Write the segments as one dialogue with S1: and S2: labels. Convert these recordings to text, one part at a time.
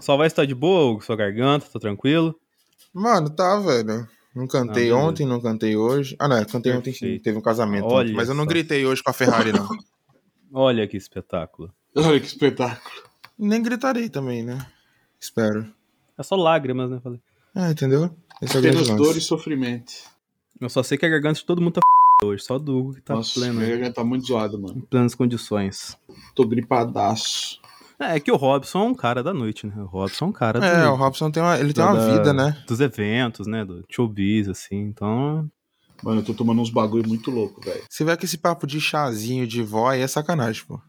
S1: Sua voz tá de boa, sua garganta, tá tranquilo?
S2: Mano, tá, velho. Não cantei
S1: Ah,
S2: ontem, não cantei hoje. Ah, não, cantei ontem sim.
S1: Perfeito.
S2: Teve um casamento.
S1: Olha
S2: ontem, mas eu não
S1: só.
S2: gritei hoje com a Ferrari, não.
S1: Olha que espetáculo.
S3: Olha que espetáculo.
S2: Nem gritarei também, né? Espero.
S1: É só lágrimas, né? Falei.
S2: Ah, entendeu? Esse é
S3: Apenas dor e sofrimento.
S1: Eu só sei que a garganta de todo mundo tá hoje, só do Hugo que tá
S3: Nossa,
S1: pleno,
S3: minha garganta tá muito zoada, mano.
S1: em plenas condições.
S3: Tô gripadaço.
S1: É, é que o Robson é um cara da noite, né? O Robson é um cara
S2: É,
S1: do,
S2: o Robson tem uma, ele tem
S1: da-
S2: uma vida, né?
S1: dos eventos, né? Do showbiz, assim. Então,
S3: Mano, eu tô tomando uns bagulho muito louco, velho.
S2: Se vier com esse papo de chazinho de vó, aí é sacanagem, pô.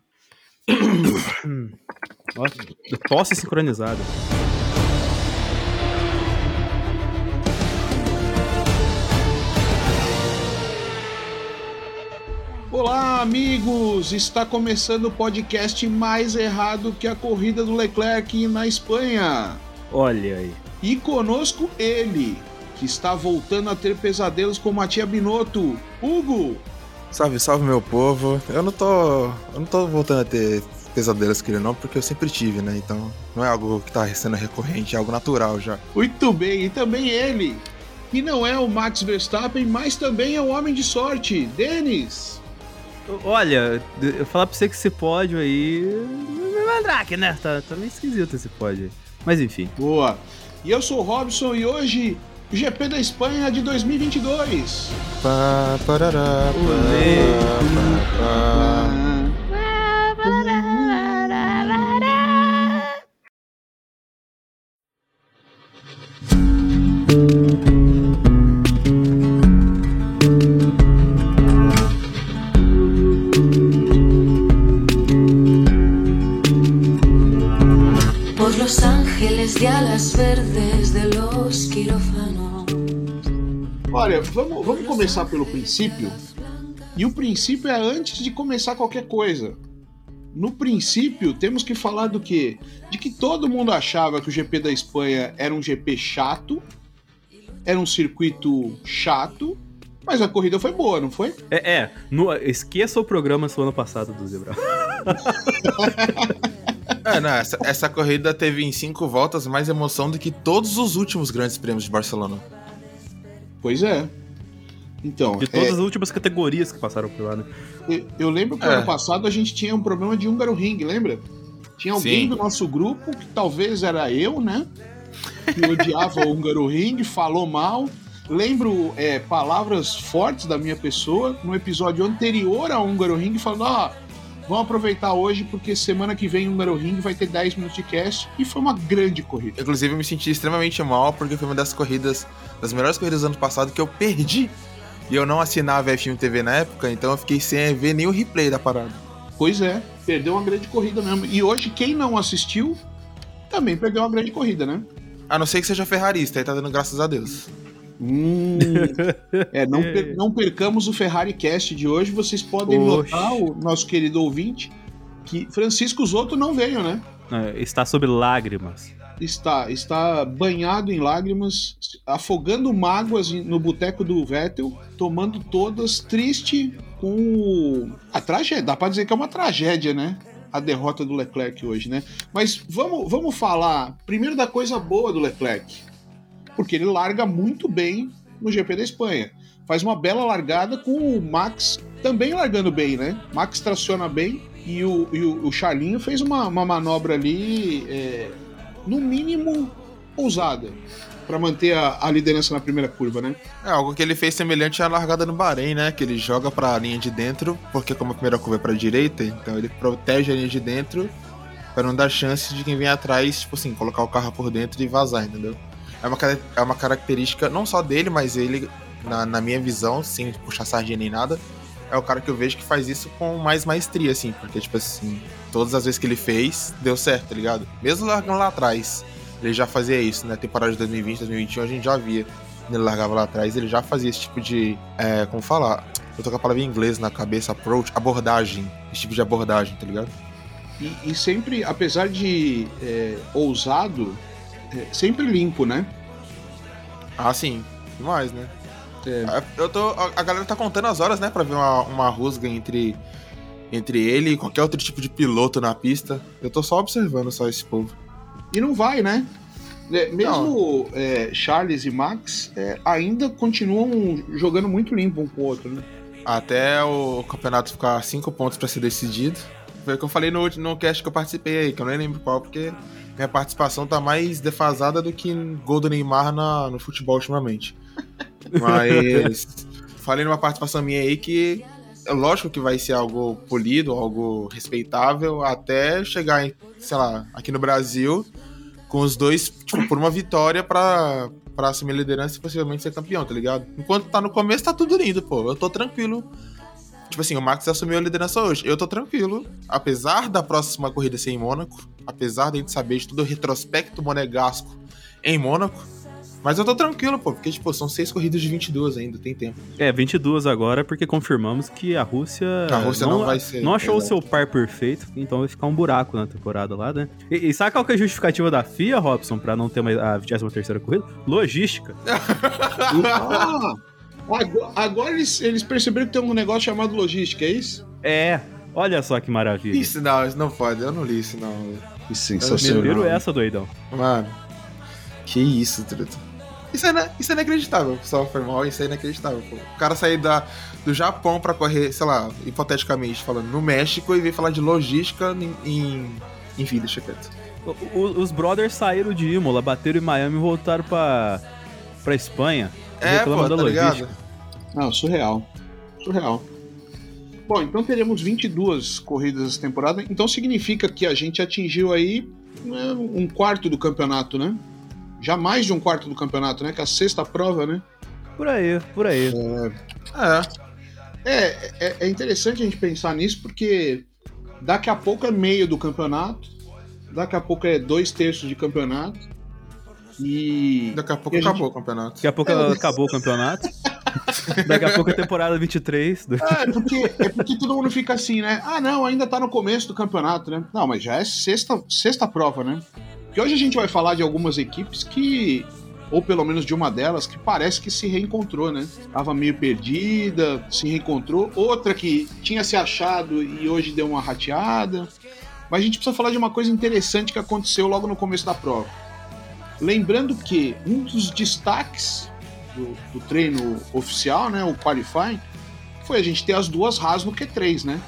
S1: ó, tosse sincronizada.
S3: Amigos! Está começando o podcast mais errado que a corrida do Leclerc na Espanha.
S1: Olha aí.
S3: E conosco ele, que está voltando a ter pesadelos com Matia Binotto. Hugo!
S2: Salve, salve, meu povo. Eu não tô. Eu não tô voltando a ter pesadelos com ele, não, porque eu sempre tive, né? Então, não é algo que tá sendo recorrente, é algo natural já.
S3: Muito bem, e também ele, que não é o Max Verstappen, mas também é o homem de sorte, Denis.
S1: Olha, eu falar pra você que esse pódio aí. Mandrake, né? Tá, tá meio esquisito esse pódio aí. Mas enfim.
S3: Boa. E eu sou o Robson e hoje o GP da Espanha de 2022.
S2: Pá, parará, pá,
S1: Olê.
S2: pá,
S4: verdes de los quirófanos.
S3: Olha, vamos, vamos começar pelo princípio. E o princípio é antes de começar qualquer coisa. No princípio, temos que falar do quê? De que todo mundo achava que o GP da Espanha era um GP chato, era um circuito chato, mas a corrida foi boa, não foi?
S1: É, é no- esqueça o programa do ano passado do Zebra.
S2: É, não, essa, essa corrida teve em cinco voltas mais emoção do que todos os últimos grandes prêmios de Barcelona.
S3: Pois é. Então,
S1: De
S3: é,
S1: todas as últimas categorias que passaram por lá, né?
S3: Eu, eu lembro que
S2: É.
S3: ano passado a gente tinha um problema de húngaro ring, lembra? Tinha alguém
S2: Sim.
S3: do nosso grupo, que talvez era eu, né? Que odiava o húngaro ring, falou mal. Lembro é, palavras fortes da minha pessoa no episódio anterior ao húngaro ring, falando: ó, vamos aproveitar hoje porque semana que vem o húngaro ring vai ter 10 minutos de cast. E foi uma grande corrida.
S2: Inclusive, eu me senti extremamente mal porque foi uma das corridas, das melhores corridas do ano passado que eu perdi. E eu não assinava F1 TV na época, então eu fiquei sem ver nem o replay da parada.
S3: Pois é, perdeu uma grande corrida mesmo. E hoje, quem não assistiu, também perdeu uma grande corrida, né?
S2: A não ser que seja ferrarista, aí tá dando graças a Deus.
S3: Hum, é, não, per- não percamos o Ferrari Cast de hoje. Vocês podem notar, o nosso querido ouvinte, que Francisco Zoto não veio, né?
S1: É, Está sob lágrimas.
S3: Está, está banhado em lágrimas, afogando mágoas no boteco do Vettel, tomando todas, triste com a tragédia. Dá pra dizer que é uma tragédia, né? A derrota do Leclerc hoje, né? Mas vamos, vamos falar primeiro da coisa boa do Leclerc. Porque ele larga muito bem no GP da Espanha. Faz uma bela largada com o Max também largando bem, né? Max traciona bem e o, e o, o Charlinho fez uma, uma manobra ali, é, no mínimo, ousada. Pra manter a, a liderança na primeira curva, né?
S2: É algo que ele fez semelhante à largada no Bahrein, né? Que ele joga pra linha de dentro, porque como a primeira curva é pra direita, então ele protege a linha de dentro pra não dar chance de quem vem atrás, tipo assim, colocar o carro por dentro e vazar, entendeu? É uma, é uma característica não só dele, mas ele, na, na minha visão, sem puxar sardinha nem nada, é o cara que eu vejo que faz isso com mais maestria, assim, porque, tipo assim, todas as vezes que ele fez, deu certo, tá ligado? Mesmo largando lá atrás, ele já fazia isso, né? Temporada de 2020, 2021, a gente já via. Ele largava lá atrás, ele já fazia esse tipo de. É, como falar? Eu tô com a palavra em inglês na cabeça, approach, abordagem. Esse tipo de abordagem, tá ligado?
S3: E, e sempre, apesar de é, ousado, sempre limpo, né?
S2: Ah, sim. Demais, né?
S3: É.
S2: É, Eu tô, a, galera tá contando as horas, né? Pra ver uma, uma rusga entre, entre ele e qualquer outro tipo de piloto na pista. Eu tô só observando só esse povo.
S3: E não vai, né? É, mesmo é, Charles e Max é, ainda continuam jogando muito limpo um com o outro, né?
S2: Até o campeonato ficar cinco pontos pra ser decidido. Foi o que eu falei no, no cast que eu participei aí, que eu nem lembro qual, porque minha participação tá mais defasada do que gol do Neymar na, no futebol ultimamente. Mas falei numa participação minha aí que é lógico que vai ser algo polido, algo respeitável, até chegar, em, sei lá, aqui no Brasil, com os dois, tipo, por uma vitória pra, pra assumir a liderança e possivelmente ser campeão, tá ligado? Enquanto tá no começo, tá tudo lindo, pô. Eu tô tranquilo. Tipo assim, o Max assumiu a liderança hoje. Eu tô tranquilo. Apesar da próxima corrida ser em Mônaco, apesar de a gente saber de todo o retrospecto monegasco em Mônaco, mas eu tô tranquilo, pô, porque, tipo, são seis corridas de 22 ainda, tem tempo.
S1: É, 22 agora, porque confirmamos que a Rússia,
S2: A Rússia não vai ser,
S1: não achou o seu par perfeito, então vai ficar um buraco na temporada lá, né? E, e sabe qual que é a justificativa da FIA, Robson, pra não ter uma, a 23 corrida? Logística.
S3: Agora, agora eles, eles perceberam que tem um negócio chamado logística, é isso?
S1: É, olha só que maravilha.
S2: Isso não, isso não pode, eu não li isso não.
S3: Que
S1: Meteram essa, doidão.
S2: Mano, que isso, truta. Isso é, isso é inacreditável, só foi mal, isso é inacreditável, pô. O cara sair da, do Japão pra correr, sei lá, hipoteticamente falando, no México e vir falar de logística em, em, em vida, checante.
S1: O- o- os brothers saíram de Imola, bateram em Miami e voltaram pra, pra Espanha.
S2: É, pô,
S1: da
S2: tá
S1: logística.
S2: ligado?
S3: Não, surreal. Surreal. Bom, então teremos 22 corridas essa temporada. Então significa que a gente atingiu aí né, um quarto do campeonato, né? Já mais de um quarto do campeonato, né? Que é a sexta prova, né?
S1: Por aí, por aí.
S2: É,
S3: É, é, é interessante a gente pensar nisso porque daqui a pouco é meio do campeonato, daqui a pouco é dois terços de campeonato. E.
S2: daqui a pouco
S3: E a gente-
S2: acabou o campeonato.
S1: Daqui a pouco acabou o campeonato. Daqui a pouco a temporada 23. do-
S3: Ah, é porque, é porque todo mundo fica assim, né? Ah, não, ainda tá no começo do campeonato, né? Não, mas já é sexta, sexta prova, né? Porque hoje a gente vai falar de algumas equipes que, ou pelo menos de uma delas, que parece que se reencontrou, né? Tava meio perdida, se reencontrou. Outra que tinha se achado e hoje deu uma rateada. Mas a gente precisa falar de uma coisa interessante que aconteceu logo no começo da prova. Lembrando que um dos destaques do, do treino oficial, né, o qualifying, foi a gente ter as duas Haas no Q3, né?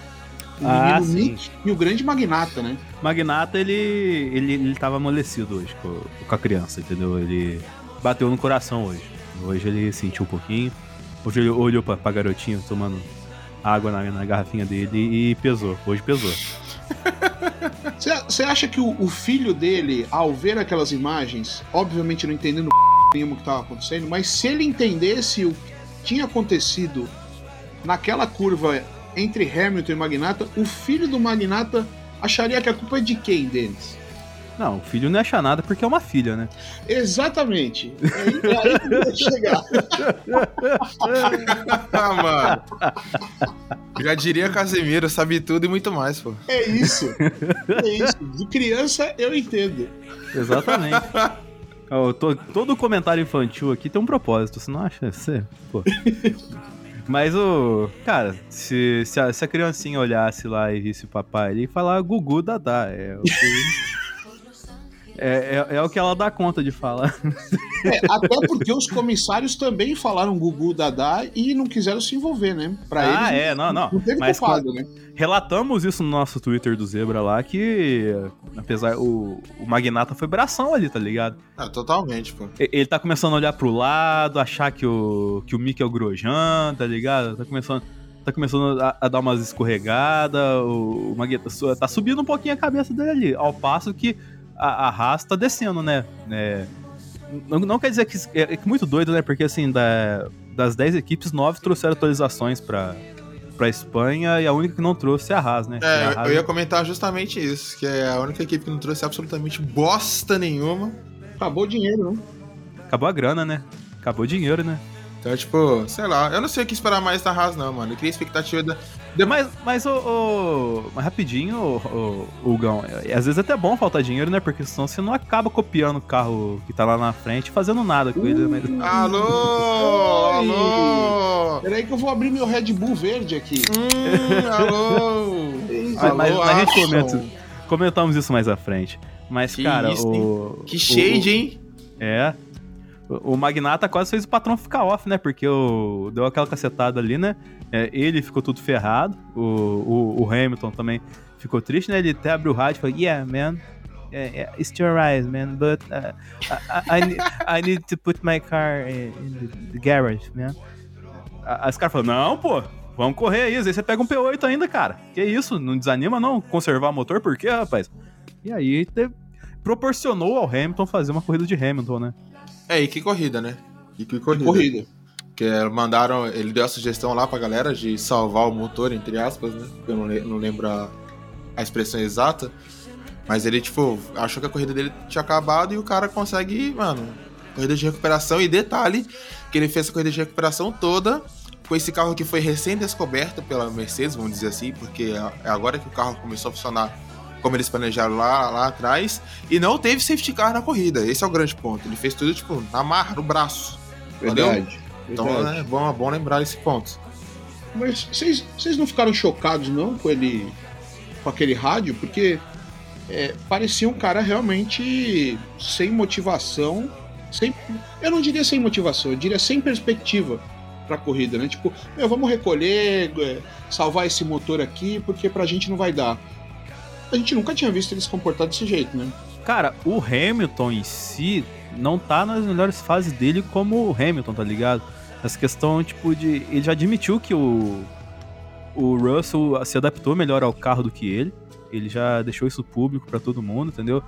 S3: O
S1: Ah.
S3: Nick e o grande Magnata, né?
S1: Magnata, ele, ele, ele tava amolecido hoje com, com a criança, entendeu? Ele bateu no coração hoje. Hoje ele sentiu um pouquinho. Hoje ele olhou pra, pra garotinha tomando água na, na garrafinha dele e pesou. Hoje pesou.
S3: Você acha que o, o filho dele, ao ver aquelas imagens, obviamente não entendendo nenhuma que estava acontecendo, mas se ele entendesse o que tinha acontecido naquela curva entre Hamilton e Magnata, o filho do Magnata acharia que a culpa é de quem deles?
S1: Não, o filho não acha nada porque é uma filha, né?
S3: Exatamente. É aí, é que eu ia chegar.
S2: ah, mano. Já diria Casemiro, sabe tudo e muito mais, pô.
S3: É isso. É isso. De criança eu entendo.
S1: Exatamente. Ó, to- todo comentário infantil aqui tem um propósito, você não acha? Você, pô. Mas o. Cara, se, se, a, se a criancinha olhasse lá e visse o papai ali falar Gugu Dadá, é o que. É, é, é o que ela dá conta de falar.
S3: É, até porque os comissários também falaram Gugu Dadá e não quiseram se envolver, né? Pra
S1: ah,
S3: eles,
S1: é, não, não.
S3: não teve
S1: Mas
S3: culpado, né?
S1: relatamos isso no nosso Twitter do Zebra lá, que apesar. O, o Magnata foi bração ali, tá ligado?
S2: Ah, totalmente, pô.
S1: Ele tá começando a olhar pro lado, achar que o, que o Mickey é o Grojan, tá ligado? Tá começando, tá começando a, a dar umas escorregadas, o, o Magueta tá subindo um pouquinho a cabeça dele ali, ao passo que a, a Haas tá descendo, né? É, não, não quer dizer que é, é muito doido, né? Porque assim, da- das 10 equipes, 9 trouxeram atualizações pra, pra Espanha e a única que não trouxe é a Haas, né?
S2: É,
S1: Haas-
S2: eu ia comentar justamente isso, que é a única equipe que não trouxe absolutamente bosta nenhuma.
S3: Acabou o dinheiro, né?
S1: Acabou a grana, né? Acabou o dinheiro, né?
S2: Então, tipo, sei lá, eu não sei o que esperar mais da Haas, não, mano. Eu queria expectativa da.
S1: Mas, mas o, o- mas rapidinho, o, o, Gão, é- às vezes é até bom faltar dinheiro, né? Porque senão você não acaba copiando o carro que tá lá na frente e fazendo nada com ele. Mas...
S2: Alô!
S3: Oi!
S2: Alô!
S3: Peraí que eu vou abrir meu Red Bull verde aqui.
S2: Hum, alô!
S1: Mas- mas a gente comenta. Comentamos isso mais à frente. Mas,
S2: Que
S1: cara,
S2: isso,
S1: o.
S2: Que
S1: o-
S2: shade, hein?
S1: É. O Magnata quase fez o patrão ficar off, né? Porque o, deu aquela cacetada ali, né? É, ele ficou tudo ferrado. O, o, o Hamilton também ficou triste, né? Ele até abriu o rádio e falou: Yeah, man. Yeah, yeah, it's your eyes, man. But uh, I, I, I need, I need to put my car in, the, the garage, man. A- Aí os caras falaram: Não, pô. Vamos correr aí, às vezes você pega um P8 ainda, cara. Que isso, não desanima não conservar o motor, por quê, rapaz? E aí teve- proporcionou ao Hamilton fazer uma corrida de Hamilton, né?
S2: É, e que corrida, né? E que corrida.
S3: Corrida.
S2: Que é, mandaram, ele deu a sugestão lá pra galera de salvar o motor, entre aspas, né? Eu não, não lembro a, a expressão exata. Mas ele, tipo, achou que a corrida dele tinha acabado e o cara consegue, mano, corrida de recuperação. E detalhe, que ele fez a corrida de recuperação toda com esse carro que foi recém-descoberto pela Mercedes, vamos dizer assim, porque é agora que o carro começou a funcionar como eles planejaram lá, lá atrás. E não teve safety car na corrida. Esse é o grande ponto. Ele fez tudo, tipo, na marra, no braço.
S3: Verdade.
S2: Então
S3: verdade.
S2: é bom, é bom lembrar esse ponto.
S3: Mas vocês vocês não ficaram chocados, não, com ele. com aquele rádio? Porque é, parecia um cara realmente sem motivação. Sem, eu não diria sem motivação, eu diria sem perspectiva pra corrida, né? Tipo, meu, vamos recolher, é, salvar esse motor aqui, porque pra gente não vai dar. A gente nunca tinha visto ele se comportar desse jeito, né?
S1: Cara, o Hamilton em si não tá nas melhores fases dele como o Hamilton, tá ligado? Essa questão, tipo, de. Ele já admitiu que o. O Russell se adaptou melhor ao carro do que ele. Ele já deixou isso público pra todo mundo, entendeu?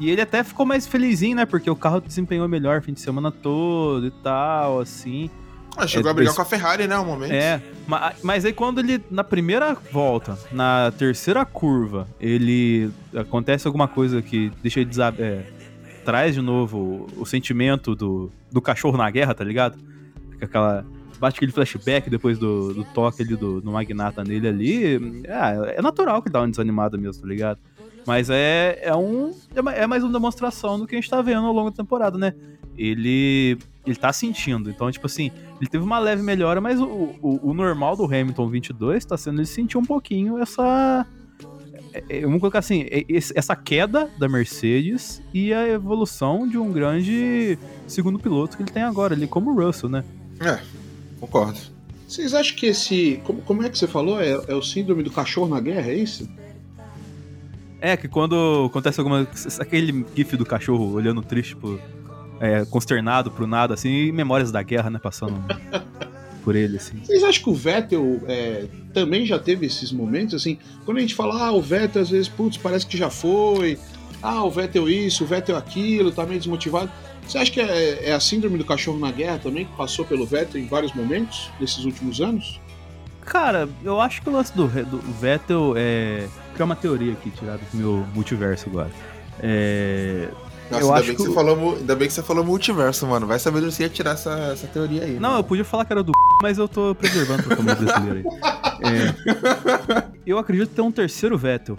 S1: E ele até ficou mais felizinho, né? Porque o carro desempenhou melhor fim de semana todo e tal, assim.
S2: Ah, chegou
S1: É,
S2: a brigar
S1: esse-
S2: com a Ferrari, né? Um momento.
S1: É, ma- mas aí quando ele, na primeira volta, na terceira curva, ele acontece alguma coisa que deixa ele desa- é, traz de novo o, o sentimento do, do cachorro na guerra, tá ligado? Aquela. Bate aquele flashback depois do, do toque ali do, do Magnata nele ali. É, é natural que dá uma desanimada mesmo, tá ligado? Mas é, é um. É é mais uma demonstração do que a gente tá vendo ao longo da temporada, né? Ele. Ele tá sentindo. Então, tipo assim, ele teve uma leve melhora, mas o, o, o normal do Hamilton 22 tá sendo ele sentir um pouquinho essa. é, é, Vamos colocar assim, é, essa queda da Mercedes e a evolução de um grande segundo piloto que ele tem agora ali, como o Russell, né?
S2: É, concordo.
S3: Vocês acham que esse. Como, como é que você falou? É, é o síndrome do cachorro na guerra, é isso?
S1: É, que quando acontece alguma. Aquele gif do cachorro olhando triste, tipo, é, consternado pro nada, assim, e memórias da guerra, né? Passando por ele, assim.
S3: Vocês acham que o Vettel é, também já teve esses momentos? Assim, quando a gente fala, ah, o Vettel às vezes, putz, parece que já foi. Ah, o Vettel isso, o Vettel aquilo, tá meio desmotivado. Você acha que é, é a síndrome do cachorro na guerra também, que passou pelo Vettel em vários momentos nesses últimos anos?
S1: Cara, eu acho que o lance do, do Vettel é. Criar uma teoria aqui, tirada do meu multiverso agora. É.
S2: Nossa,
S1: Eu
S2: ainda,
S1: acho
S2: bem que você falou, ainda bem que você falou multiverso, mano. Vai saber você ia tirar essa, essa teoria aí.
S1: Não, eu
S2: mano.
S1: podia falar que era do mas eu tô preservando pra família brasileira aí. É, eu acredito ter um terceiro Vettel.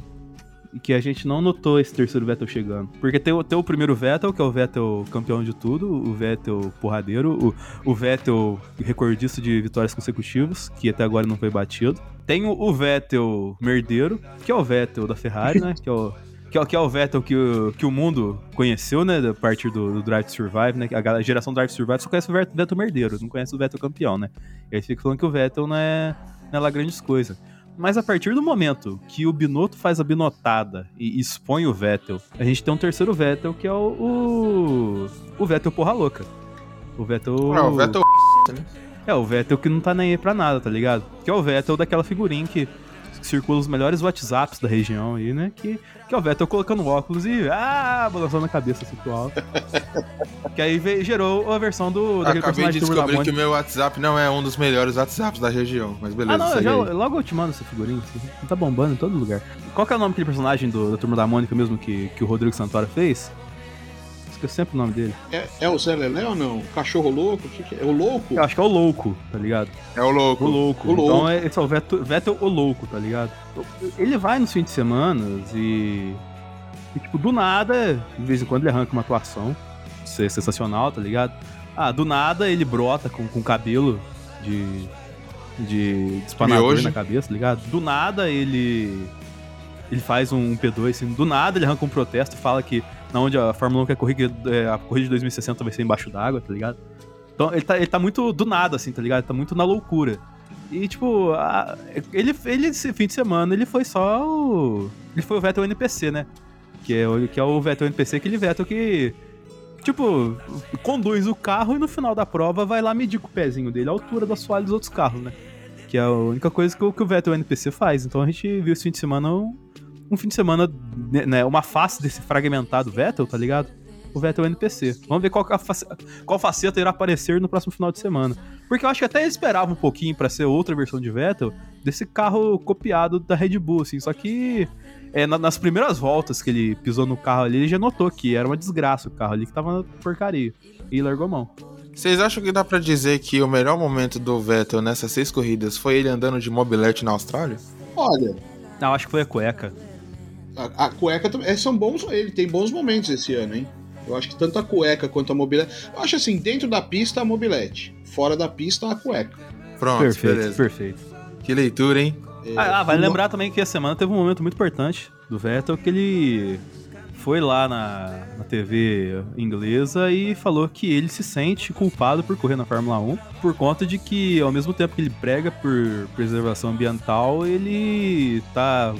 S1: E que a gente não notou esse terceiro Vettel chegando. Porque tem, o- tem o primeiro Vettel, que é o Vettel campeão de tudo, o Vettel porradeiro, o, o Vettel recordista de vitórias consecutivas, que até agora não foi batido. Tem o, o Vettel merdeiro, que é o Vettel da Ferrari, né? Que é o, que é, que é o Vettel que o, que o mundo conheceu, né? A partir do, do Drive to Survive, né? A geração Drive to Survive só conhece o Vettel, merdeiro, não conhece o Vettel campeão, né? E aí fica falando que o Vettel não é, não é lá grandes coisas. Mas a partir do momento que o Binotto faz a binotada e expõe o Vettel, a gente tem um terceiro Vettel que é o. O, o Vettel porra louca. O Vettel.
S2: Ah, o Vettel.
S1: É, o Vettel que não tá nem aí pra nada, tá ligado? Que é o Vettel daquela figurinha que circula os melhores WhatsApps da região aí, né? Que, que é o Vettel colocando óculos e ah, balançando a cabeça assim pro alto. que aí veio- gerou a versão do
S2: Acabei de
S1: personagem
S2: descobrir que o meu WhatsApp não é um dos melhores WhatsApps da região. Mas beleza,
S1: Ah, não, eu já, logo eu te mando essa figurinha. assim, Tá bombando em todo lugar. Qual que é o nome daquele personagem do, da Turma da Mônica mesmo que, que o Rodrigo Santoro fez? Esqueci sempre o nome dele.
S3: É, é o Zé Lelé ou não? Cachorro louco? O que, que é? É o louco?
S1: Eu acho que é o Louco, tá ligado?
S2: É o louco.
S1: O louco.
S3: O louco.
S1: Então é- esse é o Vettel, Vettel o louco, tá ligado? Ele vai nos fins de semana e, e, tipo, do nada, de vez em quando ele arranca uma atuação. Isso é sensacional, tá ligado? Ah, do nada ele brota com, com cabelo de. de espanador
S2: Miojo.
S1: na cabeça, tá ligado? Do nada ele. ele faz um P2, assim, do nada ele arranca um protesto e fala que na onde a Fórmula 1 quer correr, é, a corrida de 2060 vai ser embaixo d'água, tá ligado? Então ele tá, ele tá muito do nada, assim, tá ligado? Ele tá muito na loucura. E, tipo, a- ele, ele, esse fim de semana, ele foi só o. Ele foi o Vettel NPC, né? Que é, o- que é o Vettel NPC, aquele Vettel que. Tipo, conduz o carro e no final da prova vai lá medir com o pezinho dele a altura da assoalho dos outros carros, né? Que é a única coisa que o, que o Vettel NPC faz. Então a gente viu esse fim de semana um, um fim de semana, né, né, uma face desse fragmentado Vettel, tá ligado? O Vettel NPC. Vamos ver qual, é qual faceta irá aparecer no próximo final de semana. Porque eu acho que até ele esperava um pouquinho pra ser outra versão de Vettel desse carro copiado da Red Bull, assim. Só que é, na- nas primeiras voltas que ele pisou no carro ali, ele já notou que era uma desgraça o carro ali, que tava na porcaria. E largou a mão.
S2: Vocês acham que dá pra dizer que o melhor momento do Vettel nessas seis corridas foi ele andando de mobilete na Austrália?
S3: Olha,
S1: Não, acho que foi a cueca.
S3: A, a cueca também. é, São bons. Ele tem bons momentos esse ano, hein? Eu acho que tanto a cueca quanto a mobilete. Eu acho assim, dentro da pista a mobilete. Fora da pista a cueca.
S2: Pronto,
S1: perfeito,
S2: beleza.
S1: perfeito.
S2: Que leitura, hein?
S3: É,
S1: Ah, ah, vale
S3: uma-
S1: lembrar também que a semana teve um momento muito importante do Vettel que ele foi lá na, na TV inglesa e falou que ele se sente culpado por correr na Fórmula 1 por conta de que ao mesmo tempo que ele prega por preservação ambiental, ele tá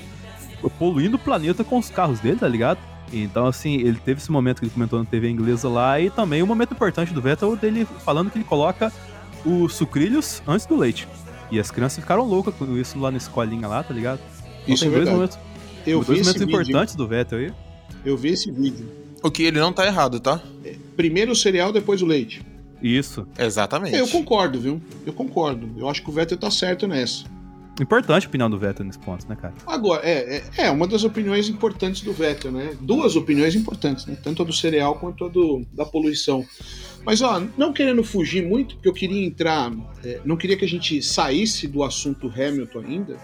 S1: poluindo o planeta com os carros dele, tá ligado? Então, assim, ele teve esse momento que ele comentou na TV inglesa lá e também um momento importante do Vettel dele falando que ele coloca os sucrilhos antes do leite. E as crianças ficaram loucas com isso lá na escolinha lá, tá ligado? Então
S3: Isso é
S1: tem dois
S3: verdade.
S1: momentos,
S3: Eu
S1: dois
S3: vi esse
S1: momentos
S3: vídeo.
S1: importantes do Vettel aí.
S3: Eu vi esse vídeo.
S2: O que ele não tá errado, tá?
S3: Primeiro o cereal, depois o leite.
S1: Isso.
S2: Exatamente.
S3: Eu concordo, viu? Eu concordo. Eu acho que o Vettel tá certo nessa.
S1: Importante a opinião do Vettel nesse ponto, né, cara?
S3: Agora, é, é, é uma das opiniões importantes do Vettel, né? Duas opiniões importantes, né? Tanto a do cereal quanto a do, da poluição. Mas, ó, não querendo fugir muito, porque eu queria entrar. é, não queria que a gente saísse do assunto Hamilton ainda,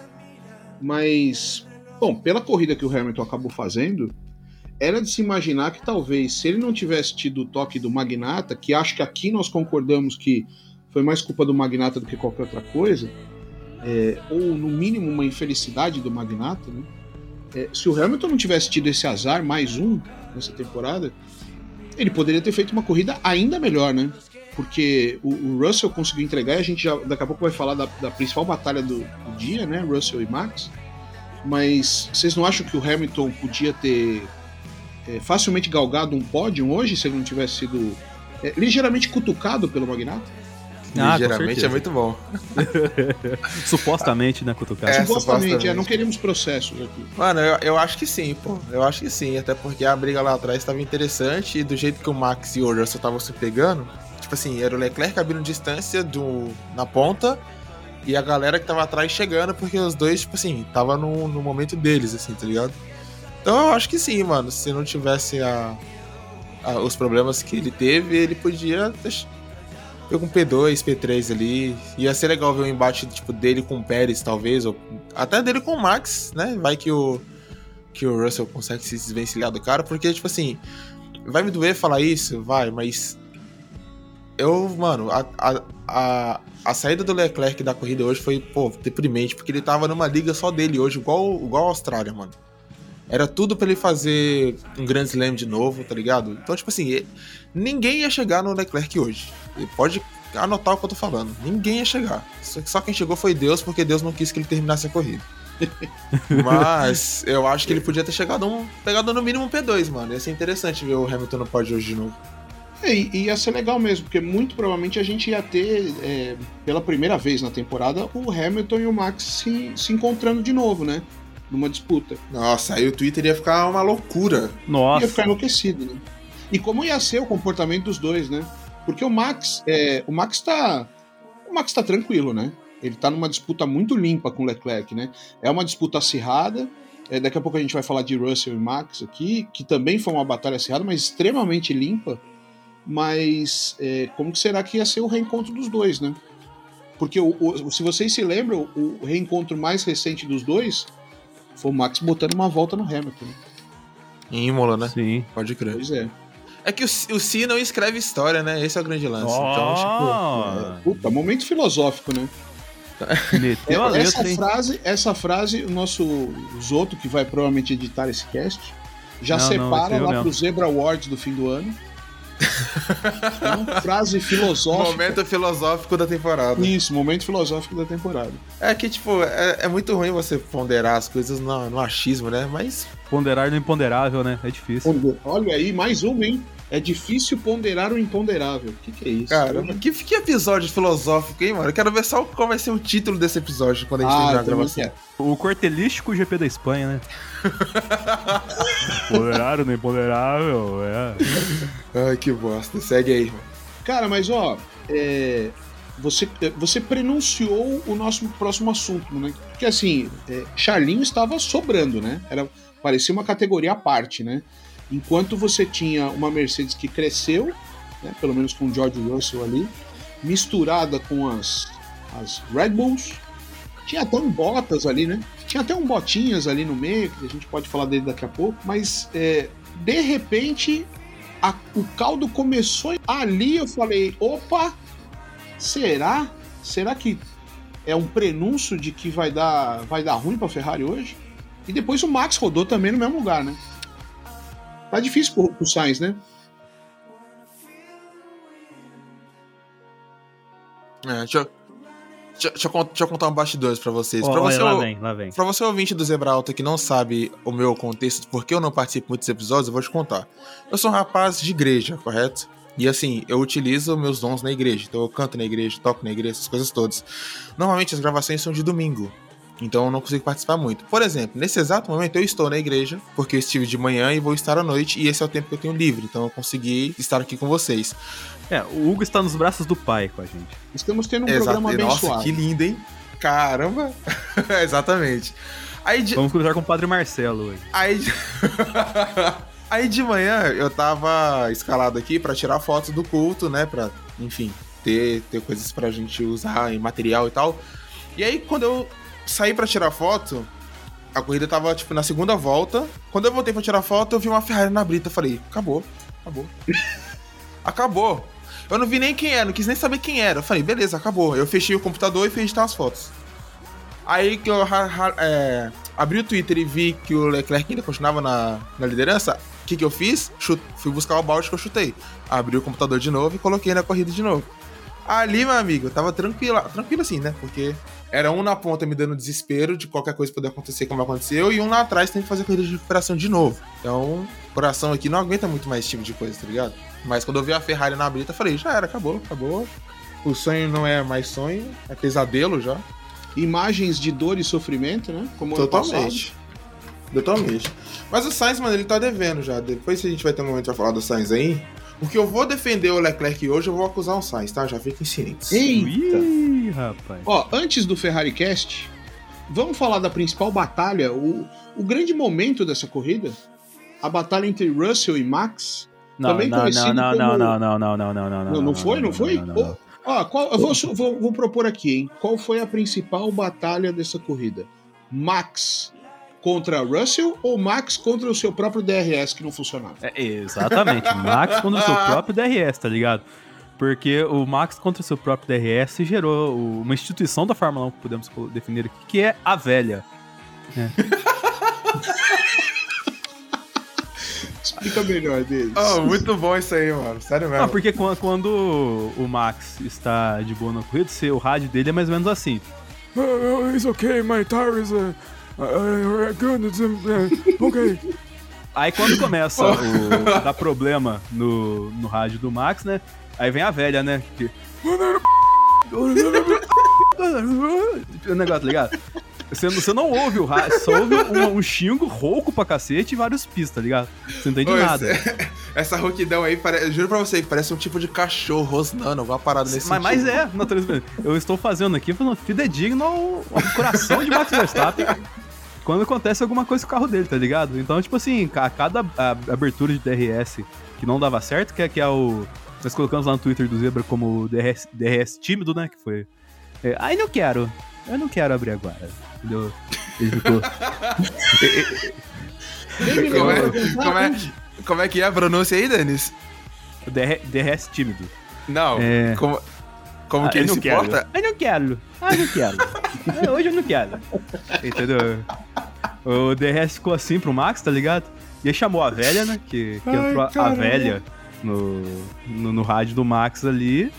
S3: mas, bom, pela corrida que o Hamilton acabou fazendo, era de se imaginar que talvez, se ele não tivesse tido o toque do Magnata, que acho que aqui nós concordamos que foi mais culpa do Magnata do que qualquer outra coisa, é, ou no mínimo uma infelicidade do Magnata, né? É, se o Hamilton não tivesse tido esse azar, mais um nessa temporada, ele poderia ter feito uma corrida ainda melhor, né? Porque o, o Russell conseguiu entregar e a gente já daqui a pouco vai falar da, da principal batalha do, do dia, né? Russell e Max. Mas vocês não acham que o Hamilton podia ter é, facilmente galgado um pódio hoje se ele não tivesse sido é, ligeiramente cutucado pelo Magnata?
S1: Ah,
S2: Ligeiramente é muito bom.
S1: Supostamente, né, cutucado.
S2: É,
S3: supostamente,
S2: supostamente.
S3: é, não queremos processos aqui.
S2: Mano, eu, eu acho que sim, pô. Eu acho que sim. Até porque a briga lá atrás estava interessante e do jeito que o Max e o Russell estavam se pegando, tipo assim, era o Leclerc abrindo distância do, na ponta e a galera que tava atrás chegando, porque os dois, tipo assim, tava no, no momento deles, assim, tá ligado? Então eu acho que sim, mano. Se não tivesse a, a- os problemas que ele teve, ele podia ter um P2, P3 ali. Ia ser legal ver um embate tipo dele com o Pérez, talvez, ou até dele com o Max, né? Vai que o que o Russell consegue se desvencilhar do cara, porque tipo assim, vai me doer falar isso, vai, mas eu, mano, a, a, a, a saída do Leclerc da corrida hoje foi, pô, deprimente, porque ele tava numa liga só dele hoje, igual, igual a Austrália, mano. Era tudo pra ele fazer um Grand Slam de novo, tá ligado? Então, tipo assim, ninguém ia chegar no Leclerc hoje. E pode anotar o que eu tô falando. Ninguém ia chegar. Só, só quem chegou foi Deus, porque Deus não quis que ele terminasse a corrida. Mas eu acho que ele podia ter chegado um, pegado no mínimo um P2, mano. Ia ser interessante ver o Hamilton no pódio hoje de novo.
S3: É, e e ia ser legal mesmo, porque muito provavelmente a gente ia ter, é, pela primeira vez na temporada, o Hamilton e o Max se, se encontrando de novo, né? Numa disputa.
S2: Nossa, aí o Twitter ia ficar uma loucura.
S1: Nossa.
S3: Ia ficar enlouquecido, né? E como ia ser o comportamento dos dois, né? Porque o Max, é, o Max tá. O Max tá tranquilo, né? Ele tá numa disputa muito limpa com o Leclerc, né? É uma disputa acirrada. É, daqui a pouco a gente vai falar de Russell e Max aqui, que também foi uma batalha acirrada, mas extremamente limpa. Mas é, como que será que ia ser o reencontro dos dois, né? Porque o- o- se vocês se lembram, o reencontro mais recente dos dois foi o Max botando uma volta no Hamilton. né?
S2: Em Imola, né?
S1: Sim.
S2: Pode crer.
S3: Pois é.
S2: É que o, o Si não escreve história, né? Esse é o grande lance. Então, tipo.
S1: Oh.
S3: Puta, momento filosófico, né?
S1: A
S3: essa
S1: letra,
S3: frase, essa frase, o nosso Zoto, que vai provavelmente editar esse cast, já
S1: Não, não,
S3: separa
S1: eu
S3: lá
S1: mesmo.
S3: pro Zebra Awards do fim do ano. Então, frase filosófica.
S2: Momento filosófico da temporada.
S3: Isso, momento filosófico da temporada.
S2: É que, tipo, é, é muito ruim você ponderar as coisas no, no achismo, né? Mas
S1: Ponderar no imponderável, né? É difícil.
S3: Olha aí, mais uma, hein? É difícil ponderar o imponderável. O que, que é isso?
S2: Caramba, que, que episódio filosófico, hein, mano? Eu quero ver só qual vai ser o título desse episódio quando a gente
S3: Ah,
S2: terminar a gravação.
S3: quero.
S1: O cortelístico GP da Espanha, né? Ponderar no imponderável, é.
S2: Ai, que bosta. Segue aí.
S3: Cara, mas ó, é, você, você prenunciou o nosso próximo assunto, né? Porque assim, é, Charlinho estava sobrando, né? Era, parecia uma categoria à parte, né? Enquanto você tinha uma Mercedes que cresceu, né? pelo menos com o George Russell ali, misturada com as, as Red Bulls, tinha até um Bottas ali, né? Tinha até um Botinhas ali no meio, que a gente pode falar dele daqui a pouco, mas é, de repente a- o caldo começou. Ali eu falei: opa, será? Será que é um prenúncio de que vai dar, vai dar ruim pra Ferrari hoje? E depois o Max rodou também no mesmo lugar, né? Tá difícil pro, pro Sainz, né?
S2: É, deixa, deixa eu deixa eu contar um bastidores pra vocês.
S1: Ó,
S2: pra,
S1: olha,
S2: você,
S1: lá vem, lá vem.
S2: pra você ouvinte do Zebra Alta que não sabe o meu contexto, porque eu não participo muito dos episódios, eu vou te contar. Eu sou um rapaz de igreja, correto? E assim, eu utilizo meus dons na igreja. Então eu canto na igreja, toco na igreja, essas coisas todas. Normalmente as gravações são de domingo. Então eu não consigo participar muito. Por exemplo, nesse exato momento eu estou na igreja, porque eu estive de manhã e vou estar à noite, e esse é o tempo que eu tenho livre. Então eu consegui estar aqui com vocês.
S1: É, o Hugo está nos braços do pai com a gente.
S3: Estamos tendo um
S2: Exato.
S3: programa
S2: Nossa,
S3: abençoado.
S2: que lindo, hein? Caramba! Exatamente. Aí de,
S1: Vamos cruzar com o Padre Marcelo hoje.
S2: aí, de... aí de manhã eu tava escalado aqui pra tirar fotos do culto, né? Pra, enfim, ter, ter coisas pra gente usar em material e tal. E aí quando eu saí pra tirar foto, a corrida tava tipo na segunda volta. Quando eu voltei pra tirar foto, eu vi uma Ferrari na brita. Eu falei, acabou, acabou. acabou. Eu não vi nem quem era, não quis nem saber quem era. Eu falei, beleza, acabou. Eu fechei o computador e fui editar as fotos. Aí que eu é, abri o Twitter e vi que o Leclerc ainda continuava na, na liderança, o que, que eu fiz? Chu- fui buscar o balde que eu chutei. Abri o computador de novo e coloquei na corrida de novo. Ali, meu amigo, eu tava tranquilo, tranquilo assim, né? Porque era um na ponta me dando desespero de qualquer coisa poder acontecer como aconteceu, e um lá atrás tem que fazer corrida de recuperação de novo. Então, coração aqui não aguenta muito mais esse tipo de coisa, tá ligado? Mas quando eu vi a Ferrari na brita, falei, já era, acabou, acabou. O sonho não é mais sonho, é pesadelo já.
S3: Imagens de dor e sofrimento, né? Como.
S2: Totalmente. Totalmente. Mas o Sainz, mano, ele tá devendo já. Depois a gente vai ter um momento pra falar do Sainz aí. Porque eu vou defender o Leclerc hoje, eu vou acusar o Sainz, tá? Já fiquem cientes.
S3: Eita!
S1: Ih, rapaz.
S3: Ó, antes do Ferrari Cast, vamos falar da principal batalha, o, o grande momento dessa corrida, a batalha entre Russell e Max.
S1: Não,
S3: Também
S1: não, não,
S3: conhecido
S1: não,
S3: como-
S1: não, não, não, não, não, não, não,
S3: Não, não foi? Não foi?
S1: não, não, não.
S3: Ó, qual- eu vou, vou- vou propor aqui, hein? Qual foi a principal batalha dessa corrida? Max contra Russell ou Max contra o seu próprio DRS que não funcionava?
S1: É, exatamente, Max contra o seu próprio DRS, tá ligado? Porque o Max contra o seu próprio DRS gerou uma instituição da Fórmula 1 que podemos definir aqui, que é a velha.
S3: Explica melhor deles.
S2: Oh, muito bom isso aí, mano. Sério mesmo.
S1: Não, porque quan- quando o Max está de boa na corrida, o rádio dele é mais ou menos assim.
S5: Uh, it's okay, my tires are, uh, uh, okay.
S1: Aí quando começa o dar problema no, no rádio do Max, né? Aí vem a velha, né? Que... o negócio, tá ligado? Você, não- você não ouve o rádio, só ouve um, um xingo rouco pra cacete e vários pis, tá ligado? Você não entende nada.
S2: Essa rouquidão aí, pare... eu juro pra você, parece um tipo de cachorro rosnando, alguma parada nesse
S1: Mas, mas é, naturalmente. Eu estou fazendo aqui, fazendo fidedigno ao, ao coração de Max Verstappen quando acontece alguma coisa com o carro dele, tá ligado? Então, tipo assim, a cada abertura de DRS que não dava certo, que é, que é o. Nós colocamos lá no Twitter do Zebra como DRS, DRS tímido, né? Que foi. É, Ai, não quero. Eu não quero abrir agora. Entendeu? Ele ficou.
S2: Como é, como, é, como é que é a pronúncia aí, Denis?
S1: DR, DRS tímido.
S2: Não,
S1: É.
S2: como... Como
S1: Ah,
S2: que ele
S1: não
S2: se
S1: quero.
S2: porta?
S1: Eu não quero. Ah, eu não quero. É, Hoje eu não quero. Entendeu? O DRS ficou assim pro Max, tá ligado? E aí chamou a velha, né? Que, que
S5: Ai,
S1: entrou a- a velha no, no, no rádio do Max ali.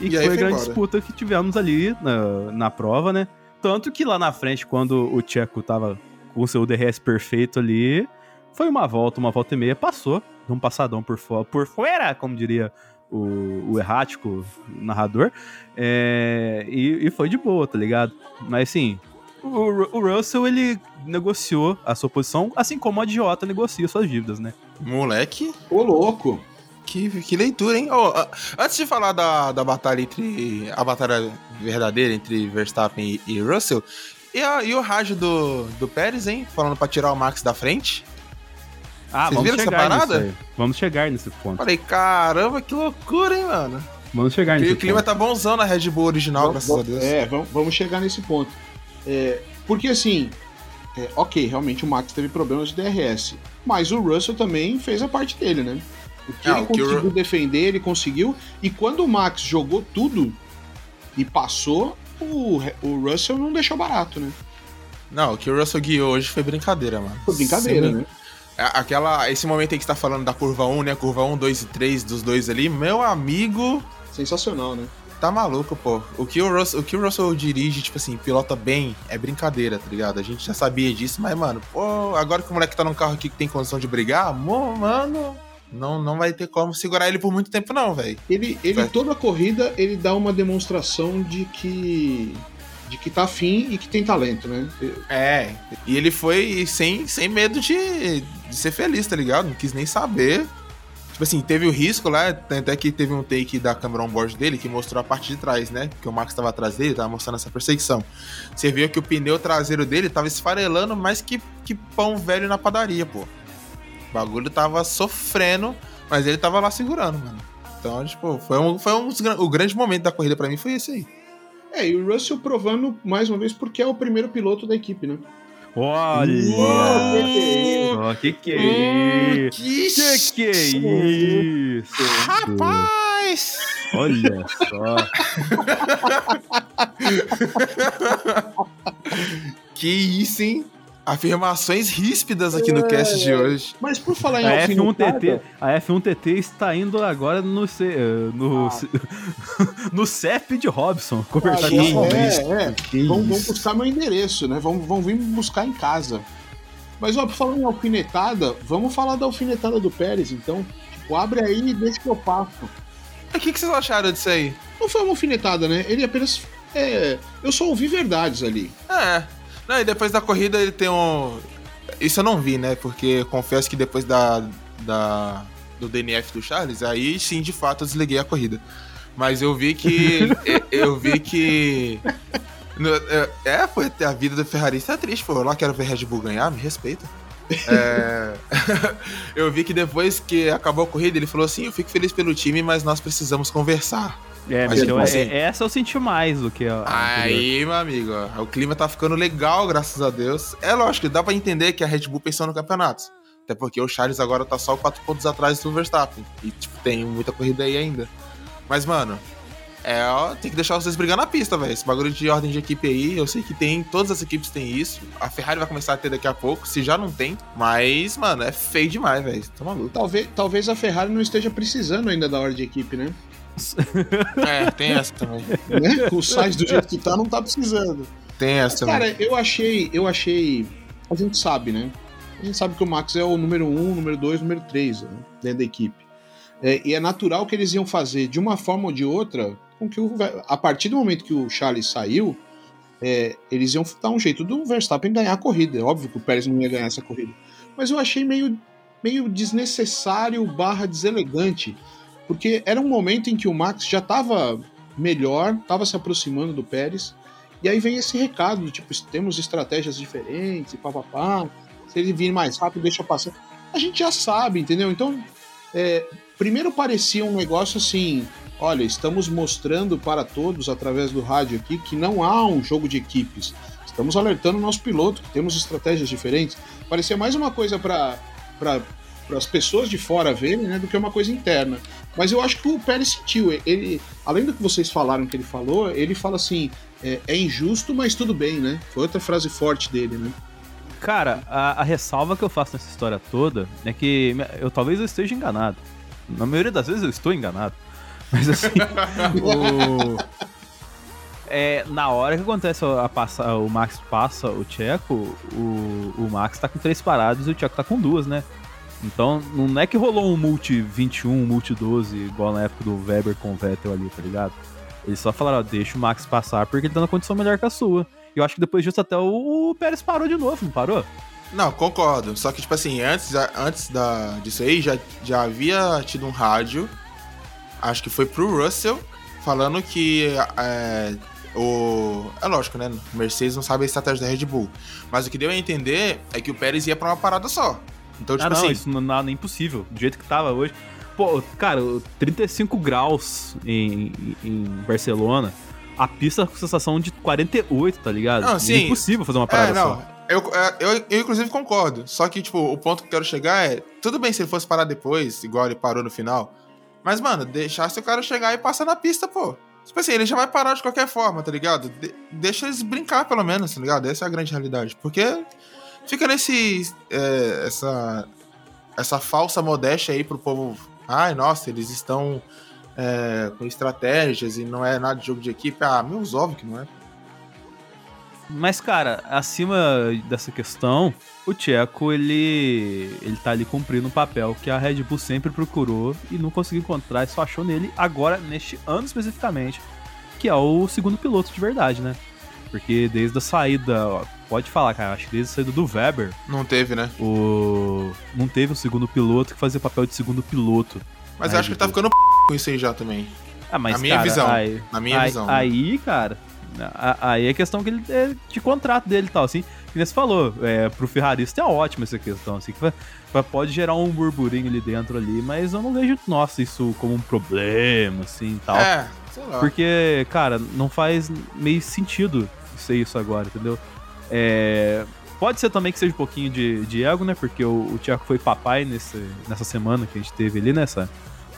S1: E,
S2: E
S1: foi a grande
S2: embora.
S1: disputa que tivemos ali na, na prova, né? Tanto que lá na frente, quando o Tcheco tava com o seu DRS perfeito ali, foi uma volta, uma volta e meia, passou. Deu um passadão por, fo por fora, como diria o, o errático narrador. É, e, e foi de boa, tá ligado? Mas assim, o, o Russell, ele negociou a sua posição, assim como o idiota negocia suas dívidas, né?
S2: Moleque,
S3: Ô, louco.
S2: que, que leitura, hein? A- antes de falar da, da batalha entre. A batalha verdadeira entre Verstappen e, e Russell, e, a- e o rádio do, do Pérez, hein? Falando pra tirar o Max da frente.
S1: Ah,
S2: Vocês
S1: vamos
S2: viram essa
S1: chegar nisso
S2: parada?
S1: aí. Vamos chegar nesse ponto.
S2: Falei, caramba, que loucura, hein, mano?
S1: Vamos chegar
S2: E
S1: nesse
S2: o clima
S1: ponto.
S2: tá bonzão na Red Bull original,
S3: Vamos-
S2: graças a Deus.
S3: É, vamos, vamos chegar nesse ponto. É, porque assim, é, ok, realmente o Max teve problemas de DRS, mas o Russell também fez a parte dele, né? O que
S2: Ah,
S3: ele
S2: o que o
S3: conseguiu
S2: Ru-
S3: defender, ele conseguiu. E quando o Max jogou tudo e passou, o, o Russell não deixou barato, né?
S2: Não, o que o Russell guiou hoje foi brincadeira, mano.
S3: Foi brincadeira,
S2: Sim.
S3: né?
S2: É, Aquela, esse momento aí que você tá falando da curva 1, né? Curva 1, 2 e 3 dos dois ali, meu amigo,
S3: Sensacional, né?
S2: Tá maluco, pô. O que o Russell, o que o Russell dirige, tipo assim, pilota bem, é brincadeira, tá ligado? A gente já sabia disso, mas, mano, pô, agora que o moleque tá num carro aqui que tem condição de brigar, mano, não, não vai ter como segurar ele por muito tempo, não, velho.
S3: Ele, ele
S2: Vai.
S3: toda a corrida, ele dá uma demonstração de que de que tá afim e que tem talento, né?
S2: É, e ele foi sem, sem medo de, de ser feliz, tá ligado? Não quis nem saber. Tipo assim, teve o risco lá, até que teve um take da câmera on-board dele que mostrou a parte de trás, né? Que o Max tava atrás dele, tava mostrando essa perseguição. Você viu que o pneu traseiro dele tava esfarelando mais que, que pão velho na padaria, pô. O bagulho tava sofrendo, mas ele tava lá segurando, mano. Então, tipo, foi um, foi um o grande momento da corrida pra mim foi esse aí.
S3: É, e o Russell provando mais uma vez porque é o primeiro piloto da equipe, né?
S1: Olha! Ó, que que é isso? Que que é isso?
S2: Rapaz!
S1: Olha só.
S2: Que isso, hein? Afirmações ríspidas aqui no cast de hoje.
S3: Mas por falar em
S1: A
S3: alfinetada,
S1: F1TT, a F1TT está indo agora no, C- eh, no,
S3: Ah.
S1: C- no CEP de Robson, conversar
S3: Ah,
S1: com
S3: é, é, é. Vão, vão
S1: isso.
S3: buscar meu endereço, né? Vão, vão vir me buscar em casa. Mas, ó, por falar em alfinetada, vamos falar da alfinetada do Pérez, então. Tipo, abre aí e deixa que eu passo.
S2: O que, que vocês acharam disso aí?
S3: Não foi uma alfinetada, né? Ele apenas. É, eu só ouvi verdades ali.
S2: É. Não, e depois da corrida ele tem um. Isso eu não vi, né? Porque confesso que depois da, da do DNF do Charles, aí sim, de fato, eu desliguei a corrida. Mas eu vi que. eu- vi que. no- é, é, pô, a vida do ferrarista é triste, pô. Eu lá quero ver Red Bull ganhar, me respeita. É, eu vi que depois que acabou a corrida, ele falou assim: Eu fico feliz pelo time, mas nós precisamos conversar.
S1: É,
S2: Mas,
S1: então,
S2: assim-
S1: é- essa eu senti mais do que a.
S2: Aí, meu amigo, ó, o clima tá ficando legal, graças a Deus. É lógico, dá pra entender que a Red Bull pensou no campeonato. Até porque o Charles agora tá só quatro pontos atrás do Verstappen. E, tipo, tem muita corrida aí ainda. Mas, mano, é, ó, tem que deixar vocês brigando na pista, velho. Esse bagulho de ordem de equipe aí, eu sei que tem, todas as equipes têm isso. A Ferrari vai começar a ter daqui a pouco, se já não tem. Mas, mano, é feio demais, velho. Tá maluco.
S3: Talvez, talvez a Ferrari não esteja precisando ainda da hora de equipe, né?
S2: É, tem essa também.
S3: né? O Sainz do jeito que tá, não tá precisando.
S2: Tem essa também.
S3: Cara, eu achei, eu achei. A gente sabe, né? A gente sabe que o Max é o número um, número dois, número três né? dentro da equipe. É, e é natural que eles iam fazer de uma forma ou de outra com que o, a partir do momento que o Charles saiu, é, eles iam dar um jeito do Verstappen ganhar a corrida. É óbvio que o Pérez não ia ganhar essa corrida. Mas eu achei meio, meio desnecessário barra deselegante. Porque era um momento em que o Max já estava melhor, estava se aproximando do Pérez. E aí vem esse recado, tipo, temos estratégias diferentes, papapá. Se ele vir mais rápido, deixa passar. A gente já sabe, entendeu? Então, é, primeiro parecia um negócio assim: olha, estamos mostrando para todos através do rádio aqui que não há um jogo de equipes. Estamos alertando o nosso piloto que temos estratégias diferentes. Parecia mais uma coisa para as pessoas de fora verem, né, do que uma coisa interna. Mas eu acho que o Pérez sentiu. Ele, além do que vocês falaram que ele falou, ele fala assim: é, é injusto, mas tudo bem, né? Foi outra frase forte dele, né?
S1: Cara, a, a ressalva que eu faço nessa história toda é que eu talvez eu esteja enganado. Na maioria das vezes eu estou enganado. Mas assim, o... é, na hora que acontece a passa, o Max passa o Tcheco, o, o Max tá com três paradas e o Tcheco tá com duas, né? Então não é que rolou um multi 21, um multi 12, igual na época do Weber com o Vettel ali, tá ligado? Eles só falaram, ó, deixa o Max passar porque ele tá na condição melhor que a sua. E eu acho que depois disso até o, o Pérez parou de novo, não parou?
S2: Não, concordo. Só que, tipo assim, antes, antes da, disso aí, já, já havia tido um rádio, acho que foi pro Russell, falando que é, o. É lógico, né? Mercedes não sabe a estratégia da Red Bull. Mas o que deu a entender é que o Pérez ia pra uma parada só. Então, tipo
S1: ah, não,
S2: assim.
S1: isso não é nem possível. Do jeito que tava hoje. Pô, cara, 35 graus em, em Barcelona. A pista com sensação de 48, tá ligado?
S2: Não, sim.
S1: É impossível fazer uma parada
S2: é, não.
S1: só.
S2: Eu, é, eu, eu, inclusive, concordo. Só que, tipo, o ponto que eu quero chegar é. Tudo bem se ele fosse parar depois, igual ele parou no final. Mas, mano, deixasse o cara chegar e passar na pista, pô. Tipo assim, ele já vai parar de qualquer forma, tá ligado? De deixa eles brincar, pelo menos, tá ligado? Essa é a grande realidade. Porque fica nesse. É, essa. Essa falsa modéstia aí pro povo. Ai, nossa, eles estão é, com estratégias e não é nada de jogo de equipe. Ah, meus óbvio que não é.
S1: Mas, cara, acima dessa questão, o Tcheco, ele, ele tá ali cumprindo um papel que a Red Bull sempre procurou e não conseguiu encontrar e só achou nele agora, neste ano especificamente, que é o segundo piloto de verdade, né? Porque desde a saída, ó, pode falar, cara, acho que desde a saída do Weber.
S2: Não teve, né?
S1: O. Não teve um segundo piloto que fazia papel de segundo piloto.
S2: Mas eu acho que ele tá ficando com isso aí já também.
S1: Ah, mas,
S2: na minha
S1: cara,
S2: visão.
S1: Aí,
S2: na minha
S1: aí,
S2: visão.
S1: Aí, cara, aí é questão que ele, é de contrato dele e tal, assim. Que nem você falou, é, pro ferrarista é ótimo essa questão, assim, que vai, pode gerar um burburinho ali dentro ali, mas eu não vejo, nossa, isso como um problema, assim, e tal.
S2: É, sei lá.
S1: Porque, cara, não faz meio sentido ser isso agora, entendeu? É, pode ser também que seja um pouquinho de, de ego, né? Porque o, o Thiago foi papai nesse, nessa semana que a gente teve ali, nessa,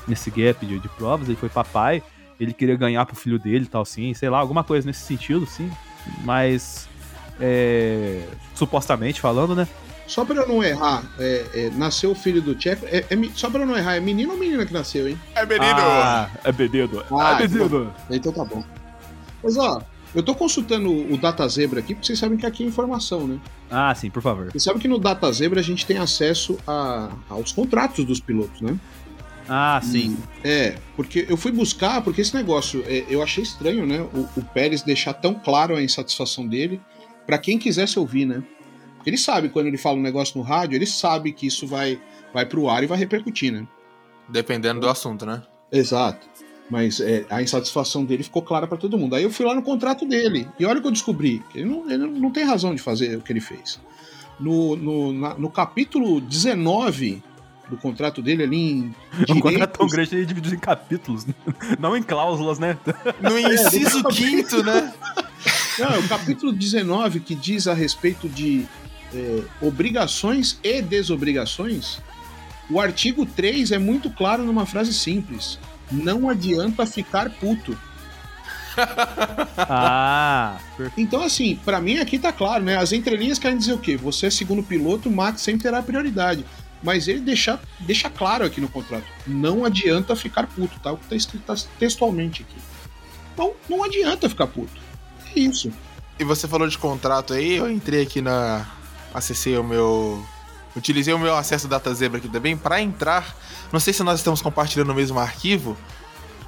S1: nesse gap de, de provas, ele foi papai, ele queria ganhar pro filho dele e tal, assim, sei lá, alguma coisa nesse sentido, sim. Mas, é, supostamente falando, né?
S3: Só pra eu não errar, é, é, nasceu o filho do Tcheco. É, é só pra eu não errar, é menino ou menina que nasceu, hein?
S2: É menino!
S1: Ah, é menino.
S3: Ah,
S1: é menino.
S3: Então tá bom. Mas ó, eu tô consultando o Data Zebra aqui, porque vocês sabem que aqui é informação, né?
S1: Ah, sim, por favor.
S3: Vocês sabem que no Data Zebra a gente tem acesso a- aos contratos dos pilotos, né?
S1: Ah, sim.
S3: É, porque eu fui buscar, porque esse negócio, é, eu achei estranho, né? O, o Pérez deixar tão claro a insatisfação dele pra quem quisesse ouvir, né? Porque ele sabe, quando ele fala um negócio no rádio, ele sabe que isso vai, vai pro ar e vai repercutir, né?
S2: Dependendo do assunto, né?
S3: Exato. Mas é, a insatisfação dele ficou clara pra todo mundo. Aí eu fui lá no contrato dele. E olha o que eu descobri. Ele não, ele não tem razão de fazer o que ele fez. No, no, na- no capítulo 19 do contrato dele ali em.
S1: Um contrato
S3: direitos-
S1: tão grande ele é dividido em capítulos, não em cláusulas, né?
S2: No inciso quinto, né?
S3: Não, é o capítulo 19 que diz a respeito de é, obrigações e desobrigações. O artigo 3 é muito claro numa frase simples. Não adianta ficar puto.
S1: Ah, perfeito.
S3: Então, assim, pra mim aqui tá claro, né? As entrelinhas querem dizer o quê? Você é segundo piloto, o Max sempre terá prioridade. Mas ele deixa, deixa claro aqui no contrato. Não adianta ficar puto, tá? O que tá escrito textualmente aqui. Então, não adianta ficar puto. É isso.
S2: E você falou de contrato aí, eu entrei aqui na. Acessei o meu. Utilizei o meu acesso Data Zebra aqui também pra entrar. Não sei se nós estamos compartilhando o mesmo arquivo,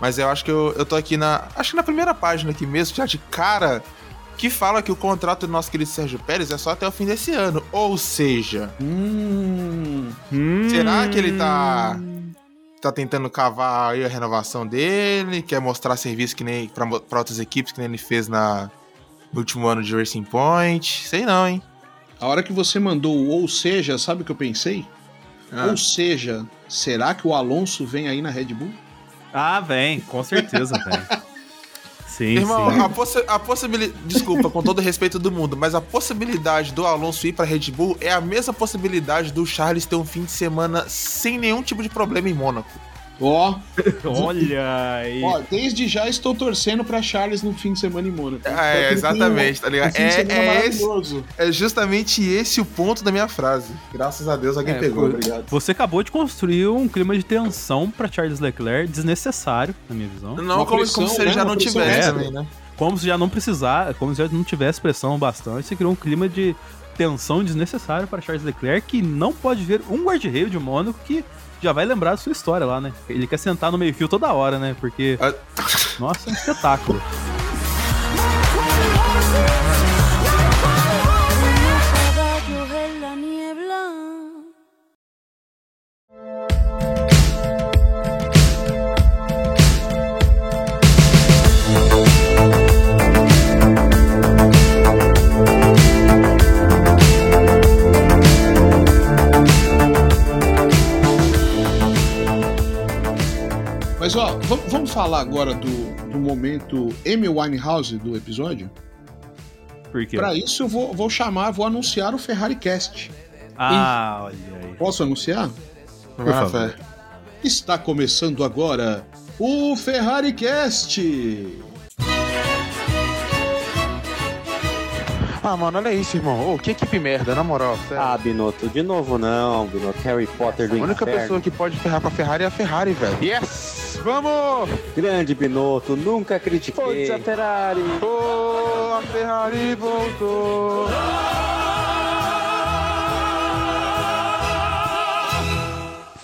S2: mas eu acho que eu, eu tô aqui na. Acho que na primeira página aqui mesmo, já de cara, que fala que o contrato do nosso querido Sérgio Pérez é só até o fim desse ano. Ou seja,
S3: Hum.
S2: Será que ele tá- tá tentando cavar aí a renovação dele, quer mostrar serviço que nem pra outras equipes que nem ele fez na, no último ano de Racing Point. Sei não, hein?
S3: A hora que você mandou o ou seja, sabe o que eu pensei?
S2: Ah.
S3: Ou seja, será que o Alonso vem aí na Red Bull?
S1: Ah, vem, com certeza vem. Sim,
S2: Irmão,
S1: sim.
S2: a, possi a possibilidade. Desculpa, com todo o respeito do mundo, mas a possibilidade do Alonso ir pra Red Bull é a mesma possibilidade do Charles ter um fim de semana sem nenhum tipo de problema em Mônaco.
S3: Ó,
S1: Olha aí.
S3: ó, desde já estou torcendo pra Charles no fim de semana em Mônaco.
S2: É,
S3: que ele
S2: exatamente, tá ligado? É- é esse-
S3: maravilhoso.
S2: É justamente esse o ponto da minha frase. Graças a Deus alguém
S1: É,
S2: pegou, obrigado.
S1: Você acabou de construir um clima de tensão pra Charles Leclerc desnecessário, na minha visão.
S2: Não,
S3: Uma
S2: como,
S3: pressão,
S2: como se ele
S3: né?
S2: já não tivesse também, né?
S1: Como se já não precisar, como se já não tivesse pressão bastante, você criou um clima de tensão desnecessário para Charles Leclerc, que não pode ver um guarda-reio de Mônaco que já vai lembrar da sua história lá, né? Ele quer sentar no meio-fio toda hora, né? Porque,
S2: Ah,
S1: nossa, é um espetáculo.
S3: falar agora do, do momento Amy Winehouse do episódio?
S1: Porque.
S3: Pra isso eu vou, vou chamar, vou anunciar o Ferrari Cast.
S1: Ah, olha aí.
S3: Posso anunciar?
S2: Na
S1: favor.
S3: Está começando agora o Ferrari Cast.
S2: Ah, mano, olha isso, irmão. Ô, que equipe merda, na moral. sério.
S6: Ah, Binotto, de novo não, Binotto. Harry Potter do
S2: a única
S6: inferno.
S2: pessoa que pode ferrar com a Ferrari é a Ferrari, velho. Yes! Vamos!
S6: Grande Binotto, nunca critiquei.
S5: Forza Ferrari.
S2: Oh, a Ferrari voltou!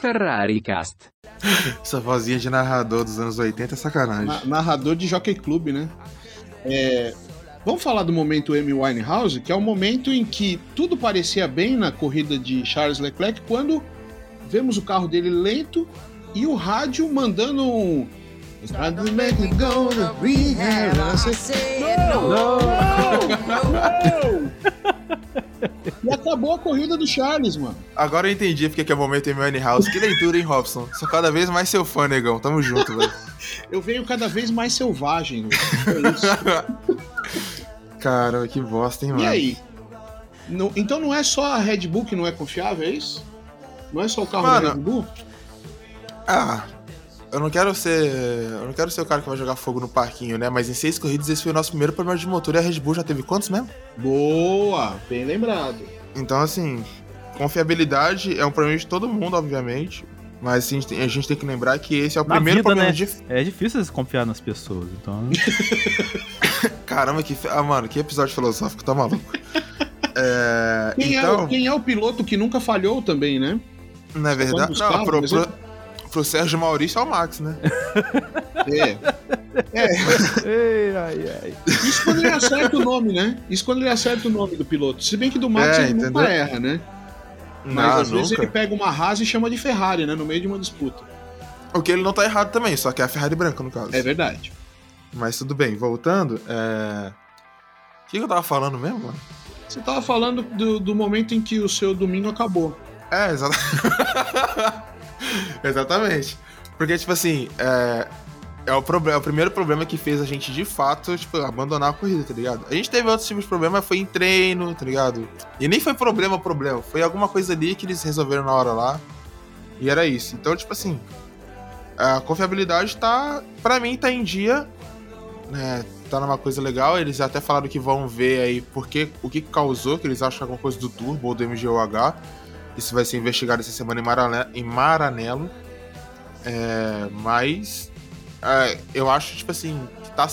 S7: Ferrari Cast.
S2: Essa vozinha de narrador dos anos 80 é sacanagem.
S3: Na- narrador de Jockey Club, né? É, vamos falar do momento Amy Winehouse, que é o momento em que tudo parecia bem na corrida de Charles Leclerc, quando vemos o carro dele lento e o rádio mandando um. Não E acabou a corrida do Charles, mano.
S2: Agora eu entendi porque que é o momento em House. Que leitura, hein, Robson? Sou cada vez mais seu fã, negão. Tamo junto, velho.
S3: Eu venho cada vez mais selvagem, Lucas. É isso.
S2: Caramba, que bosta, hein, mano?
S3: E aí? Não- então não é só a Red Bull que não é confiável, é isso? Não é só o carro
S2: Mano,
S3: da Red Bull?
S2: Ah, eu não quero ser. Eu não quero ser o cara que vai jogar fogo no parquinho, né? Mas em seis corridas esse foi o nosso primeiro problema de motor e a Red Bull já teve quantos mesmo?
S3: Boa, bem lembrado.
S2: Então, assim, confiabilidade é um problema de todo mundo, obviamente. Mas assim, a gente tem- a gente tem que lembrar que esse é o
S1: Na
S2: primeiro
S1: vida,
S2: problema
S1: né?
S2: de.
S1: É difícil você confiar nas pessoas, então.
S2: Caramba, que. Ah, mano, que episódio filosófico, tá maluco? É,
S3: Quem, é,
S2: então,
S3: o- quem é o piloto que nunca falhou também, né?
S2: não é verdade? Não,
S3: carros,
S2: pro, pro, pro Sérgio Maurício é o Max, né?
S3: É.
S1: Ei, ai, ai.
S3: Isso quando ele acerta o nome, né? Isso quando ele acerta o nome do piloto. Se bem que do Max
S2: É,
S3: ele nunca
S2: entendeu?
S3: erra, né? Mas
S2: Não,
S3: às vezes
S2: nunca.
S3: ele pega uma Haas e chama de Ferrari, né? No meio de uma disputa.
S2: O que ele não tá errado também, só que é a Ferrari branca, no caso.
S3: É verdade.
S2: Mas tudo bem, voltando, é. O que, eu tava falando mesmo, mano?
S3: Você tava falando do, do momento em que o seu domingo acabou.
S2: É, exata... exatamente. Porque, tipo assim, é, é, o é o primeiro problema que fez a gente, de fato, tipo, abandonar a corrida, tá ligado? A gente teve outros tipos de problema, foi em treino, tá ligado? E nem foi problema, problema. Foi alguma coisa ali que eles resolveram na hora lá. E era isso. Então, tipo assim, a confiabilidade tá, pra mim, tá em dia. Né, tá numa coisa legal. Eles até falaram que vão ver aí porque, o que causou, que eles acham alguma coisa do turbo ou do MGUH. Isso vai ser investigado essa semana em, Marane- em Maranello. É, mas é, eu acho, tipo assim, que tá.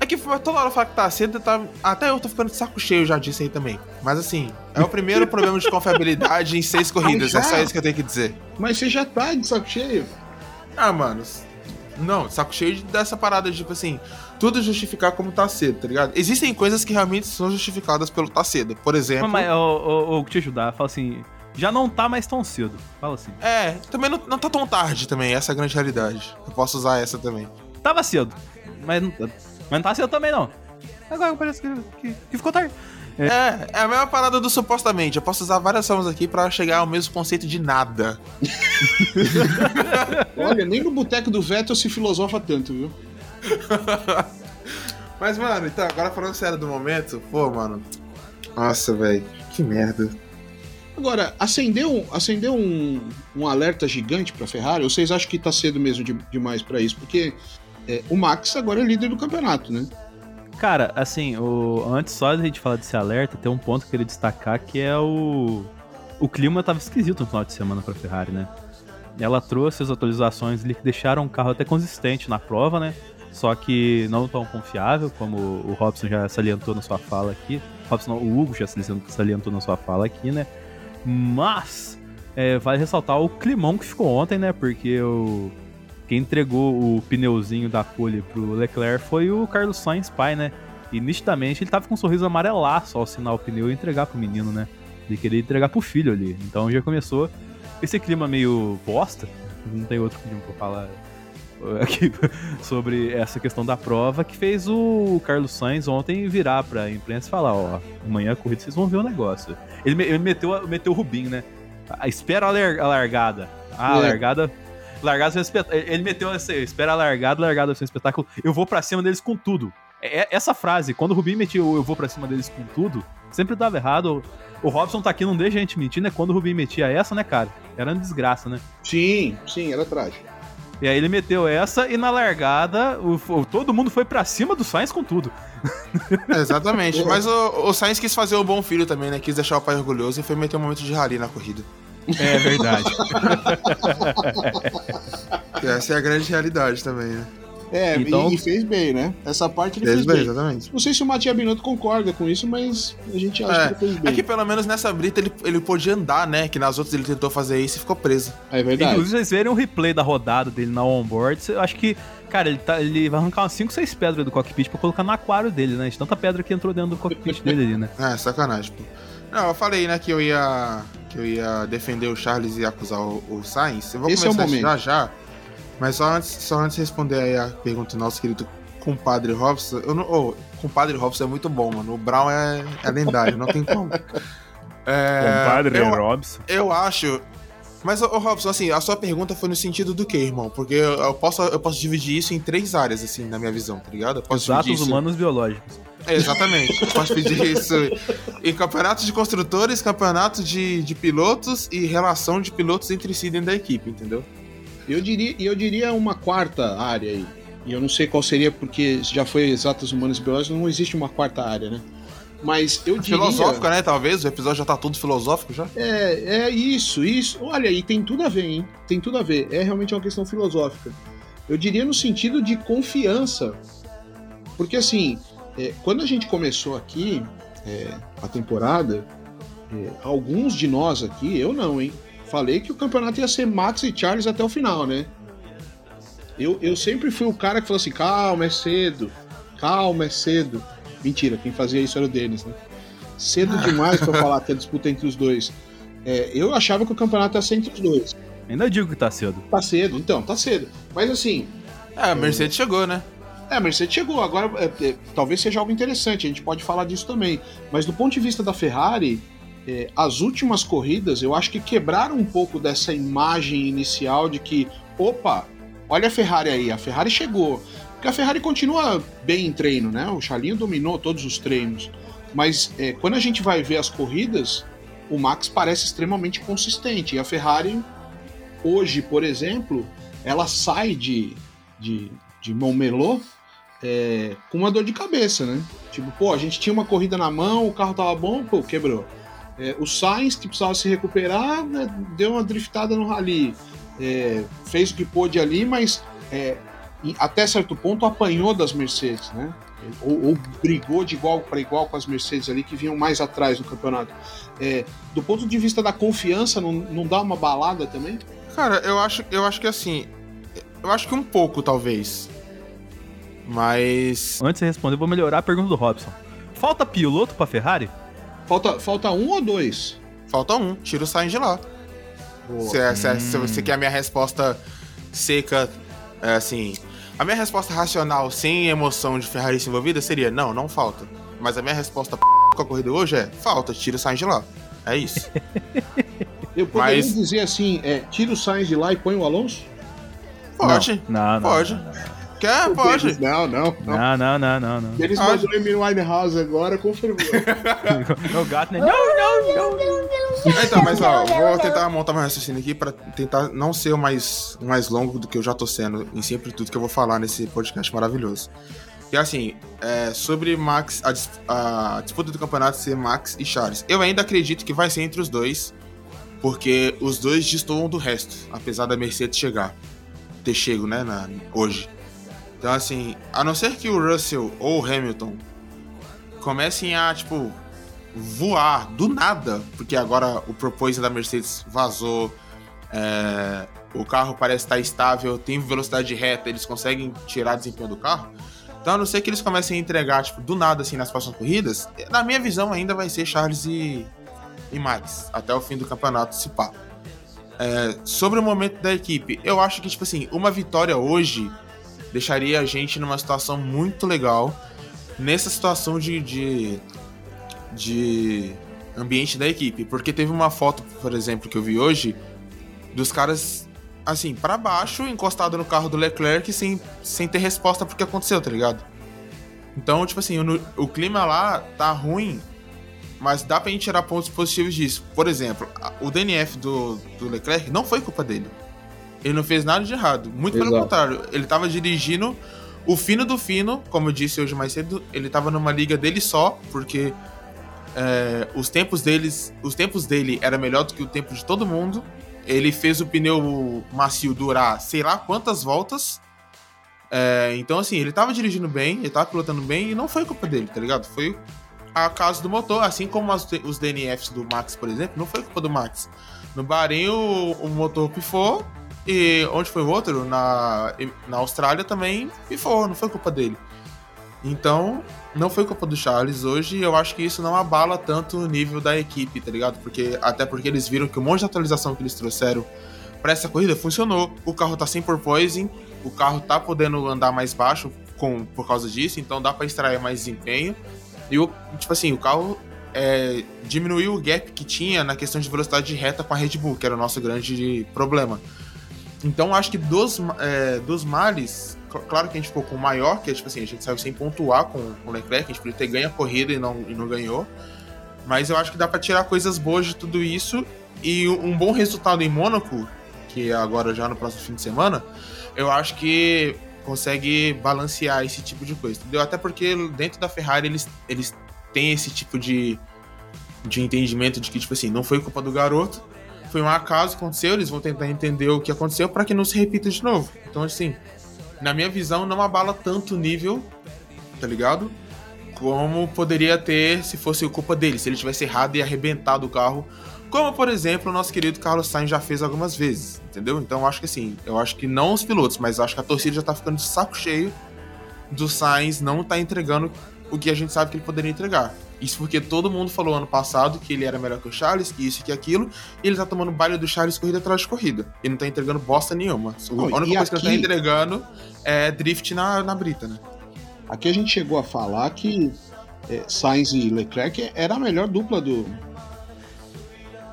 S2: É que toda hora fala que tá cedo, tá. Até eu tô ficando de saco cheio já disso aí também. Mas assim, é o primeiro problema de confiabilidade em seis corridas. É só isso que eu tenho que dizer.
S3: Mas você já tá de saco cheio.
S2: Ah, mano. Não, saco cheio de- dessa parada de, tipo assim, tudo justificar como tá cedo, tá ligado? Existem coisas que realmente são justificadas pelo tá cedo. Por exemplo.
S1: Mas, ô, te ajudar, fala assim. Já não tá mais tão cedo. Fala assim.
S2: É, também não, não tá tão tarde também, essa é a grande realidade. Eu posso usar essa também.
S1: Tava cedo. Mas, não- mas não tá cedo também, não. Agora parece que, que, que ficou tarde.
S2: É, é a mesma parada do supostamente. Eu posso usar várias formas aqui pra chegar ao mesmo conceito de nada.
S3: Olha, nem no boteco do Vettel se filosofa tanto, viu?
S2: Mas, mano, então, agora falando sério do momento, pô, mano. Nossa, velho, que merda.
S3: Agora, acendeu, acendeu um, um alerta gigante pra Ferrari? Ou vocês acham que tá cedo mesmo de- demais pra isso? Porque é, o Max agora é líder do campeonato, né?
S1: Cara, assim, o... antes só da gente falar desse alerta, tem um ponto que eu queria destacar que é o. O clima tava esquisito no final de semana pra Ferrari, né? Ela trouxe as atualizações ali que deixaram o carro até consistente na prova, né? Só que não tão confiável, como o Robson já salientou na sua fala aqui. Robson, não, o Hugo já salientou na sua fala aqui, né? Mas é, vale ressaltar o climão que ficou ontem, né? Porque o, quem entregou o pneuzinho da pole pro Leclerc foi o Carlos Sainz pai, né? E nitidamente ele tava com um sorriso amarelaço ao assinar o pneu e entregar pro menino, né? Ele queria entregar pro filho ali. Então já começou esse clima meio bosta. Não tem outro clima pra falar aqui sobre essa questão da prova que fez o Carlos Sainz ontem virar pra imprensa e falar: Ó, amanhã a corrida vocês vão ver o negócio. Ele, ele meteu, meteu o Rubinho, né? Ah, Espera a, lar- a largada. Ah, a
S3: É.
S1: largada. Largada vai ser espet- Ele meteu assim: espera a largada, largada vai ser um espetáculo. Eu vou pra cima deles com tudo. É- é- Essa frase, quando o Rubinho metia o eu vou pra cima deles com tudo, sempre dava errado. O Robson tá aqui, não deixa a gente mentir, né? Quando o Rubinho metia essa, né, cara? Era uma desgraça, né?
S3: Sim, sim, era trágico.
S1: E aí ele meteu essa e na largada o, o- todo mundo foi pra cima do Sainz com tudo.
S2: Exatamente. Mas o, o Sainz quis fazer um bom filho também, né? Quis deixar o pai orgulhoso e foi meter um momento de rally na corrida.
S1: É verdade.
S2: Essa é a grande realidade também, né?
S3: É, e-
S1: Então-
S3: e, fez bem, né? Essa parte ele
S2: Fez
S3: fez,
S2: bem,
S3: bem.
S2: exatamente.
S3: Não sei se o Matias Binotto concorda com isso, mas a gente acha
S2: É,
S3: que ele fez
S2: É
S3: bem.
S2: que pelo menos nessa brita ele, ele podia andar, né? Que nas outras ele tentou fazer isso e ficou preso.
S3: É verdade.
S1: Inclusive, vocês verem o replay da rodada dele na onboard, eu acho que, cara, ele, tá- ele vai arrancar umas 5, 6 pedras do cockpit pra colocar no aquário dele, né? De tanta pedra que entrou dentro do cockpit dele ali, né?
S2: É, sacanagem, pô. Não, eu falei, né, que eu ia. que eu ia defender o Charles e acusar o, o Sainz. Eu vou
S3: Esse é o
S2: começar
S3: momento.
S2: já já. Mas só antes, só antes de responder aí a pergunta do nosso querido compadre Robson. Eu não. Ô, compadre Robson é muito bom, mano. O Brown é, é lendário, não tem como. É, eu,
S1: Robson.
S2: eu acho. Mas, ô, Robson, assim, a sua pergunta foi no sentido do quê, irmão? Porque eu, eu posso, eu posso dividir isso em três áreas, assim, na minha visão, tá ligado? Eu posso isso-
S1: humanos biológicos.
S2: é, exatamente. Eu posso pedir isso em campeonatos de construtores, campeonatos de, de pilotos e relação de pilotos entre si dentro da equipe, entendeu?
S3: Eu diria, eu diria uma quarta área aí. E eu não sei qual seria, porque já foi exatas humanas e biológicas, não existe uma quarta área, né? Mas eu diria.
S2: Filosófica, né? Talvez. O episódio já tá todo filosófico já.
S3: É, é isso, isso. Olha, e tem tudo a ver, hein? Tem tudo a ver. É realmente uma questão filosófica. Eu diria no sentido de confiança. Porque assim, é, quando a gente começou aqui é, a temporada, é, alguns de nós aqui, eu não, hein? Falei que o campeonato ia ser Max e Charles até o final, né? Eu, eu sempre fui o cara que falou assim: calma, é cedo, calma, é cedo. Mentira, quem fazia isso era o Denis, né? Cedo demais pra falar que a disputa entre os dois. É, eu achava que o campeonato ia ser entre os dois.
S1: Ainda digo que tá cedo.
S3: Tá cedo, então, tá cedo. Mas assim,
S2: É, a Mercedes chegou, né?
S3: é, a Mercedes chegou. Agora, é, é, talvez seja algo interessante, a gente pode falar disso também. Mas do ponto de vista da Ferrari, é, as últimas corridas, eu acho que quebraram um pouco dessa imagem inicial de que, opa, olha a Ferrari aí, a Ferrari chegou. Porque a Ferrari continua bem em treino, né? O Charlinho dominou todos os treinos. Mas é, quando a gente vai ver as corridas, o Max parece extremamente consistente. E a Ferrari, hoje, por exemplo, ela sai de, de, de Montmeló é, com uma dor de cabeça, né? Tipo, pô, a gente tinha uma corrida na mão, o carro tava bom, pô, quebrou. É, o Sainz, que precisava se recuperar, né, deu uma driftada no rally. É, fez o que pôde ali, mas é, em- até certo ponto apanhou das Mercedes, né? Ou, ou brigou de igual para igual com as Mercedes ali, que vinham mais atrás no campeonato. É, do ponto de vista da confiança, não, não dá uma balada também?
S2: Cara, eu acho, eu acho que assim. Eu acho que um pouco, talvez. Mas.
S1: Antes de responder, eu vou melhorar a pergunta do Robson. Falta piloto pra Ferrari?
S3: Falta, falta um ou dois?
S2: Falta um. Tira o Sainz de lá. Se, é- se é- se você quer a minha resposta seca, é, assim. A minha resposta racional, sem emoção de Ferrari envolvida, seria: não, não falta. Mas a minha resposta p... com a corrida hoje é: falta, tira o Sainz de lá. É isso.
S3: Eu poderia
S2: Mas-
S3: dizer assim, é, tira o Sainz de lá e põe o Alonso?
S2: Pode.
S1: Não, não.
S2: Pode. Quer? Pode.
S3: Não, não, não.
S1: Não, não, não, não, não.
S3: Eles
S2: Ah,
S3: mandou Amy Winehouse agora, confirmou.
S1: o gato, né? Não, não, não, não.
S2: Então, mas ó, vou tentar montar meu raciocínio aqui pra tentar não ser o mais, mais longo do que eu já tô sendo em sempre tudo que eu vou falar nesse podcast maravilhoso. E assim, é, sobre Max, a, a disputa do campeonato ser Max e Charles. Eu ainda acredito que vai ser entre os dois, porque os dois destoam do resto, apesar da Mercedes chegar, ter chego, né, na- hoje. Então, assim, a não ser que o Russell ou o Hamilton comecem a, tipo, voar do nada, porque agora o propósito da Mercedes vazou, é, o carro parece estar estável, tem velocidade reta, eles conseguem tirar desempenho do carro. Então, a não ser que eles comecem a entregar, tipo, do nada, assim, nas próximas corridas, na minha visão ainda vai ser Charles e, e Max, até o fim do campeonato, se pá. É, sobre o momento da equipe, eu acho que, tipo assim, uma vitória hoje deixaria a gente numa situação muito legal, nessa situação de, de, de ambiente da equipe. Porque teve uma foto, por exemplo, que eu vi hoje, dos caras, assim, pra baixo, encostado no carro do Leclerc, sem, sem ter resposta pro que aconteceu, tá ligado? Então, tipo assim, o, o clima lá tá ruim, mas dá pra gente tirar pontos positivos disso. Por exemplo, o DNF do, do Leclerc não foi culpa dele. Ele não fez nada de errado. Muito pelo
S3: Exato.
S2: contrário, ele tava dirigindo o fino do fino, como eu disse hoje mais cedo, ele tava numa liga dele só, porque é, os tempos deles, os tempos dele era melhor do que o tempo de todo mundo. Ele fez o pneu macio durar sei lá quantas voltas. É, então, assim, ele tava dirigindo bem, ele tava pilotando bem e não foi culpa dele, tá ligado? Foi a causa do motor, assim como as- os DNFs do Max, por exemplo, não foi culpa do Max. No Bahrein o, o motor pifou e onde foi o outro? Na, na Austrália também pifou, não foi culpa dele. Então, não foi culpa do Charles hoje, eu acho que isso não abala tanto o nível da equipe, tá ligado? Porque até porque eles viram que um monte de atualização que eles trouxeram para essa corrida funcionou. O carro tá sem porpoising, o carro tá podendo andar mais baixo com, por causa disso, então dá para extrair mais desempenho. E o tipo assim, o carro é, diminuiu o gap que tinha na questão de velocidade reta com a Red Bull, que era o nosso grande problema. Então acho que dos, é, dos males, cl- claro que a gente ficou com o maior, que é tipo assim, a gente saiu sem pontuar com, o Leclerc, a gente podia ter ganho a corrida e não, e não ganhou. Mas eu acho que dá pra tirar coisas boas de tudo isso. E um um bom resultado em Mônaco, que é agora já no próximo fim de semana, eu acho que consegue balancear esse tipo de coisa, entendeu? Até porque dentro da Ferrari eles, eles têm esse tipo de, de entendimento de que, tipo assim, não foi culpa do garoto, foi um acaso que aconteceu, eles vão tentar entender o que aconteceu para que não se repita de novo. Então, assim, na minha visão, não abala tanto o nível, tá ligado? Como poderia ter se fosse culpa dele, se ele tivesse errado e arrebentado o carro. Como, por exemplo, o nosso querido Carlos Sainz já fez algumas vezes, entendeu? Então, acho que assim, eu acho que não os pilotos, mas acho que a torcida já tá ficando de saco cheio do Sainz não tá entregando o que a gente sabe que ele poderia entregar. Isso porque todo mundo falou ano passado que ele era melhor que o Charles, que isso e que aquilo, e ele tá tomando baile do Charles corrida atrás de corrida. E não tá entregando bosta nenhuma. A única coisa que ele tá
S3: aqui-
S2: entregando é drift na, na brita, né?
S3: Aqui a gente chegou a falar que é, Sainz e Leclerc era a melhor dupla do.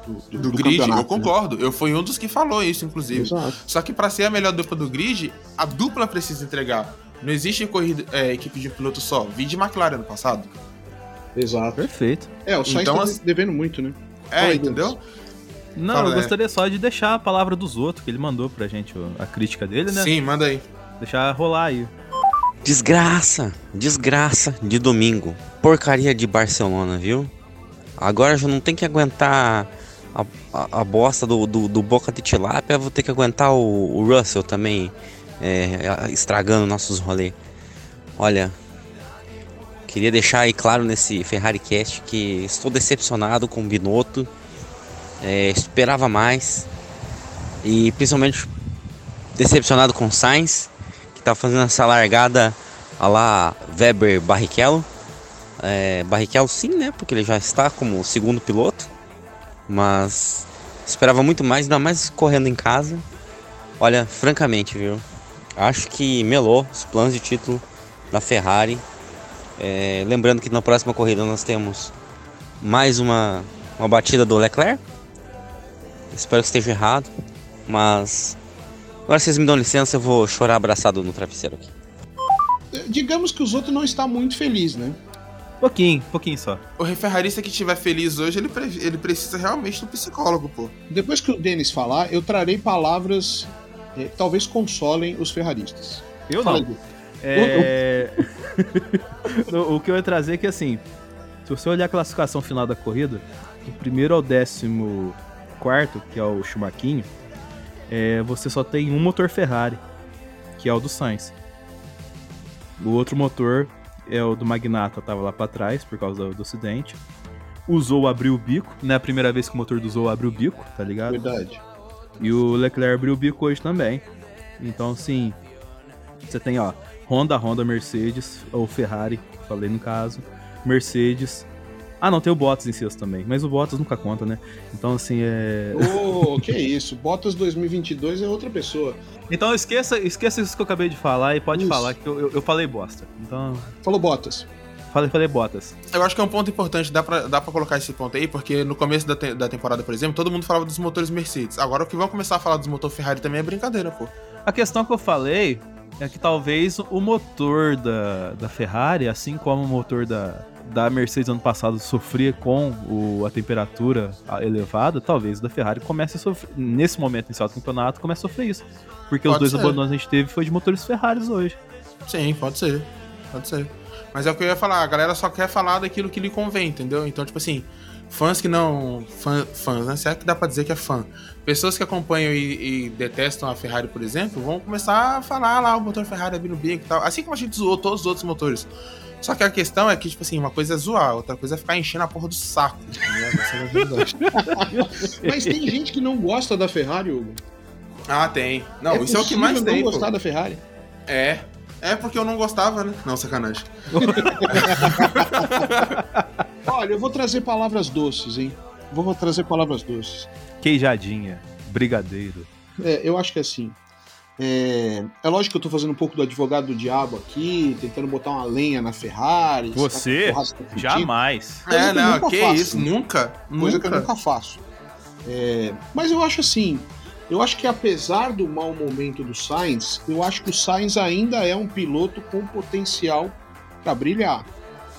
S3: Do, do-
S2: Do, grid, eu
S3: né?
S2: concordo. Eu fui um dos que falou isso, inclusive.
S3: Exato.
S2: Só que pra ser a melhor dupla do grid, a dupla precisa entregar. Não existe corrida, é, equipe de um piloto só. Vi de McLaren no passado.
S3: Exato.
S1: Perfeito.
S3: É, o Sainz
S2: Então,
S3: tá
S2: as-
S3: devendo muito, né?
S2: É,
S3: Fala
S2: entendeu?
S1: Não,
S2: Fala,
S1: eu
S2: é.
S1: gostaria só de deixar a palavra dos outros, que ele mandou pra gente a crítica dele, né?
S2: Sim, manda aí.
S1: Deixar rolar aí.
S6: Desgraça, desgraça de domingo. Porcaria de Barcelona, viu? Agora já não tem que aguentar a, a, a bosta do, do, do Boca de Tilápia, vou ter que aguentar o, o Russell também é, estragando nossos rolês. Olha, queria deixar aí claro nesse Ferrari Cast que estou decepcionado com o Binotto. É, esperava mais. E principalmente decepcionado com o Sainz que tá fazendo essa largada a lá Weber Barrichello. É, Barrichello sim, né? Porque ele já está como segundo piloto. Mas esperava muito mais, ainda mais correndo em casa. Olha, francamente, viu? Acho que melou os planos de título da Ferrari. É, lembrando que na próxima corrida nós temos mais uma, uma batida do Leclerc. Espero que esteja errado. Mas agora vocês me dão licença, eu vou chorar abraçado no travesseiro aqui.
S3: digamos que os outros não estão muito felizes, né?
S1: Pouquinho, pouquinho só.
S2: O ferrarista que estiver feliz hoje, ele, pre- ele precisa realmente do psicólogo, pô.
S3: Depois que o Denis falar, eu trarei palavras eh, talvez consolem os ferraristas.
S1: Eu
S3: Fala,
S1: não. É... o que eu ia trazer é que assim, se você olhar a classificação final da corrida, do primeiro ao décimo quarto, que é o Schumaquinho, é, você só tem um motor Ferrari, que é o do Sainz. O outro motor é o do Magnata, tava lá pra trás por causa do, do acidente. O Zou abriu o bico, não é a primeira vez que o motor do Zou abriu o bico, tá ligado?
S3: Verdade.
S1: E o Leclerc abriu o bico hoje também. Então, assim, você tem, ó, Honda, Honda, Mercedes, ou Ferrari, falei no caso, Mercedes. Ah, não, tem o Bottas em sexto também, mas o Bottas nunca conta, né? Então, assim, é.
S3: Ô, que isso? Bottas 2022 é outra pessoa.
S1: Então, esqueça, esqueça isso que eu acabei de falar e pode
S3: Isso.
S1: falar que eu, eu, eu falei bosta. Então,
S3: Falou Bottas.
S1: falei, falei Bottas.
S2: Eu acho que é um ponto importante, dá pra, dá pra colocar esse ponto aí, porque no começo da, te- da temporada, por exemplo, todo mundo falava dos motores Mercedes. Agora o que vão começar a falar dos motores Ferrari também é brincadeira, pô.
S1: A questão que eu falei é que talvez o motor da, da Ferrari, assim como o motor da, da Mercedes ano passado sofria com o- a temperatura elevada, talvez o da Ferrari comece a sofrer, nesse momento inicial do campeonato, comece a sofrer isso. Porque os
S2: Pode
S1: dois
S2: ser.
S1: abandonos que a gente teve foi de motores Ferraris hoje.
S2: Sim, pode ser. Pode ser. Mas é o que eu ia falar, a galera só quer falar daquilo que lhe convém, entendeu? Então, tipo assim, fãs que não. Fã, fãs, né? Será que dá pra dizer que é fã? Pessoas que acompanham e, e detestam a Ferrari, por exemplo, vão começar a falar lá o motor Ferrari abrindo o bico e tal. Assim como a gente zoou todos os outros motores. Só que a questão é que, tipo assim, uma coisa é zoar, outra coisa é ficar enchendo a porra do saco. Essa é.
S3: Mas tem gente que não gosta da Ferrari, Hugo.
S2: ah, tem. Não, isso é o que mais
S3: não
S2: tem. pô.
S3: gostar da Ferrari.
S2: É. É porque eu não gostava, né? Não, sacanagem.
S3: Olha, eu vou trazer palavras doces, hein? Vou trazer palavras doces.
S1: Queijadinha, brigadeiro.
S3: É, eu acho que é assim. É, é lógico que eu tô fazendo um pouco do advogado do diabo aqui, tentando botar uma lenha na Ferrari.
S1: Você?
S3: contigo.
S1: Jamais.
S3: Coisa
S2: É, não,
S3: nunca
S2: que
S3: faço.
S2: isso, nunca.
S3: Coisa que eu
S2: nunca.
S3: nunca faço. É, mas eu acho assim. Eu acho que apesar do mau momento do Sainz, eu acho que o Sainz ainda é um piloto com potencial para brilhar.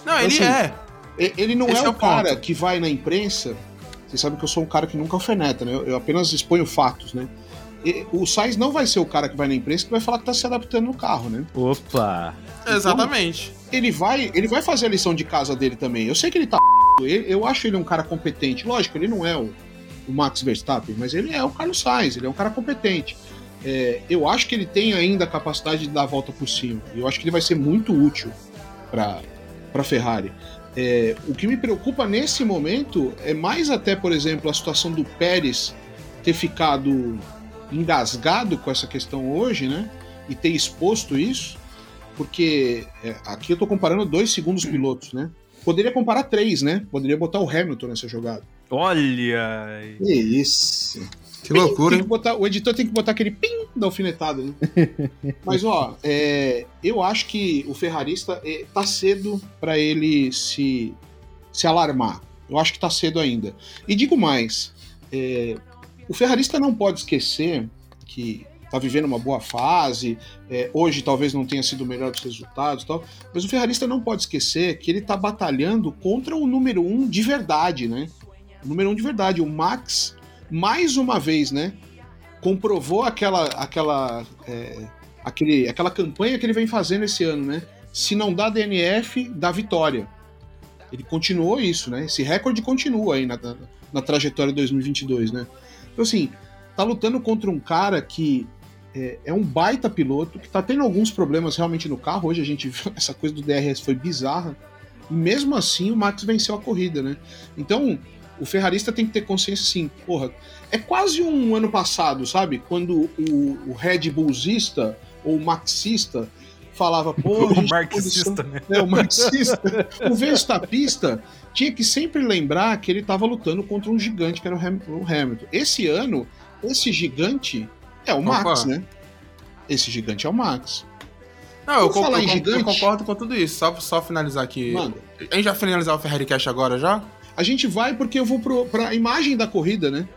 S2: Não, ele
S3: Assim,
S2: é.
S3: Ele não
S2: Esse
S3: é
S2: é
S3: o cara
S2: ponto.
S3: que vai na imprensa. Você sabe que eu sou um cara que nunca alfeneta, né? Eu, eu apenas exponho fatos, né? E- o Sainz não vai ser o cara que vai na imprensa que vai falar que tá se adaptando no carro, né?
S1: Opa!
S2: Exatamente.
S3: Ele vai, ele vai fazer a lição de casa dele também. Eu sei que ele tá. eu acho ele um cara competente. Lógico, ele não é o, o Max Verstappen, mas ele é o Carlos Sainz, ele é um cara competente. É, eu acho que ele tem ainda a capacidade de dar a volta por cima. E eu acho que ele vai ser muito útil para a Ferrari. É, o que me preocupa nesse momento é mais até, por exemplo, a situação do Pérez ter ficado engasgado com essa questão hoje, né? E ter exposto isso, porque é, aqui eu tô comparando dois segundos pilotos, né? Poderia comparar três, né? Poderia botar o Hamilton nessa jogada.
S1: Olha!
S3: Que isso.
S2: Que loucura,
S3: Tem
S2: hein?
S3: que botar- o editor tem que botar aquele pim da alfinetada, né? Mas, ó, é, eu acho que o ferrarista é, tá cedo para ele se, se alarmar. Eu acho que tá cedo ainda. E digo mais, é, o ferrarista não pode esquecer que tá vivendo uma boa fase, é, hoje talvez não tenha sido o melhor dos resultados e tal, mas o ferrarista não pode esquecer que ele tá batalhando contra o número um de verdade, né? Número um de verdade, o Max mais uma vez, né, comprovou aquela, aquela, é, aquele, aquela campanha que ele vem fazendo esse ano, né? Se não dá DNF, dá vitória. Ele continuou isso, né? Esse recorde continua aí na, na, na trajetória 2022, né? Então, assim, tá lutando contra um cara que é, é um baita piloto, que tá tendo alguns problemas realmente no carro. Hoje a gente viu essa coisa do DRS foi bizarra. E mesmo assim o Max venceu a corrida, né? Então, o ferrarista tem que ter consciência assim, porra, é quase um ano passado, sabe? Quando o, o Red Bullzista ou o Maxista falava, pô, a
S1: O marxista,
S3: condição-
S1: né?
S3: é, o marxista. o Verstappista tinha que sempre lembrar que ele estava lutando contra um gigante que era o Ham- o Hamilton. Esse ano, esse gigante é o Max,
S2: Opa.
S3: né? Esse gigante é o Max.
S2: Não, eu,
S3: falar
S2: con-
S3: em
S2: eu
S3: gigante-
S2: eu concordo com tudo isso. Só, só finalizar aqui.
S3: Mano,
S2: A gente vai finalizar o Ferrari Cash agora já?
S3: A gente vai porque eu vou pro, pra imagem da corrida, né?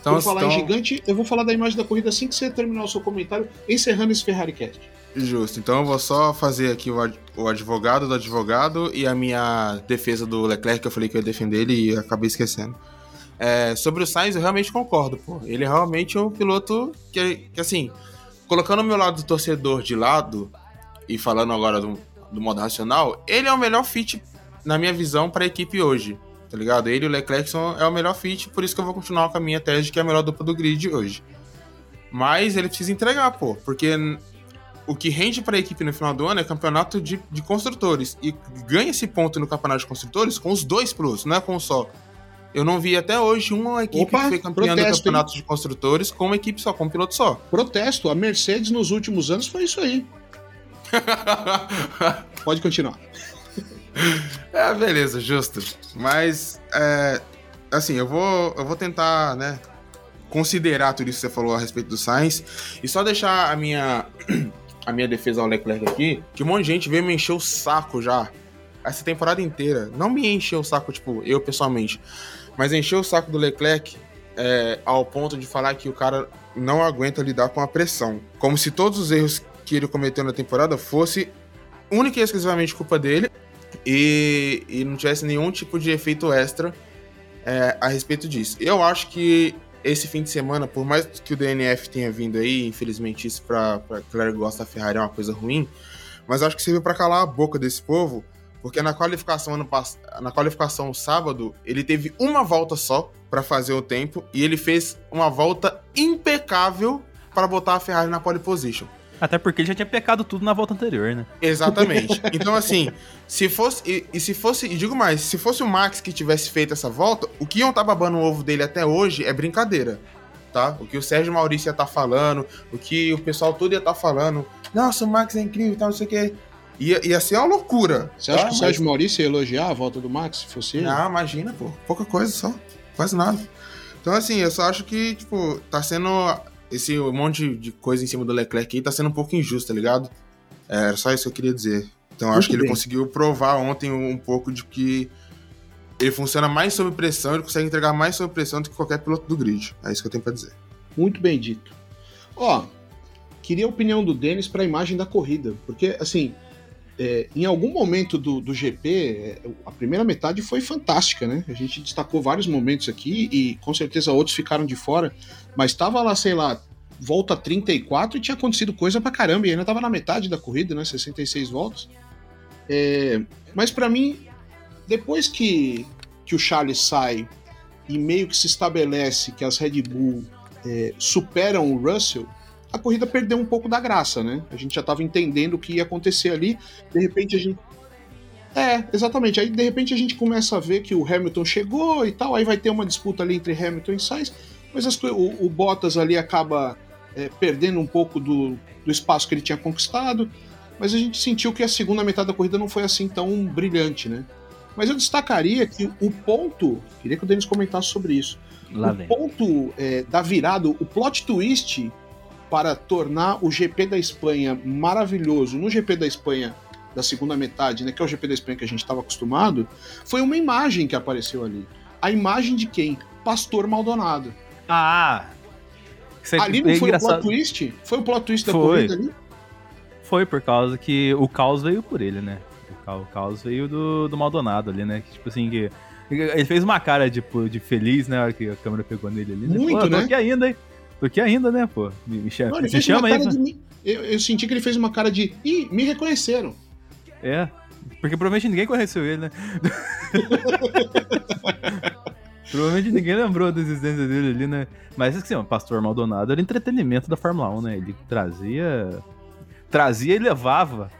S2: Então,
S3: Por falar
S2: então-
S3: em gigante, eu vou falar da imagem da corrida assim que você terminar o seu comentário, encerrando esse Ferrari Cast.
S2: Justo. Então eu vou só fazer aqui o advogado do advogado e a minha defesa do Leclerc, que eu falei que eu ia defender ele e acabei esquecendo. É, sobre o Sainz, eu realmente concordo, pô. Ele é realmente um piloto que, que, assim, colocando o meu lado do torcedor de lado e falando agora do, do modo racional, ele é o melhor fit, na minha visão, para a equipe hoje. Tá ligado? Ele e o Leclerc são, é o melhor fit, por isso que eu vou continuar com a minha tese de que é a melhor dupla do grid hoje. Mas ele precisa entregar, pô, porque o que rende para a equipe no final do ano é campeonato de, de construtores. E ganha esse ponto no campeonato de construtores com os dois pilotos, não é com um só. Eu não vi até hoje uma equipe
S3: Opa,
S2: que foi campeã do
S3: protesto,
S2: campeonato de construtores com uma equipe só, com um piloto só.
S3: Protesto, a Mercedes nos últimos anos foi isso aí. Pode continuar.
S2: É, beleza, justo. Mas, é, assim, eu vou, eu vou tentar, né, considerar tudo isso que você falou a respeito do Sainz e só deixar a minha, a minha defesa ao Leclerc aqui, que um monte de gente veio me encher o saco já essa temporada inteira. Não me encheu o saco, tipo, eu pessoalmente, mas encheu o saco do Leclerc é, ao ponto de falar que o cara não aguenta lidar com a pressão. Como se todos os erros que ele cometeu na temporada fosse única e exclusivamente culpa dele e, e não tivesse nenhum tipo de efeito extra é, a respeito disso. Eu acho que esse fim de semana, por mais que o DNF tenha vindo aí, infelizmente isso pra galera que gosta da Ferrari é uma coisa ruim, mas acho que serviu pra calar a boca desse povo, porque na qualificação ano na qualificação sábado, ele teve uma volta só pra fazer o tempo e ele fez uma volta impecável para botar a Ferrari na pole position.
S1: Até porque ele já tinha pecado tudo na volta anterior, né?
S2: Exatamente. Então, assim, se fosse. E, e se fosse. E digo mais, se fosse o Max que tivesse feito essa volta, o que iam tá babando o ovo dele até hoje é brincadeira. Tá? O que o Sérgio Maurício ia estar falando, o que o pessoal todo ia estar falando. Nossa, o Max é incrível e tal, não sei o quê. Ia, ia ser uma loucura.
S3: Você acha
S2: tá?
S3: que o Sérgio Maurício ia elogiar a volta do Max, se fosse ele?
S2: Não, imagina, pô. Pouca coisa só. Quase nada. Então, assim, eu só acho que, tipo, tá sendo. Esse monte de coisa em cima do Leclerc aí tá sendo um pouco injusto, tá ligado? É, Era só isso que eu queria dizer. Então, acho
S3: Muito
S2: que ele
S3: bem.
S2: conseguiu provar ontem um pouco de que ele funciona mais sob pressão, ele consegue entregar mais sob pressão do que qualquer piloto do grid. É isso que eu tenho pra dizer.
S3: Muito bem dito. Ó, queria a opinião do Denis para a imagem da corrida, porque assim, é, em algum momento do, do GP, é, a primeira metade foi fantástica, né? A gente destacou vários momentos aqui e com certeza outros ficaram de fora, mas estava lá, sei lá, volta 34 e tinha acontecido coisa pra caramba e ainda tava na metade da corrida, né? 66 voltas. É, mas para mim, depois que, que o Charles sai e meio que se estabelece que as Red Bull é, superam o Russell, a corrida perdeu um pouco da graça, né? A gente já estava entendendo o que ia acontecer ali, de repente a gente. É, exatamente. Aí de repente a gente começa a ver que o Hamilton chegou e tal, aí vai ter uma disputa ali entre Hamilton e Sainz, mas as o, o Bottas ali acaba é, perdendo um pouco do, do espaço que ele tinha conquistado, mas a gente sentiu que a segunda metade da corrida não foi assim tão brilhante, né? Mas eu destacaria que o ponto, queria que o Denis comentasse sobre isso
S1: Lá
S3: o
S1: vem.
S3: ponto é, da virada, o plot twist para tornar o GP da Espanha maravilhoso no GP da Espanha da segunda metade, né, que é o GP da Espanha que a gente estava acostumado, foi uma imagem que apareceu ali. A imagem de quem? Pastor Maldonado.
S1: Ah!
S3: Ali não
S1: é
S3: foi
S1: engraçado.
S3: o plot twist? Foi o plot twist da
S1: Foi.
S3: corrida ali?
S1: Foi por causa que o caos veio por ele, né? O ca- O caos veio do, do Maldonado ali, né? Que, tipo assim, que. Ele fez uma cara tipo, de feliz, né? Na hora que a câmera pegou nele ali. né?
S3: Muito,
S1: Pô, eu tô
S3: né?
S1: aqui ainda, hein? Tô aqui ainda, né, pô? Me, me chama,
S3: Não,
S1: me chama aí.
S3: de. Eu, eu senti que ele fez uma cara de. Ih, me reconheceram.
S1: É. Porque provavelmente ninguém conheceu ele, né? provavelmente ninguém lembrou da existência dele ali, né? Mas assim, o Pastor Maldonado era entretenimento da Fórmula 1, né? Ele trazia. Trazia e levava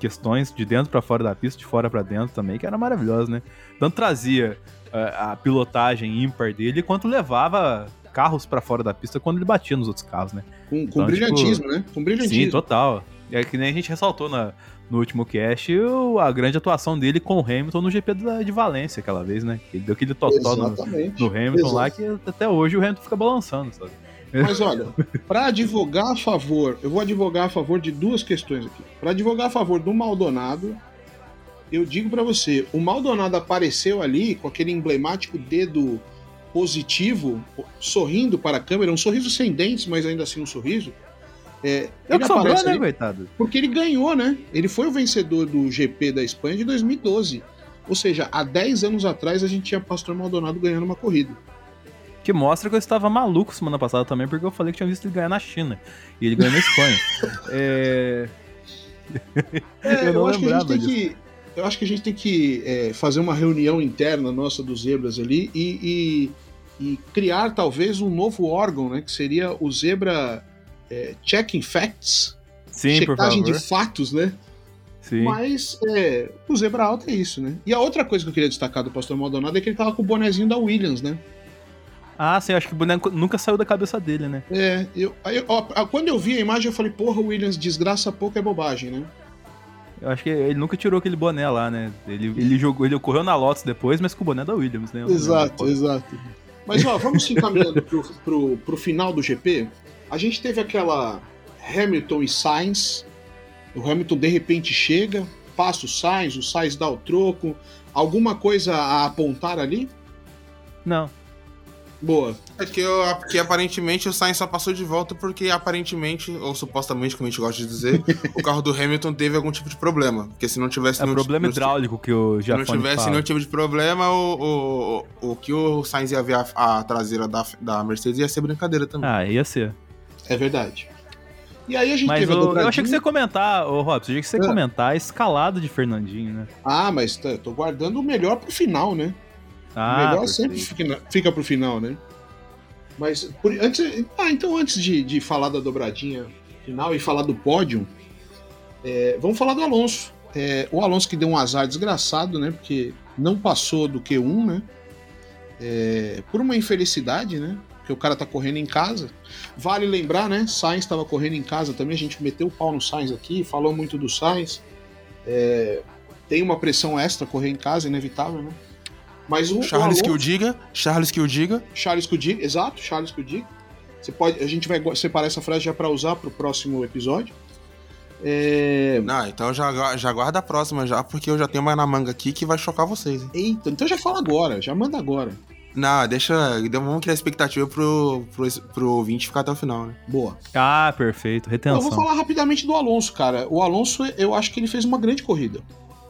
S1: questões de dentro pra fora da pista, de fora pra dentro também, que era maravilhoso, né? Tanto trazia eh, a pilotagem ímpar dele, quanto levava carros pra fora da pista quando ele batia nos outros carros, né?
S3: Com, com
S1: Então,
S3: brilhantismo, né? Com brilhantismo.
S1: Sim, total. É que nem a gente ressaltou na, no último cast o- a grande atuação dele com o Hamilton no GP da- de Valência aquela vez, né? Ele deu aquele totó no, no Hamilton
S3: Exato.
S1: lá que até hoje o Hamilton fica balançando, sabe?
S3: Mas olha, para advogar a favor, eu vou advogar a favor de duas questões aqui. Para advogar a favor do Maldonado, eu digo para você, o Maldonado apareceu ali com aquele emblemático dedo positivo, sorrindo para a câmera, um sorriso sem dentes, mas ainda assim um sorriso. É,
S1: É o que sobrou, né,
S3: ali
S1: coitado?
S3: porque ele ganhou, né? Ele foi o vencedor do GP da Espanha de 2012. Ou seja, há 10 anos atrás a gente tinha Pastor Maldonado ganhando uma corrida.
S1: Que mostra que eu estava maluco semana passada também, porque eu falei que tinha visto ele ganhar na China. E ele ganhou na Espanha. é...
S3: É,
S1: Eu não
S3: acho que a gente
S1: lembrava
S3: tem que. Eu acho que a gente tem que é, fazer uma reunião interna nossa dos zebras ali e, e- e criar talvez um novo órgão, né? Que seria o Zebra é, Checking Facts,
S1: Sim, por
S3: checagem
S1: favor.
S3: de fatos, né?
S1: Sim.
S3: Mas é, o Zebra Alto é isso, né? E a outra coisa que eu queria destacar do Pastor Maldonado é que ele tava com o bonezinho da Williams, né?
S1: Ah, sim, acho que o boneco nunca saiu da cabeça dele, né?
S3: É, eu, aí, ó, quando eu vi a imagem eu falei, porra, Williams, desgraça pouco é bobagem, né?
S1: Eu acho que ele nunca tirou aquele boné lá, né? Ele, ele jogou, ele correu na Lotus depois, mas com o boné da Williams, né? Eu
S3: Exato, exato. Mas ó, vamos se encaminhando pro, pro, pro final do GP. A gente teve aquela Hamilton e Sainz. O Hamilton de repente chega, passa o Sainz, o Sainz dá o troco. Alguma coisa a apontar ali?
S1: Não.
S3: Boa.
S2: É que, eu, que aparentemente o Sainz só passou de volta porque aparentemente, ou supostamente, como a gente gosta de dizer, o carro do Hamilton teve algum tipo de problema. Porque se não tivesse
S1: É
S2: nenhum-
S1: problema hidráulico que o
S2: Se não tivesse
S1: fala.
S2: nenhum tipo de problema, o, o, o, o que o Sainz ia ver a, a traseira da, da Mercedes ia ser brincadeira também.
S1: Ah, ia ser.
S3: É verdade. E aí a gente
S1: Mas
S3: teve
S1: o- eu achei que você ia comentar, ô Robson, eu achei que você ia
S3: É.
S1: comentar a escalada de Fernandinho, né?
S3: Ah, mas tá- tô guardando o melhor pro final, né? o
S1: Ah,
S3: melhor
S1: perfeito.
S3: sempre fica, fica pro final, né? Mas por, antes, ah, então antes de, de falar da dobradinha final e falar do pódio, é, vamos falar do Alonso. É, o Alonso que deu um azar desgraçado, né? Porque não passou do Q1, né? É, por uma infelicidade, né? Porque o cara tá correndo em casa. Vale lembrar, né? Sainz estava correndo em casa também. A gente meteu o pau no Sainz aqui, falou muito do Sainz. É, tem uma pressão extra correr em casa, inevitável, né? Mas o, o
S2: Charles que o
S3: Alonso-
S2: diga, Charles que o diga.
S3: Charles que o diga, exato, Charles que o diga. Você pode, a gente vai separar essa frase já para usar pro próximo episódio. É,
S2: Não, então já, já guarda a próxima já, porque eu já tenho uma na manga aqui que vai chocar vocês, hein?
S3: Eita, então já fala agora, já manda agora.
S2: Não, deixa. Vamos criar expectativa pro, pro, pro ouvinte ficar até o final, né?
S3: Boa.
S1: Ah, perfeito.
S3: Eu
S1: Retenção.
S3: vou falar rapidamente do Alonso, cara. O Alonso, eu acho que ele fez uma grande corrida.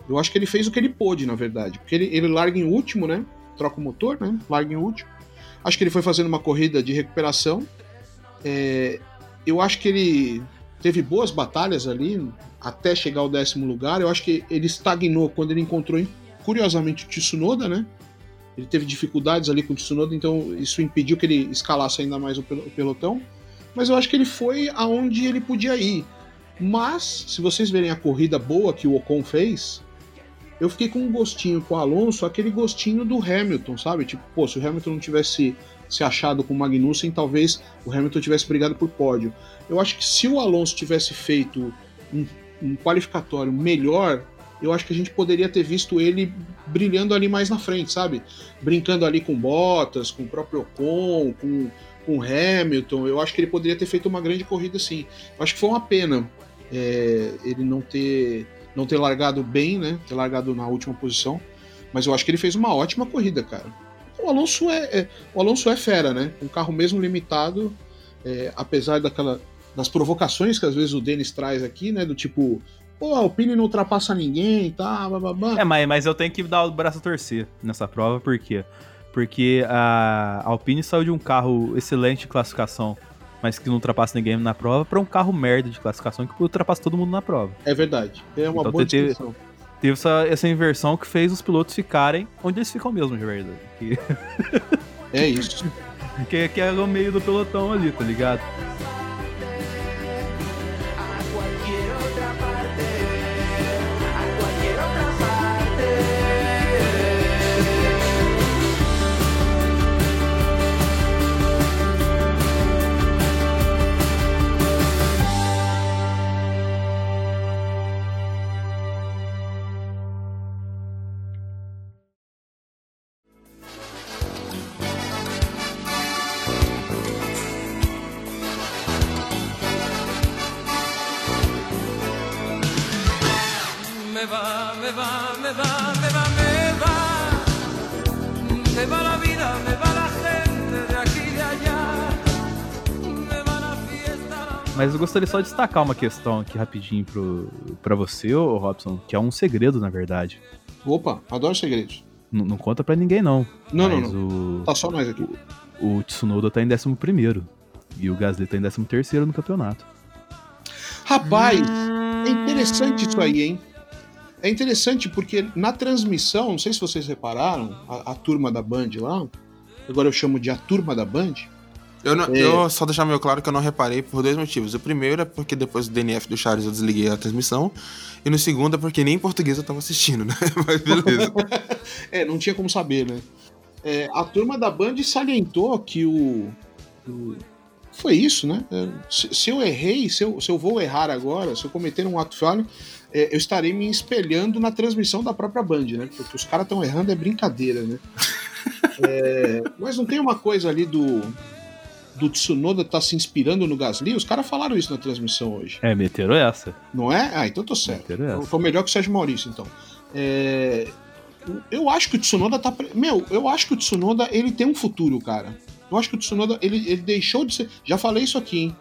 S3: Eu acho que ele fez o que ele pôde, na verdade. Porque ele, ele larga em último, né? Troca o motor, né? Larga em último. Acho que ele foi fazendo uma corrida de recuperação. É, eu acho que ele teve boas batalhas ali até chegar ao décimo lugar. Eu acho que ele estagnou quando ele encontrou, curiosamente, o Tsunoda, né? Ele teve dificuldades ali com o Tsunoda, então isso impediu que ele escalasse ainda mais o pel- o pelotão. Mas eu acho que ele foi aonde ele podia ir. Mas, se vocês verem a corrida boa que o Ocon fez, eu fiquei com um gostinho com o Alonso, aquele gostinho do Hamilton, sabe? Tipo, pô, se o Hamilton não tivesse se achado com o Magnussen, talvez o Hamilton tivesse brigado por pódio. Eu acho que se o Alonso tivesse feito um, um qualificatório melhor, eu acho que a gente poderia ter visto ele brilhando ali mais na frente, sabe? Brincando ali com Bottas, com o próprio Ocon, com, com Hamilton. Eu acho que ele poderia ter feito uma grande corrida sim. Eu acho que foi uma pena é, ele não ter não ter largado bem, né? Ter largado na última posição. Mas eu acho que ele fez uma ótima corrida, cara. O Alonso é, é- o Alonso é fera, né? Um carro mesmo limitado, é, apesar daquela das provocações que às vezes o Denis traz aqui, né? Do tipo, pô, a Alpine não ultrapassa ninguém, tá, bababá.
S1: É, mas, mas eu tenho que dar o braço a torcer nessa prova, por quê? Porque a Alpine saiu de um carro excelente de classificação, mas que não ultrapassa ninguém na prova, pra um carro merda de classificação que ultrapassa todo mundo na prova.
S3: É verdade. É uma
S1: Então,
S3: boa
S1: teve-. Teve essa, essa inversão que fez os pilotos ficarem onde eles ficam mesmo, de verdade. Que,
S3: É isso.
S1: que, que é o meio do pelotão ali, tá ligado? Mas eu gostaria só de destacar uma questão aqui rapidinho pro, pra você, ô Robson, que é um segredo, na verdade.
S3: Opa, adoro segredos.
S1: N- não conta pra ninguém, não.
S3: Não, não, não.
S1: O,
S3: Tá só nós aqui.
S1: o Tsunoda tá em 11 primeiro. E o Gasly tá em 13 terceiro no campeonato.
S3: Rapaz, é interessante isso aí, hein? É interessante porque na transmissão, não sei se vocês repararam, a, a turma da Band lá, agora eu chamo de a turma da Band,
S2: Eu, não,
S3: É.
S2: eu só deixar meio claro que eu não reparei por dois motivos. O primeiro é porque depois do DNF do Charles eu desliguei a transmissão. E no segundo é porque nem em português eu tava assistindo, né? Mas beleza.
S3: É, não tinha como saber, né? É, a turma da Band salientou que o. o- foi isso, né? É, Se, se eu errei, se eu, se eu vou errar agora, se eu cometer um ato falho, é, eu estarei me espelhando na transmissão da própria Band, né? Porque os caras estão errando é brincadeira, né? É, mas não tem uma coisa ali do. Do Tsunoda tá se inspirando no Gasly? Os caras falaram isso na transmissão hoje.
S1: É, meteram essa.
S3: Não é? Ah, então tô certo.
S1: Meteram essa.
S3: Foi melhor que o Sérgio Maurício, então. É, Eu acho que o Tsunoda tá. Meu, eu acho que o Tsunoda ele tem um futuro, cara. Eu acho que o Tsunoda ele, ele deixou de ser. Já falei isso aqui, hein?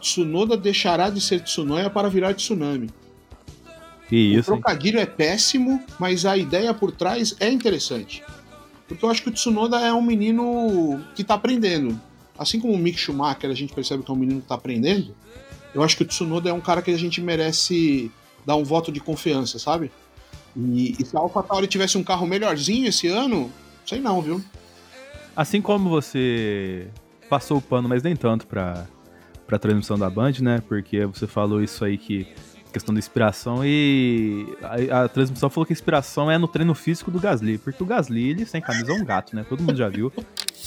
S3: Tsunoda deixará de ser Tsunoya para virar Tsunami.
S1: Que
S3: o
S1: isso, hein?
S3: trocadilho é péssimo, mas a ideia por trás é interessante. Porque eu acho que o Tsunoda é um menino que tá aprendendo. Assim como o Mick Schumacher, a gente percebe que é um menino que tá aprendendo. Eu acho que o Tsunoda é um cara que a gente merece dar um voto de confiança, sabe? E, e se a AlphaTauri tivesse um carro melhorzinho esse ano, sei não, viu?
S1: Assim como você passou o pano, mas nem tanto pra, pra transmissão da Band, né? Porque você falou isso aí que questão da inspiração e a, a transmissão falou que a inspiração é no treino físico do Gasly, porque o Gasly, ele sem camisa é um gato, né? Todo mundo já viu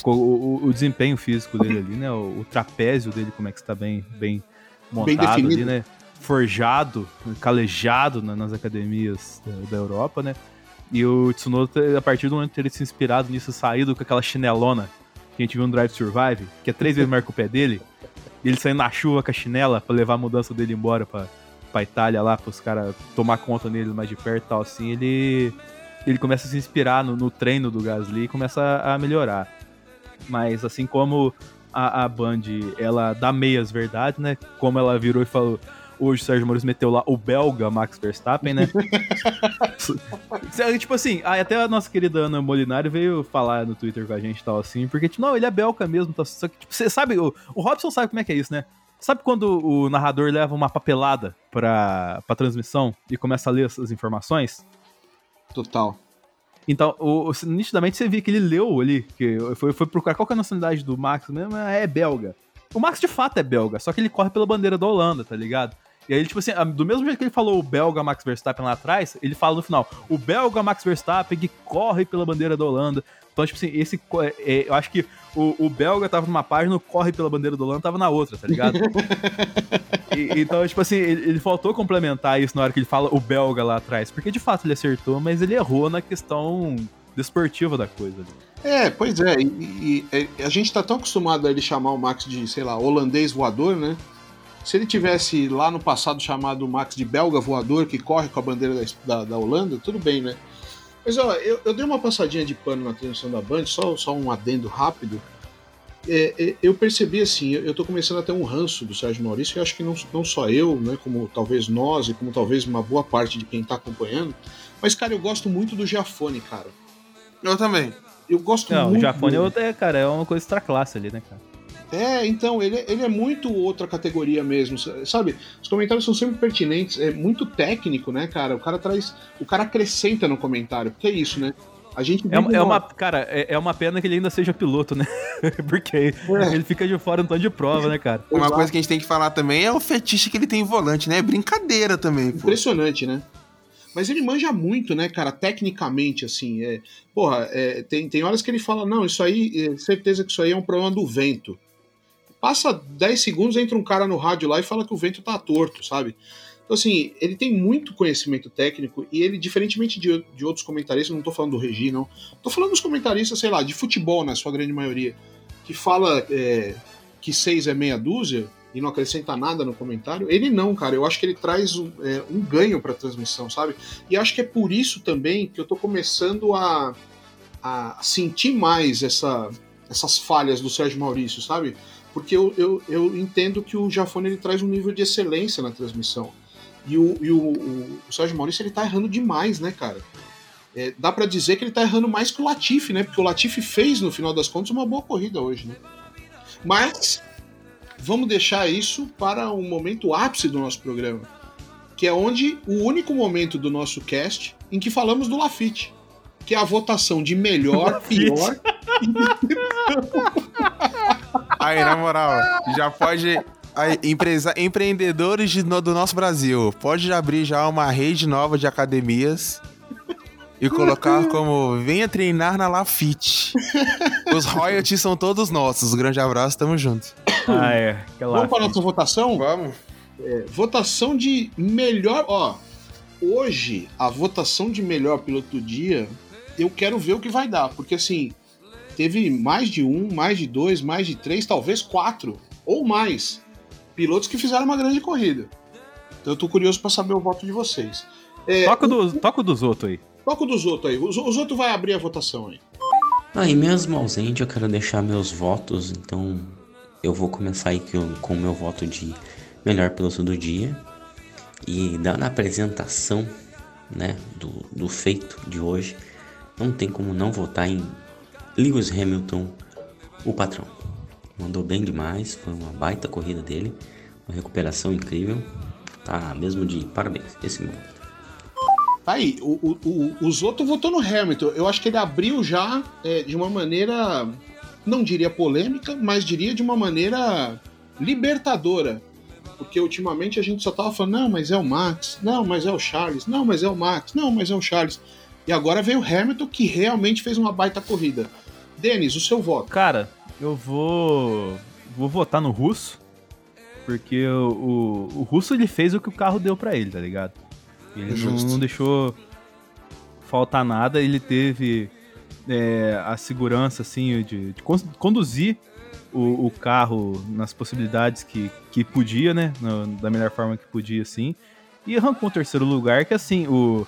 S1: o, o- o desempenho físico dele ali, né? O, o trapézio dele, como é que está bem, bem montado ali,
S3: definido.
S1: né? Forjado, calejado na- nas academias da, da Europa, né? E o Tsunoda, a partir do momento que ele se inspirado nisso, saído com aquela chinelona que a gente viu no Drive Survive, que é três vezes maior que o pé dele, e ele saindo na chuva com a chinela pra levar a mudança dele embora pra, pra Itália lá, pros caras tomar conta dele mais de perto e tal, assim, ele, ele começa a se inspirar no, no treino do Gasly e começa a, a melhorar. Mas assim como a, a Band, ela dá meias verdades, né? Como ela virou e falou, hoje o Sérgio Maurício meteu lá o belga Max Verstappen, né? tipo assim, até a nossa querida Ana Molinari veio falar no Twitter com a gente e tal, assim, porque, tipo, não, ele é belga mesmo, tá, só que, tipo, você sabe, o, o Robson sabe como é que é isso, né? Sabe quando o narrador leva uma papelada pra, pra transmissão e começa a ler essas informações?
S3: Total.
S1: Então, o, o- nitidamente você via que ele leu ali, que foi, foi procurar qual é a nacionalidade do Max mesmo, é belga. O Max de fato é belga, só que ele corre pela bandeira da Holanda, tá ligado? E aí, tipo assim, do mesmo jeito que ele falou o belga Max Verstappen lá atrás, ele fala no final, o belga Max Verstappen que corre pela bandeira da Holanda. Então, tipo assim, esse. co- é, eu acho que o, o belga tava numa página, o corre pela bandeira da Holanda tava na outra, tá ligado? E- então, tipo assim, ele, ele faltou complementar isso na hora que ele fala o belga lá atrás, porque de fato ele acertou, mas ele errou na questão desportiva da coisa.
S3: É, pois é, e, e- e a gente tá tão acostumado a ele chamar o Max de, sei lá, holandês voador, né? Se ele tivesse lá no passado chamado o Max de belga voador, que corre com a bandeira da, da, da Holanda, tudo bem, né? Mas ó, eu, eu dei uma passadinha de pano na transmissão da Band, só, só um adendo rápido. É, é, eu percebi assim, eu, eu tô começando a ter um ranço do Sérgio Maurício, e acho que não, não só eu, né, como talvez nós e como talvez uma boa parte de quem tá acompanhando, mas cara, eu gosto muito do Giafone, cara.
S2: Eu também.
S3: Eu gosto
S1: Não,
S3: muito.
S1: o Jafone é, outra- é, cara, é uma coisa extra classe ali, né, cara?
S3: É, então, ele, ele é muito outra categoria mesmo, sabe? Os comentários são sempre pertinentes, é muito técnico, né, cara? O cara traz. O cara acrescenta no comentário, porque é isso, né? A gente
S1: É, uma- é uma, cara, é, é uma pena que ele ainda seja piloto, né? Porque
S3: É.
S1: ele fica de fora um tanto de prova, né, cara?
S2: Uma coisa que a gente tem que falar também é o fetiche que ele tem em volante, né? É brincadeira também, pô.
S3: Impressionante, né? Mas ele manja muito, né, cara, tecnicamente, assim. É, porra, é, tem, tem horas que ele fala, não, isso aí, é, certeza que isso aí é um problema do vento. Passa 10 segundos, entra um cara no rádio lá e fala que o vento tá torto, sabe? Então, assim, ele tem muito conhecimento técnico e ele, diferentemente de, de outros comentaristas, não tô falando do Regi, não. Tô falando dos comentaristas, sei lá, de futebol, na sua grande maioria, que fala é, que seis é meia dúzia e não acrescenta nada no comentário. Ele não, cara. Eu acho que ele traz um, é, um ganho pra transmissão, sabe? E acho que é por isso também que eu tô começando a, a sentir mais essa, essas falhas do Sérgio Maurício, sabe? Porque eu, eu, eu entendo que o Jafone ele traz um nível de excelência na transmissão. E o, e o, o, o Sérgio Maurício ele tá errando demais, né, cara? É, dá pra dizer que ele tá errando mais que o Latifi, né? Porque o Latifi fez, no final das contas, uma boa corrida hoje, né? Mas vamos deixar isso para o momento ápice do nosso programa, que é onde o único momento do nosso cast em que falamos do Lafitte, que é a votação de melhor, pior.
S2: Aí, na moral, já pode. Aí, empresa, empreendedores de- no- do nosso Brasil, pode abrir já uma rede nova de academias e colocar como venha treinar na Lafite. Os royalties são todos nossos. grande abraço, tamo junto.
S1: Ah, é. Aquela
S3: Vamos para a nossa votação?
S2: Vamos.
S3: É, votação de melhor. Ó, hoje, a votação de melhor piloto do dia, eu quero ver o que vai dar. Porque assim, teve mais de um, mais de dois, mais de três, talvez quatro ou mais pilotos que fizeram uma grande corrida. Então eu tô curioso para saber o voto de vocês. É,
S1: Toca, do, toca o dos outros aí.
S3: toca o dos outros aí. Os, os outros vai abrir a votação aí.
S6: Ah, e mesmo ausente, eu quero deixar meus votos, então eu vou começar aí com com o meu voto de melhor piloto do dia. E dando a apresentação, né, do, do feito de hoje, não tem como não votar em Lewis Hamilton, o patrão. Mandou bem demais, foi uma baita corrida dele, uma recuperação incrível. Tá mesmo de parabéns, esse meu.
S3: Tá aí, o, o, o, os outros votou no Hamilton. Eu acho que ele abriu já é, de uma maneira, não diria polêmica, mas diria de uma maneira libertadora. Porque ultimamente a gente só tava falando, não, mas é o Max, não, mas é o Charles, não, mas é o Max, não, mas é o Charles. E agora veio o Hamilton que realmente fez uma baita corrida. Denis, o seu voto.
S1: Cara, eu vou. Vou votar no russo. Porque o, o, o russo ele fez o que o carro deu pra ele, tá ligado? Ele não, não deixou faltar nada, ele teve é, a segurança, assim, de, de con- conduzir o, o carro nas possibilidades que, que podia, né? No- da melhor forma que podia, assim. E arrancou o terceiro lugar, que assim, o.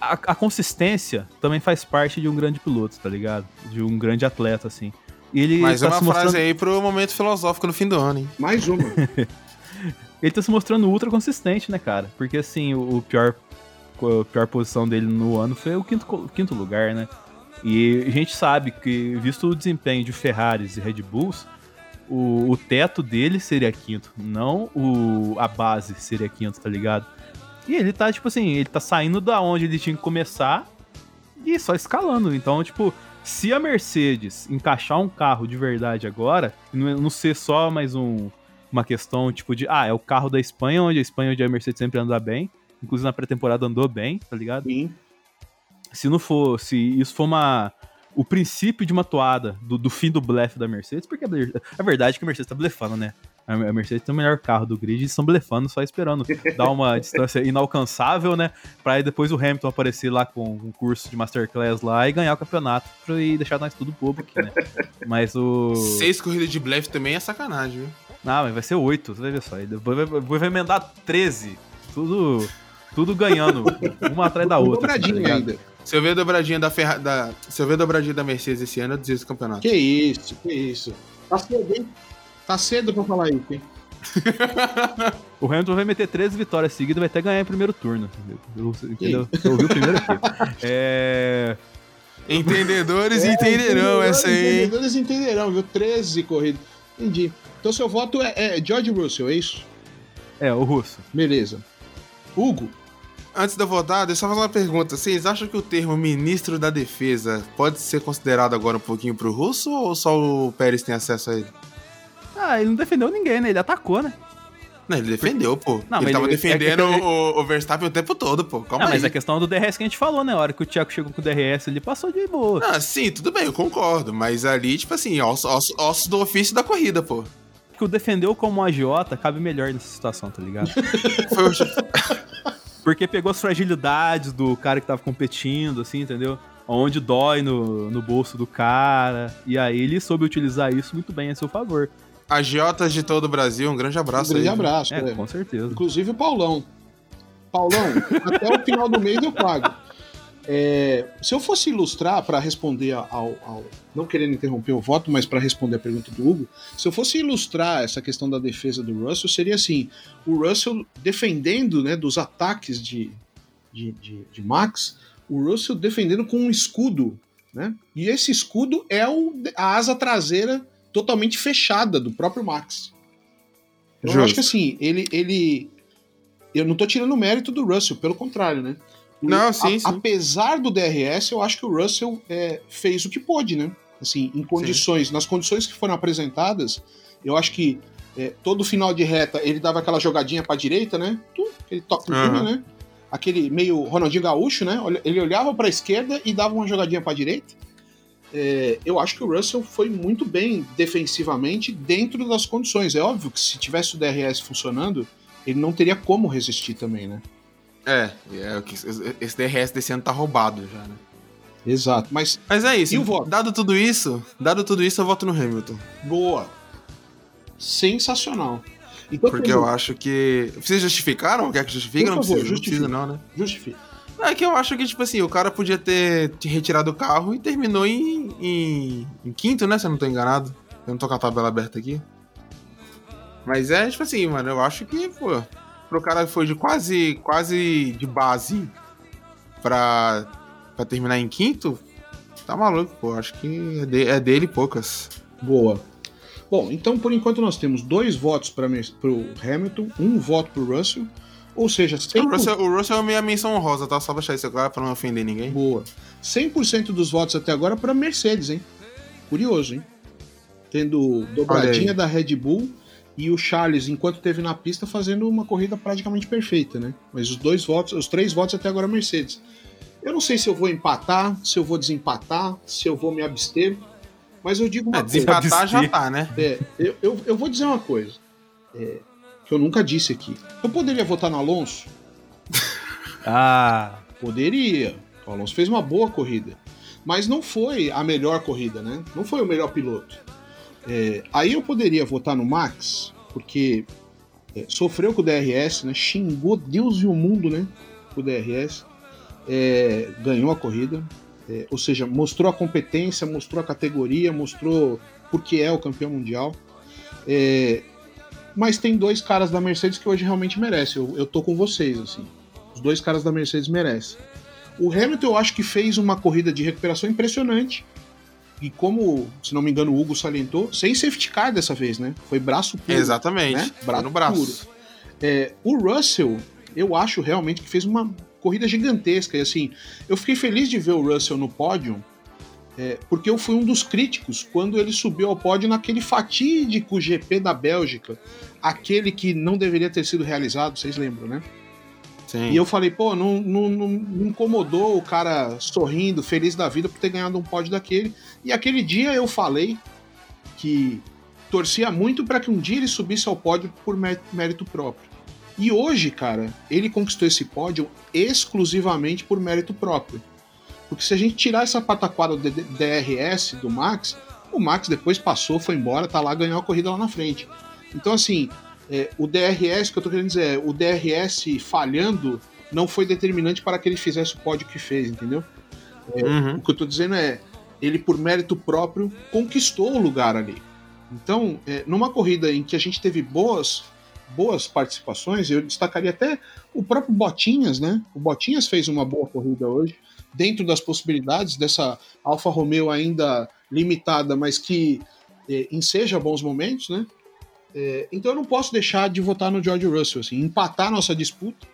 S1: A, a consistência também faz parte de um grande piloto, tá ligado? De um grande atleta, assim. E ele
S2: Mais
S1: tá
S2: uma
S1: se
S2: frase
S1: mostrando,
S2: aí pro momento filosófico no fim do ano, hein?
S3: Mais uma.
S1: ele tá se mostrando ultra consistente, né, cara? Porque assim, o, o pior a pior posição dele no ano foi o quinto, quinto lugar, né? E a gente sabe que, visto o desempenho de Ferraris e Red Bulls, o, o teto dele seria quinto, não o, a base seria quinto, tá ligado? E ele tá, tipo assim, ele tá saindo da onde ele tinha que começar e só escalando. Então, tipo, se a Mercedes encaixar um carro de verdade agora, e não, ser só mais um, uma questão, tipo, de, ah, é o carro da Espanha, onde a Espanha, onde a Mercedes sempre anda bem, inclusive na pré-temporada andou bem, tá ligado?
S3: Sim.
S1: se não for, se isso for uma o princípio de uma toada do, do fim do blefe da Mercedes, porque a, a verdade é que a Mercedes tá blefando, né? A Mercedes tem o melhor carro do grid e estão blefando, só esperando dar uma distância inalcançável, né? Pra aí depois o Hamilton aparecer lá com um curso de Masterclass lá e ganhar o campeonato pra, e deixar nós tudo bobo aqui, né? Mas o.
S2: Seis corridas de blefe também é sacanagem, viu?
S1: Não, mas vai ser oito, você vai ver só. E depois vai, vai emendar 13. Tudo, tudo ganhando, uma atrás da outra. tá
S3: Dobradinha
S1: ligado?
S3: ainda.
S2: Se eu ver a dobradinha da Ferrari. Da... Se eu ver a dobradinha da Mercedes esse ano, eu desisto do campeonato.
S3: Que isso, que isso. Tá cedo, hein? Tá cedo pra falar isso, hein?
S1: O Hamilton vai meter 13 vitórias seguidas, vai até ganhar em primeiro turno. Entendeu? Entendeu? Você ouviu primeiro aqui. É.
S2: Entendedores entenderão
S3: É,
S2: essa aí.
S3: Entendedores entenderão, viu? 13 corridas. Entendi. Então seu voto é, é George Russell, é isso?
S1: É, o russo.
S3: Beleza. Hugo,
S2: Antes de eu votar, deixa eu só fazer uma pergunta. Vocês acham que o termo ministro da defesa pode ser considerado agora um pouquinho pro russo ou só o Pérez tem acesso a ele?
S1: Ah, ele não defendeu ninguém, né? Ele atacou, né?
S2: Não, ele defendeu, pô.
S1: Não,
S2: ele tava
S1: ele-
S2: defendendo
S1: é que-
S2: o, o Verstappen o tempo todo, pô. Calma
S1: Não,
S2: aí.
S1: mas a questão do DRS que a gente falou, né? A hora que o Thiago chegou com o DRS, ele passou de boa.
S2: Ah, sim, tudo bem, eu concordo. Mas ali, tipo assim, ossos osso, ossos do ofício da corrida, pô.
S1: Porque o defendeu como um agiota cabe melhor nessa situação, tá ligado?
S2: Foi o-
S1: Porque pegou as fragilidades do cara que tava competindo, assim, entendeu? Onde dói no, no bolso do cara. E aí ele soube utilizar isso muito bem a seu favor.
S2: Agiotas de todo o Brasil, um grande
S3: um
S2: abraço
S3: grande
S2: aí.
S3: abraço.
S1: É,
S3: né?
S1: com certeza.
S3: Inclusive o Paulão. Paulão, até o final do mês eu pago. É, se eu fosse ilustrar para responder ao, ao- Não querendo interromper o voto, mas para responder a pergunta do Hugo, se eu fosse ilustrar essa questão da defesa do Russell, seria assim: o Russell defendendo né, dos ataques de, de, de, de Max, o Russell defendendo com um escudo. Né? E esse escudo é o, a asa traseira totalmente fechada do próprio Max. Então, eu acho que assim, ele, ele. Eu não tô tirando o mérito do Russell, pelo contrário, né? O-
S2: Não, sim,
S3: a-
S2: sim.
S3: Apesar do DRS, eu acho que o Russell é, fez o que pôde, né? Assim, em condições, nas condições que foram apresentadas, eu acho que é, todo final de reta ele dava aquela jogadinha pra direita, né? No
S2: Aham.
S3: time, né? Aquele meio Ronaldinho Gaúcho, né? Ele olhava pra esquerda e dava uma jogadinha pra direita. É, eu acho que o Russell foi muito bem defensivamente dentro das condições. É óbvio que se tivesse o DRS funcionando, ele não teria como resistir também, né?
S2: É, é esse DRS desse ano tá roubado já, né?
S3: Exato. Mas
S2: Mas é isso.
S3: E o voto?
S2: Dado tudo isso, dado tudo isso, eu voto no Hamilton.
S3: boa. Sensacional. Então,
S2: Porque eu acho que. Vocês justificaram? Quer que justifique?
S3: Por
S2: Não
S3: favor,
S2: precisa, não precisa,
S3: justifique.
S2: não, né?
S3: Justifica.
S2: É que eu acho que, tipo assim, o cara podia ter te retirado o carro e terminou em, em, em quinto, né? Se eu não tô enganado. Eu não tô com a tabela aberta aqui. Mas é, tipo assim, mano, eu acho que, pô, pro cara foi de quase, quase de base pra, pra terminar em quinto, tá maluco, pô. Acho que é, de- é dele poucas.
S3: Boa. Bom, então por enquanto nós temos dois votos para o Hamilton, um voto para o Russell, ou seja, 100%,
S2: O Russell, o Russell é minha menção honrosa, tá? Só pra deixar isso claro pra não ofender ninguém.
S3: boa. 100% dos votos até agora para Mercedes, hein? Curioso, hein? Tendo dobradinha da Red Bull e o Charles, enquanto teve na pista, fazendo uma corrida praticamente perfeita, né? Mas os dois votos, os três votos até agora Mercedes. Eu não sei se eu vou empatar, se eu vou desempatar, se eu vou me abster, mas eu digo uma
S2: É,
S3: coisa.
S2: desempatar já tá, né?
S3: É, eu, eu, eu vou dizer uma coisa é, que eu nunca disse aqui. Eu poderia votar no Alonso?
S1: Ah,
S3: Poderia. O Alonso fez uma boa corrida. Mas não foi a melhor corrida, né? Não foi o melhor piloto. É, aí eu poderia votar no Max, porque é, sofreu com o DRS, né? Xingou Deus e o mundo, né? Com o DRS. É, ganhou a corrida. É, ou seja, mostrou a competência, mostrou a categoria, mostrou porque é o campeão mundial. É, mas tem dois caras da Mercedes que hoje realmente merecem. Eu, eu tô com vocês, assim. Os dois caras da Mercedes merecem. O Hamilton eu acho que fez uma corrida de recuperação impressionante. E como, se não me engano, o Hugo salientou, sem safety car dessa vez, né? Foi braço puro.
S2: Exatamente.
S3: né?
S2: Foi no braço.
S3: puro. É, o Russell, eu acho realmente que fez uma corrida gigantesca. E assim, eu fiquei feliz de ver o Russell no pódio, é, porque eu fui um dos críticos quando ele subiu ao pódio naquele fatídico GP da Bélgica, aquele que não deveria ter sido realizado, vocês lembram, né?
S2: Sim.
S3: E eu falei, pô, não, não, não não incomodou o cara sorrindo, feliz da vida por ter ganhado um pódio daquele. E aquele dia eu falei que torcia muito para que um dia ele subisse ao pódio por mé- mérito próprio. E hoje, cara, ele conquistou esse pódio exclusivamente por mérito próprio. Porque se a gente tirar essa pataquada do DRS do Max, o Max depois passou, foi embora, tá lá, ganhou a corrida lá na frente. Então, assim, é, o DRS, que eu tô querendo dizer, é, o DRS falhando não foi determinante para que ele fizesse o pódio que fez, entendeu?
S2: Uhum.
S3: O que eu tô dizendo é, ele por mérito próprio conquistou o lugar ali. Então, é, numa corrida em que a gente teve boas boas participações, eu destacaria até o próprio Botinhas, né? O Botinhas fez uma boa corrida hoje, dentro das possibilidades dessa Alfa Romeo ainda limitada, mas que é, enseja bons momentos, né? É, então eu não posso deixar de votar no George Russell, assim, empatar nossa disputa,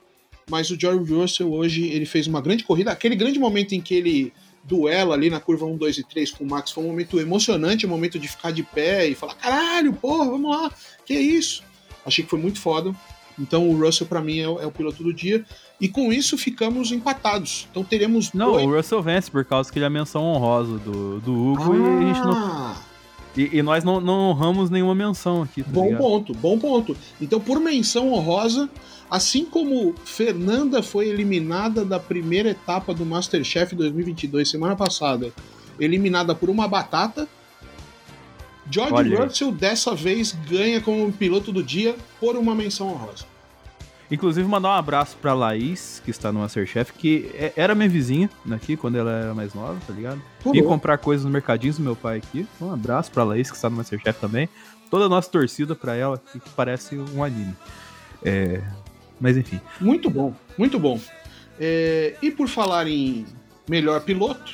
S3: mas o George Russell hoje ele fez uma grande corrida, aquele grande momento em que ele duela ali na curva 1, 2 e 3 com o Max foi um momento emocionante, um momento de ficar de pé e falar, caralho, porra, vamos lá, que isso? Achei que foi muito foda. Então o Russell para mim é, é o piloto do dia. E com isso ficamos empatados. Então teremos
S1: não,
S3: dois...
S1: o Russell vence por causa que ele é a menção honrosa do, do Hugo e a gente não.
S3: Ah,
S1: E, e nós não, não honramos nenhuma menção aqui, tá
S3: Bom
S1: ligado?
S3: ponto, bom ponto. Então, por menção honrosa, assim como Fernanda foi eliminada da primeira etapa do Masterchef 2022 semana passada, eliminada por uma batata, George
S1: Olha.
S3: Russell dessa vez ganha como piloto do dia por uma menção honrosa.
S1: Inclusive, mandar um abraço pra Laís, que está no Masterchef, que é- era minha vizinha aqui quando ela era mais nova, tá ligado? E comprar coisas no mercadinho do meu pai aqui. Um abraço pra Laís, que está no Masterchef também. Toda a nossa torcida pra ela, que que parece um anime. É... Mas enfim.
S3: Muito bom, muito bom. É, e por falar em melhor piloto,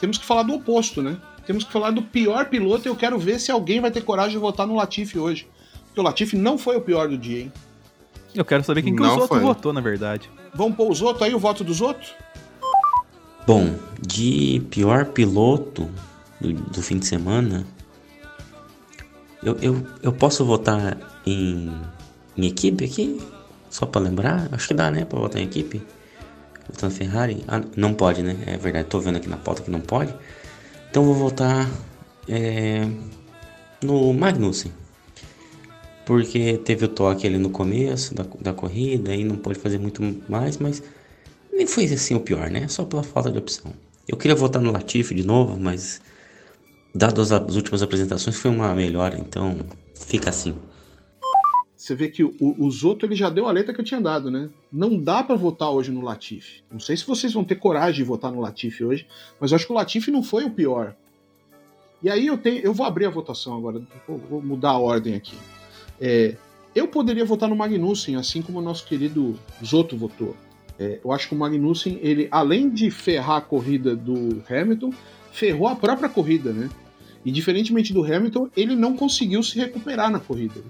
S3: temos que falar do oposto, né? Temos que falar do pior piloto e eu quero ver se alguém vai ter coragem de votar no Latifi hoje. Porque o Latifi não foi o pior do dia, hein?
S1: Eu quero saber quem que
S2: Não
S1: os outros
S2: foi.
S1: votou, na verdade.
S3: Vamos pôr os outros aí, o voto dos outros?
S6: Bom, de pior piloto do, do fim de semana, eu, eu, eu posso votar em, em equipe aqui? Só pra lembrar? Acho que dá, né? Pra votar em equipe? Votar na Ferrari? Ah, não pode, né? É verdade, tô vendo aqui na pauta que não pode. Então eu vou votar é, no Magnussen. Porque teve o toque ali no começo da, da corrida e não pode fazer muito mais, mas nem foi assim o pior, né? Só pela falta de opção. Eu queria votar no Latifi de novo, mas dado as, as últimas apresentações foi uma melhora, então fica assim.
S3: Você vê que o, o Zoto ele já deu a letra que eu tinha dado, né? Não dá pra votar hoje no Latifi. Não sei se vocês vão ter coragem de votar no Latifi hoje, mas eu acho que o Latifi não foi o pior. E aí eu tenho, eu vou abrir a votação agora, vou, vou mudar a ordem aqui. É, eu poderia votar no Magnussen, assim como o nosso querido Zoto votou. É, eu acho que o Magnussen, ele, além de ferrar a corrida do Hamilton, ferrou a própria corrida, né? E diferentemente do Hamilton, ele não conseguiu se recuperar na corrida.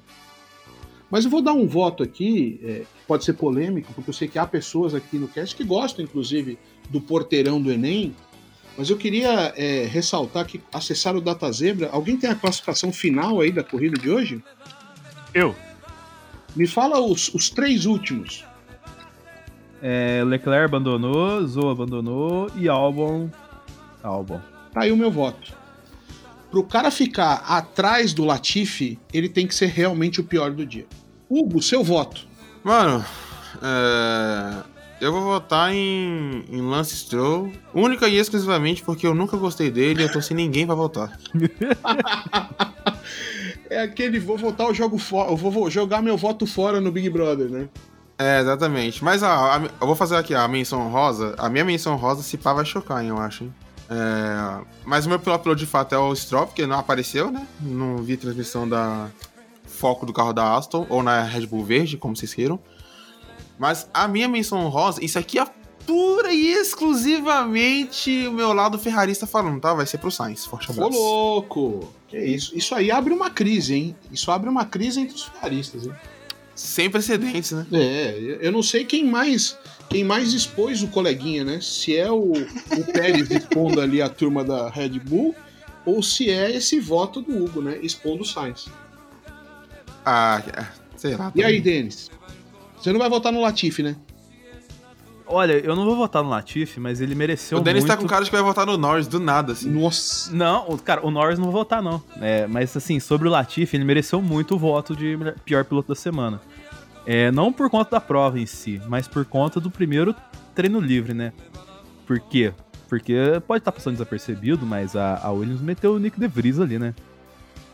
S3: Mas eu vou dar um voto aqui, é, pode ser polêmico, porque eu sei que há pessoas aqui no cast que gostam, inclusive, do porteirão do Enem. Mas eu queria é, ressaltar que acessar o Data Zebra. Alguém tem a classificação final aí da corrida de hoje?
S1: Eu.
S3: Me fala os, os três últimos.
S1: É, Leclerc abandonou, Zou abandonou e Albon. Albon.
S3: Tá aí o meu voto. Pro cara ficar atrás do Latifi, ele tem que ser realmente o pior do dia. Hugo, seu voto.
S2: Mano, é, eu vou votar em, em Lance Stroll, única e exclusivamente porque eu nunca gostei dele e eu tô sem ninguém pra votar.
S3: É aquele vou votar, eu jogo fora, vou jogar meu voto fora no Big Brother, né?
S2: É, exatamente. Mas a, a- eu vou fazer aqui a menção rosa. A minha menção rosa, se pá, vai chocar, hein, eu acho, hein? É, mas o meu piloto piloto de fato é o Stroll, porque não apareceu, né? Não vi transmissão da foco do carro da Aston, ou na Red Bull Verde, como vocês queiram. Mas a minha menção rosa, isso aqui é pura e exclusivamente o meu lado ferrarista falando, tá? Vai ser pro Sainz. Forte
S3: Ô,
S2: abraço.
S3: louco! Que isso? Isso aí abre uma crise, hein? Isso abre uma crise entre os ferraristas, hein?
S2: Sem precedentes, né?
S3: É, eu não sei quem mais quem mais expôs o coleguinha, né? Se é o, o Pérez expondo ali a turma da Red Bull ou se é esse voto do Hugo, né? Expondo o Sainz.
S2: Ah, é, sei lá.
S3: E aí, Denis? Você não vai votar no Latifi, né?
S1: Olha, eu não vou votar no Latifi, mas ele mereceu
S2: O Dennis
S1: muito.
S2: tá com cara de que vai votar no Norris do nada, assim.
S3: Nossa!
S1: Não, o- cara, o Norris não vou votar, não. É, mas assim, sobre o Latifi, ele mereceu muito o voto de pior piloto da semana. É, não por conta da prova em si, mas por conta do primeiro treino livre, né? Por quê? Porque pode estar passando desapercebido, mas a, a Williams meteu o Nick De Vries ali, né?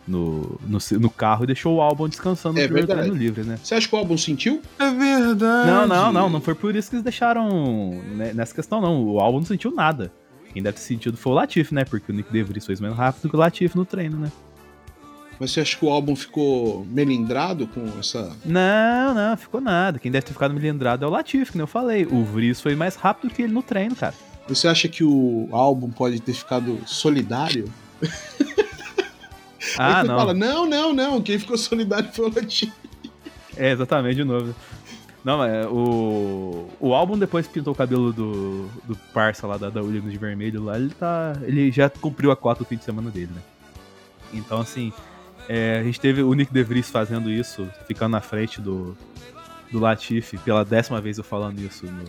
S1: No, no, no carro e deixou o Albon descansando no
S3: É
S1: primeiro
S3: verdade.
S1: treino livre, né?
S3: Você acha que o álbum sentiu?
S2: É verdade.
S1: Não, não, não, não foi por isso que eles deixaram né, nessa questão, não. O Albon não sentiu nada. Quem deve ter sentido foi o Latifi, né? Porque o Nick De Vries foi mais rápido que o Latifi no treino, né?
S3: Mas você acha que o álbum ficou melindrado com essa.
S1: Não, não, ficou nada. Quem deve ter ficado melindrado é o Latifi, que nem eu falei. O Vries foi mais rápido que ele no treino, cara.
S3: Você acha que o álbum pode ter ficado solidário?
S1: Ah,
S3: Aí você
S1: não.
S3: fala, não, não, não, quem ficou solidário foi o Latifi.
S1: É, exatamente, de novo. Não, mas o. O álbum depois que pintou o cabelo do, do parça lá da, da Williams de vermelho lá, ele tá. Ele já cumpriu a cota do fim de semana dele, né? Então, assim, é, a gente teve o Nick DeVries fazendo isso, ficando na frente do, do Latifi, pela décima vez eu falando isso no,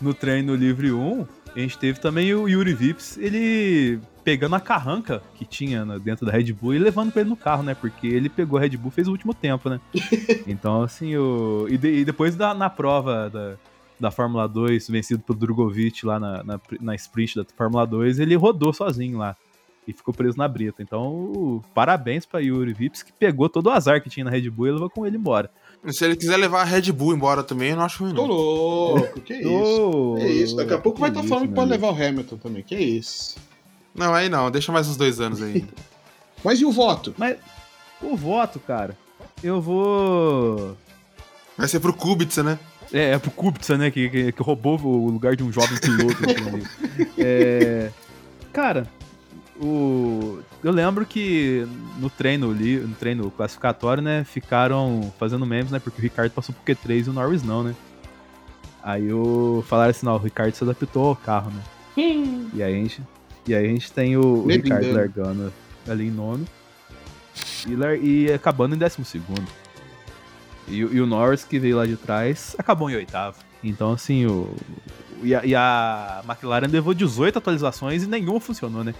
S1: no treino livre 1. A gente teve também o Yuri Vips, ele pegando a carranca que tinha dentro da Red Bull e levando pra ele no carro, né? Porque ele pegou a Red Bull fez o último tempo, né? Então, assim, o. E, de- e depois da, na prova da, da Fórmula 2, vencido pelo Drogovic lá na, na, na sprint da Fórmula 2, ele rodou sozinho lá. E ficou preso na brita. Então, parabéns pra Yuri Vips, que pegou todo o azar que tinha na Red Bull e levou com ele embora.
S2: Se ele quiser levar a Red Bull embora também, eu não acho ruim,
S3: Tô louco, que isso? Que isso? Daqui a pouco vai estar
S1: isso,
S3: falando que pode levar o Hamilton também. Que isso?
S2: Não, aí não, deixa mais uns dois anos aí.
S3: Mas e o voto?
S1: Mas o voto, cara, eu vou.
S2: Vai ser pro Kubica, né?
S1: É, é pro Kubica, né? Que, que, que roubou o lugar de um jovem piloto. entendeu? é, cara, o, eu lembro que no treino ali, no treino classificatório, né? Ficaram fazendo memes, né? Porque o Ricardo passou pro Q3 e o Norris não, né? Aí o, falaram assim, não, o Ricardo se adaptou ao carro, né? E aí a gente, e aí a gente tem o, o Ricardo
S3: engano.
S1: largando ali em nono e, lar- e acabando em décimo segundo. E, o- e o Norris, que veio lá de trás, acabou em oitavo. Então, assim, o. E a, e a McLaren levou 18 atualizações e nenhuma funcionou, né?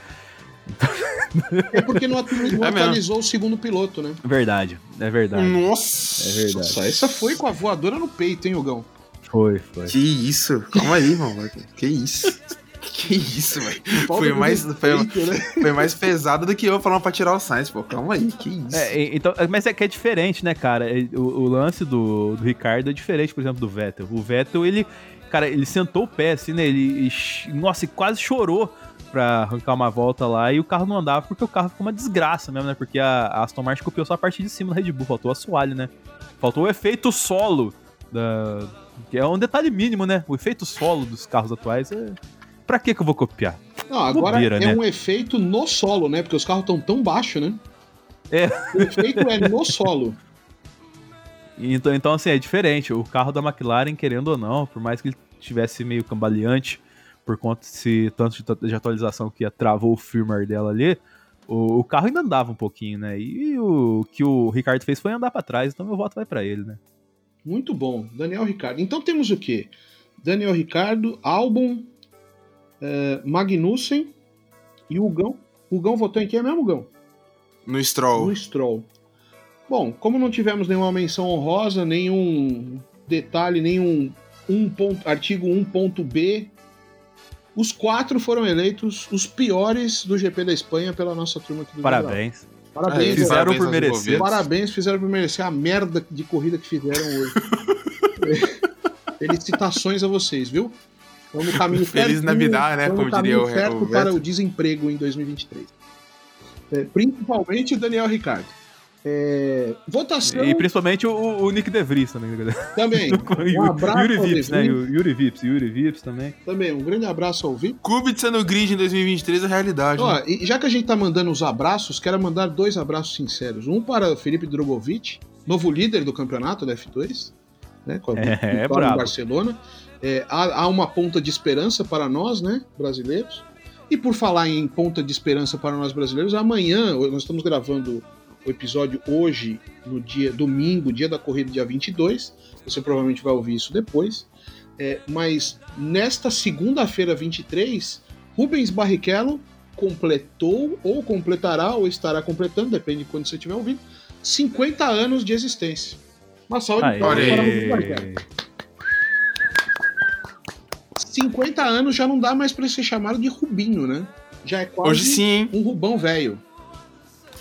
S3: É porque não,
S2: mesmo.
S3: atualizou o segundo piloto, né?
S1: Verdade, é verdade.
S2: Nossa!
S1: É verdade.
S3: Nossa, essa foi com a voadora no peito, hein, Hugão?
S1: Foi, foi.
S2: Que isso? Calma aí, mano. Que isso? Que isso, velho? Foi mais, foi,
S3: né?
S2: foi mais pesado do que eu falando pra tirar o Sainz, pô. Calma aí, que isso?
S1: É, então, mas é que é diferente, né, cara? É, O, o lance do, do Ricardo é diferente, por exemplo, do Vettel. O Vettel, ele, cara, ele sentou o pé, assim, né? Ele, nossa, quase chorou pra arrancar uma volta lá e o carro não andava porque o carro ficou uma desgraça mesmo, né? Porque a, a Aston Martin copiou só a parte de cima da Red Bull, faltou o assoalho, né? Faltou o efeito solo da. Que é um detalhe mínimo, né? O efeito solo dos carros atuais é. Pra que que eu vou copiar?
S3: Não, agora
S1: Bobeira,
S3: é
S1: né?
S3: um efeito no solo, né? Porque os carros estão tão baixos, né?
S1: É.
S3: O efeito é no solo.
S1: Então, então, assim, é diferente. O carro da McLaren, querendo ou não, por mais que ele tivesse meio cambaleante, por conta desse tanto de, de atualização que travou o firmware dela ali, o, o carro ainda andava um pouquinho, né? E o que o Ricardo fez foi andar pra trás, então meu voto vai pra ele, né?
S3: Muito bom. Daniel Ricardo. Então temos o quê? Daniel Ricardo, Albon, eh, Magnussen e o Hugão. O Hugão votou em quem mesmo, Hugão?
S2: No Stroll.
S3: No Stroll. Bom, como não tivemos nenhuma menção honrosa, nenhum detalhe, nenhum um ponto, artigo 1.b, os quatro foram eleitos os piores do GP da Espanha pela nossa turma aqui do Geral.
S1: Parabéns.
S3: Parabéns,
S2: Aí,
S1: Fizeram
S2: parabéns
S1: por merecer.
S3: Parabéns, fizeram por merecer a merda de corrida que fizeram hoje. Felicitações a vocês, viu? Estamos no caminho
S2: Feliz
S3: certinho,
S2: Navidad, né, como diria o-
S3: certo
S2: o
S3: para o desemprego em 2023. É, principalmente o Daniel Ricardo. É, votação
S1: E principalmente o, o Nick DeVries também. né?
S3: também. Um abraço
S1: Yuri
S3: ao
S1: Vips, né? Yuri Vips, Yuri Vips também.
S3: Também, um grande abraço ao Vitor.
S2: Kubica no grid em 2023 é realidade.
S3: Ó,
S2: né?
S3: e já que a gente tá mandando os abraços, quero mandar dois abraços sinceros. Um para Felipe Drogovic, novo líder do campeonato da F2, né? Com a
S1: É, é.
S3: Barcelona. É, há, há uma ponta de esperança para nós, né, brasileiros. E por falar em ponta de esperança para nós brasileiros, amanhã, nós estamos gravando o episódio hoje, no dia domingo, dia da corrida, dia 22. Você provavelmente vai ouvir isso depois. É, mas nesta segunda-feira, 23, Rubens Barrichello completou, ou completará, ou estará completando, depende de quando você estiver ouvindo, 50 anos de existência. Uma salva de palmas para Rubens. Barrichello. 50 anos já não dá mais para ser chamado de Rubinho, né? Já é quase
S2: Hoje sim, hein?
S3: um Rubão velho.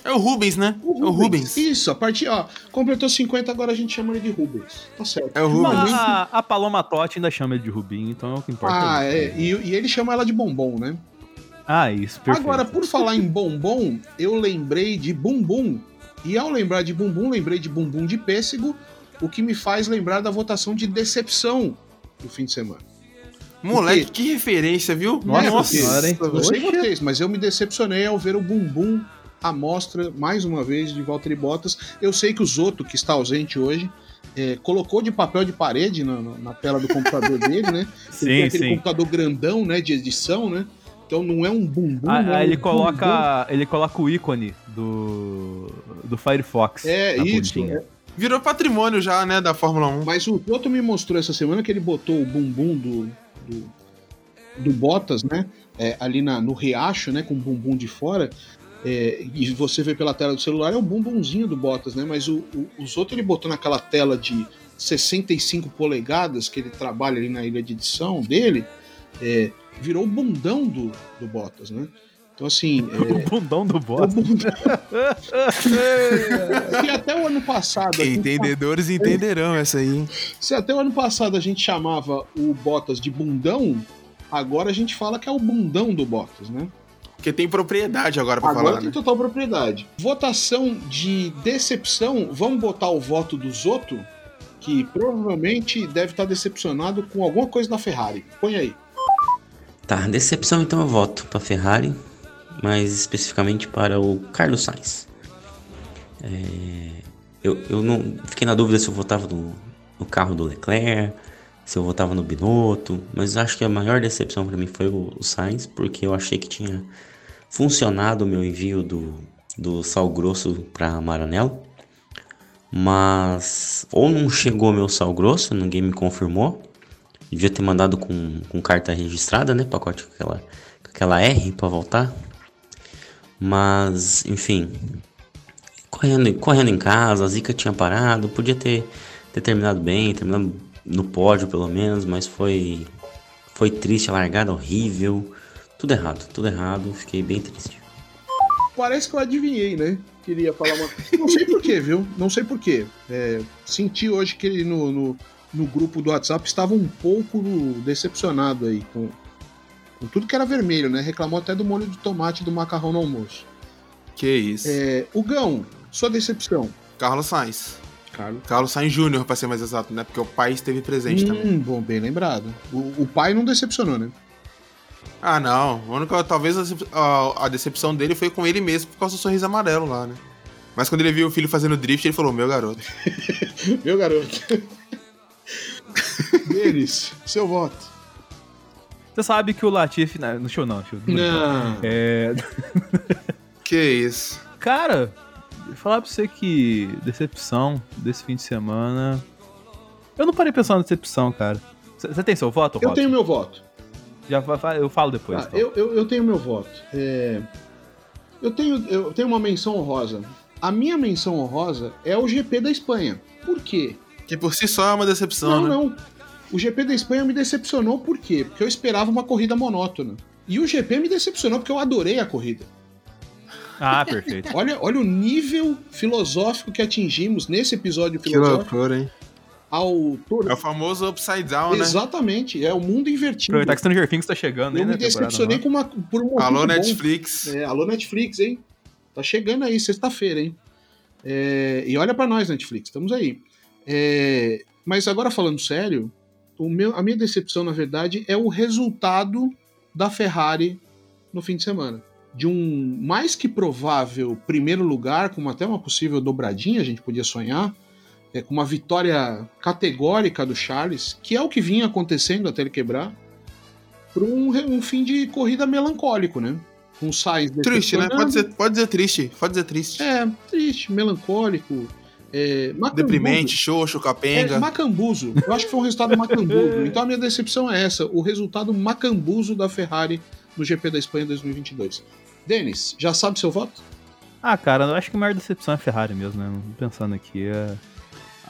S2: É o Rubens, né? É o Rubens.
S3: Isso, a partir, ó, completou 50, agora a gente chama ele de Rubens. Tá certo.
S2: É o Rubens.
S3: Finalmente-
S1: A, a Paloma Totti ainda chama ele de Rubinho, então é o que importa.
S3: Ah,
S1: isso.
S3: é. E, e ele chama ela de bombom, né?
S1: Ah, isso, perfeito.
S3: Agora, por falar em bombom, eu lembrei de bumbum. E ao lembrar de bumbum, lembrei de bumbum de pêssego, o que me faz lembrar da votação de decepção do fim de semana.
S2: Moleque, que referência, viu?
S3: Nossa
S1: senhora, hein?
S3: Não sei vocês, mas eu me decepcionei ao ver o bumbum à mostra, mais uma vez, de Valtteri Bottas. Eu sei que o Zoto, que está ausente hoje, é, colocou de papel de parede na, na- na tela do computador dele, né? Ele tem
S1: Sim,
S3: aquele
S1: sim.
S3: computador grandão, né, de edição, né? Então não é um bumbum.
S1: Ah,
S3: não é um
S1: ele
S3: bumbum.
S1: coloca, ele coloca o ícone do do Firefox.
S3: É, isso. é.
S2: Virou patrimônio já, né, da Fórmula 1.
S3: Mas o Toto me mostrou essa semana que ele botou o bumbum do, do, do Bottas, né? é, ali na, no riacho, né? Com o bumbum de fora. É, e você vê pela tela do celular, é o bumbumzinho do Bottas, né? Mas o, o, os outros ele botou naquela tela de 65 polegadas que ele trabalha ali na ilha de edição dele, é, virou o bundão do, do Bottas, né? Então, assim.
S1: O
S3: É,
S1: bundão do
S3: é o
S1: Bottas.
S3: bundão. Se até o ano passado. a gente
S2: Entendedores entenderão essa aí. hein?
S3: Se até o ano passado a gente chamava o Bottas de bundão, agora a gente fala que é o bundão do Bottas, né?
S2: Porque tem propriedade agora pra
S3: Agora
S2: falar,
S3: tem
S2: né?
S3: total propriedade. Votação de decepção, vamos botar o voto do Zoto, que provavelmente deve estar decepcionado com alguma coisa da Ferrari. Põe aí.
S6: Tá, decepção então eu voto para Ferrari, mais especificamente para o Carlos Sainz. É, eu, eu não fiquei na dúvida se eu votava no, no carro do Leclerc, se eu votava no Binotto, mas acho que a maior decepção para mim foi o, o Sainz, porque eu achei que tinha funcionado o meu envio do, do sal grosso para Maranello, mas ou não chegou meu sal grosso, ninguém me confirmou, Devia ter mandado com, com carta registrada, né? Pacote com aquela, com aquela R pra voltar. Mas, enfim. Correndo, correndo em casa, a Zica tinha parado. Podia ter, ter terminado bem, terminado no pódio pelo menos, mas foi. Foi triste, a largada horrível. Tudo errado, tudo errado. Fiquei bem triste.
S3: Parece que eu adivinhei, né? Queria falar uma. Não sei porquê, viu? Não sei porquê. É, senti hoje que ele no, no, no grupo do WhatsApp estava um pouco decepcionado aí com, com tudo que era vermelho, né? Reclamou até do molho de tomate do macarrão no almoço.
S2: Que isso.
S3: É, o Gão, sua decepção.
S2: Carlos Sainz.
S3: Carlos.
S2: Carlos Sainz Júnior, pra ser mais exato, né? Porque o pai esteve presente também.
S3: Hum, bom, bem lembrado. O, o pai não decepcionou, né?
S2: Ah, não. A única, talvez a, a- a decepção dele foi com ele mesmo por causa do sorriso amarelo lá, né? Mas quando ele viu o filho fazendo drift, ele falou: Meu garoto.
S3: Meu garoto. Deles, seu voto.
S1: Você sabe que o Latifi. Não, no show não, show.
S3: Não.
S1: É,
S2: Que isso.
S1: cara, vou falar pra você que decepção desse fim de semana. Eu não parei pensando na decepção, cara. Você tem seu voto,
S3: Eu
S1: Rob?
S3: tenho meu voto.
S1: Já eu falo depois.
S3: Ah,
S1: então.
S3: eu, eu, eu tenho meu voto. É, eu, tenho, eu tenho uma menção honrosa. A minha menção honrosa é o GP da Espanha. Por quê?
S2: Que por si só é uma decepção,
S3: não,
S2: né?
S3: não. O GP da Espanha me decepcionou por quê? Porque eu esperava uma corrida monótona. E o GP me decepcionou porque eu adorei a corrida.
S1: Ah, perfeito.
S3: Olha, olha o nível filosófico que atingimos nesse episódio
S2: Que
S3: filosófico
S2: loucura, hein?
S3: Ao tor-
S2: É o famoso upside down, né?
S3: Exatamente, é o mundo invertido.
S1: Aproveitar que Stranger Things tá chegando aí,
S3: Eu
S1: né?
S3: me decepcionei com uma, por um motivo
S2: Alô. Netflix.
S3: É, alô, Netflix, hein? Tá chegando aí, sexta-feira, hein? É, e olha pra nós, Netflix, estamos aí. É, mas agora falando sério, o meu, a minha decepção, na verdade, é o resultado da Ferrari no fim de semana. De um mais que provável primeiro lugar, com até uma possível dobradinha, a gente podia sonhar, é, com uma vitória categórica do Charles, que é o que vinha acontecendo até ele quebrar, para um, um fim de corrida melancólico, né? Com o Sainz
S2: Triste, né? Pode dizer, pode dizer triste. Pode dizer triste.
S3: É, triste, melancólico. É.
S2: Deprimente, xoxo,
S3: É,
S2: capenga.
S3: macambuzo. Eu acho que foi um resultado macambuzo. Então a minha decepção é essa: o resultado macambuzo da Ferrari no GP da Espanha 2022. Denis, já sabe seu voto?
S1: Ah, cara, eu acho que a maior decepção é a Ferrari mesmo, né? Pensando aqui, é...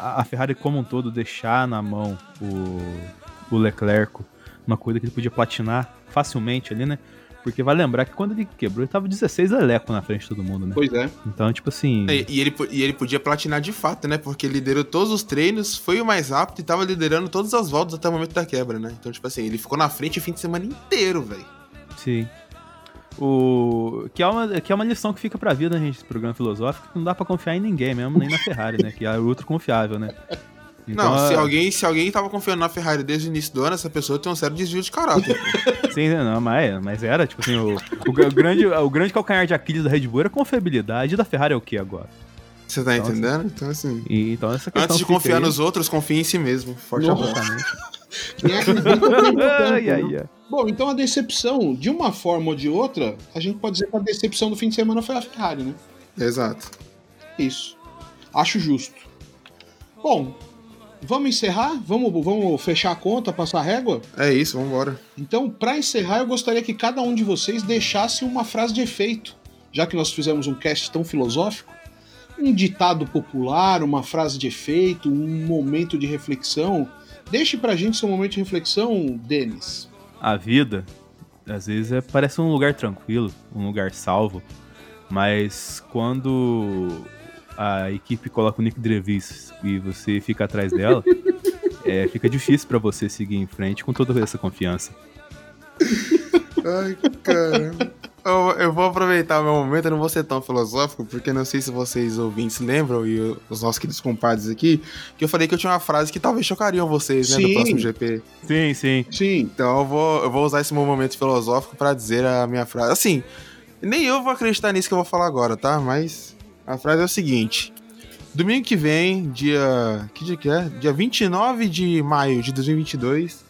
S1: a Ferrari como um todo deixar na mão o, o Leclerc, uma coisa que ele podia platinar facilmente ali, né? Porque vai lembrar que quando ele quebrou, ele tava 16 leleco na frente de todo mundo, né?
S3: Pois é.
S1: Então, tipo assim.
S2: E, e ele, e ele podia platinar de fato, né? Porque ele liderou todos os treinos, foi o mais rápido e tava liderando todas as voltas até o momento da quebra, né? Então, tipo assim, ele ficou na frente o fim de semana inteiro, velho.
S1: Sim. O... Que, é uma, que é uma lição que fica pra vida, gente, esse programa filosófico, que não dá pra confiar em ninguém mesmo, nem na Ferrari, né? Que é outro confiável, né? Então,
S2: não, se
S1: é-
S2: alguém, se alguém tava confiando na Ferrari desde o início do ano, essa pessoa tem um sério desvio de caráter.
S1: Sim, não, mas, mas era, tipo assim, o, o, gra- grande, o grande calcanhar de Aquiles da Red Bull era confiabilidade e da Ferrari é o que agora?
S2: Você tá
S1: Então,
S2: entendendo? Então, assim.
S1: E, então essa
S2: Antes de confiar
S1: aí.
S2: nos outros, confie em si mesmo. Forte abraço.
S3: É tanto,
S1: Ai,
S3: né?
S1: ai, ai.
S3: Bom, então a decepção, de uma forma ou de outra, a gente pode dizer que a decepção do fim de semana foi a Ferrari, né?
S2: Exato.
S3: Isso. Acho justo. Bom, vamos encerrar? Vamos, vamos fechar a conta, passar a régua?
S2: É isso, vambora.
S3: Então, para encerrar, eu gostaria que cada um de vocês deixasse uma frase de efeito, já que nós fizemos um cast tão filosófico. Um ditado popular, uma frase de efeito, um momento de reflexão. Deixe pra gente seu momento de reflexão, Denis.
S1: A vida às vezes é, parece um lugar tranquilo, um lugar salvo, mas quando a equipe coloca o Nick Drevis e você fica atrás dela, é, fica difícil pra você seguir em frente com toda essa confiança.
S2: Ai, cara. Eu, eu vou aproveitar o meu momento, eu não vou ser tão filosófico, porque não sei se vocês ouvintes lembram, e os nossos queridos compadres aqui, que eu falei que eu tinha uma frase que talvez chocariam vocês, né, do próximo GP.
S1: Sim, sim.
S3: Sim.
S2: Então eu vou, eu vou usar esse meu momento filosófico pra dizer a minha frase. Assim, nem eu vou acreditar nisso que eu vou falar agora, tá? Mas a frase é o seguinte. Domingo que vem, dia... Que dia que é? Dia 29 de maio de 2022,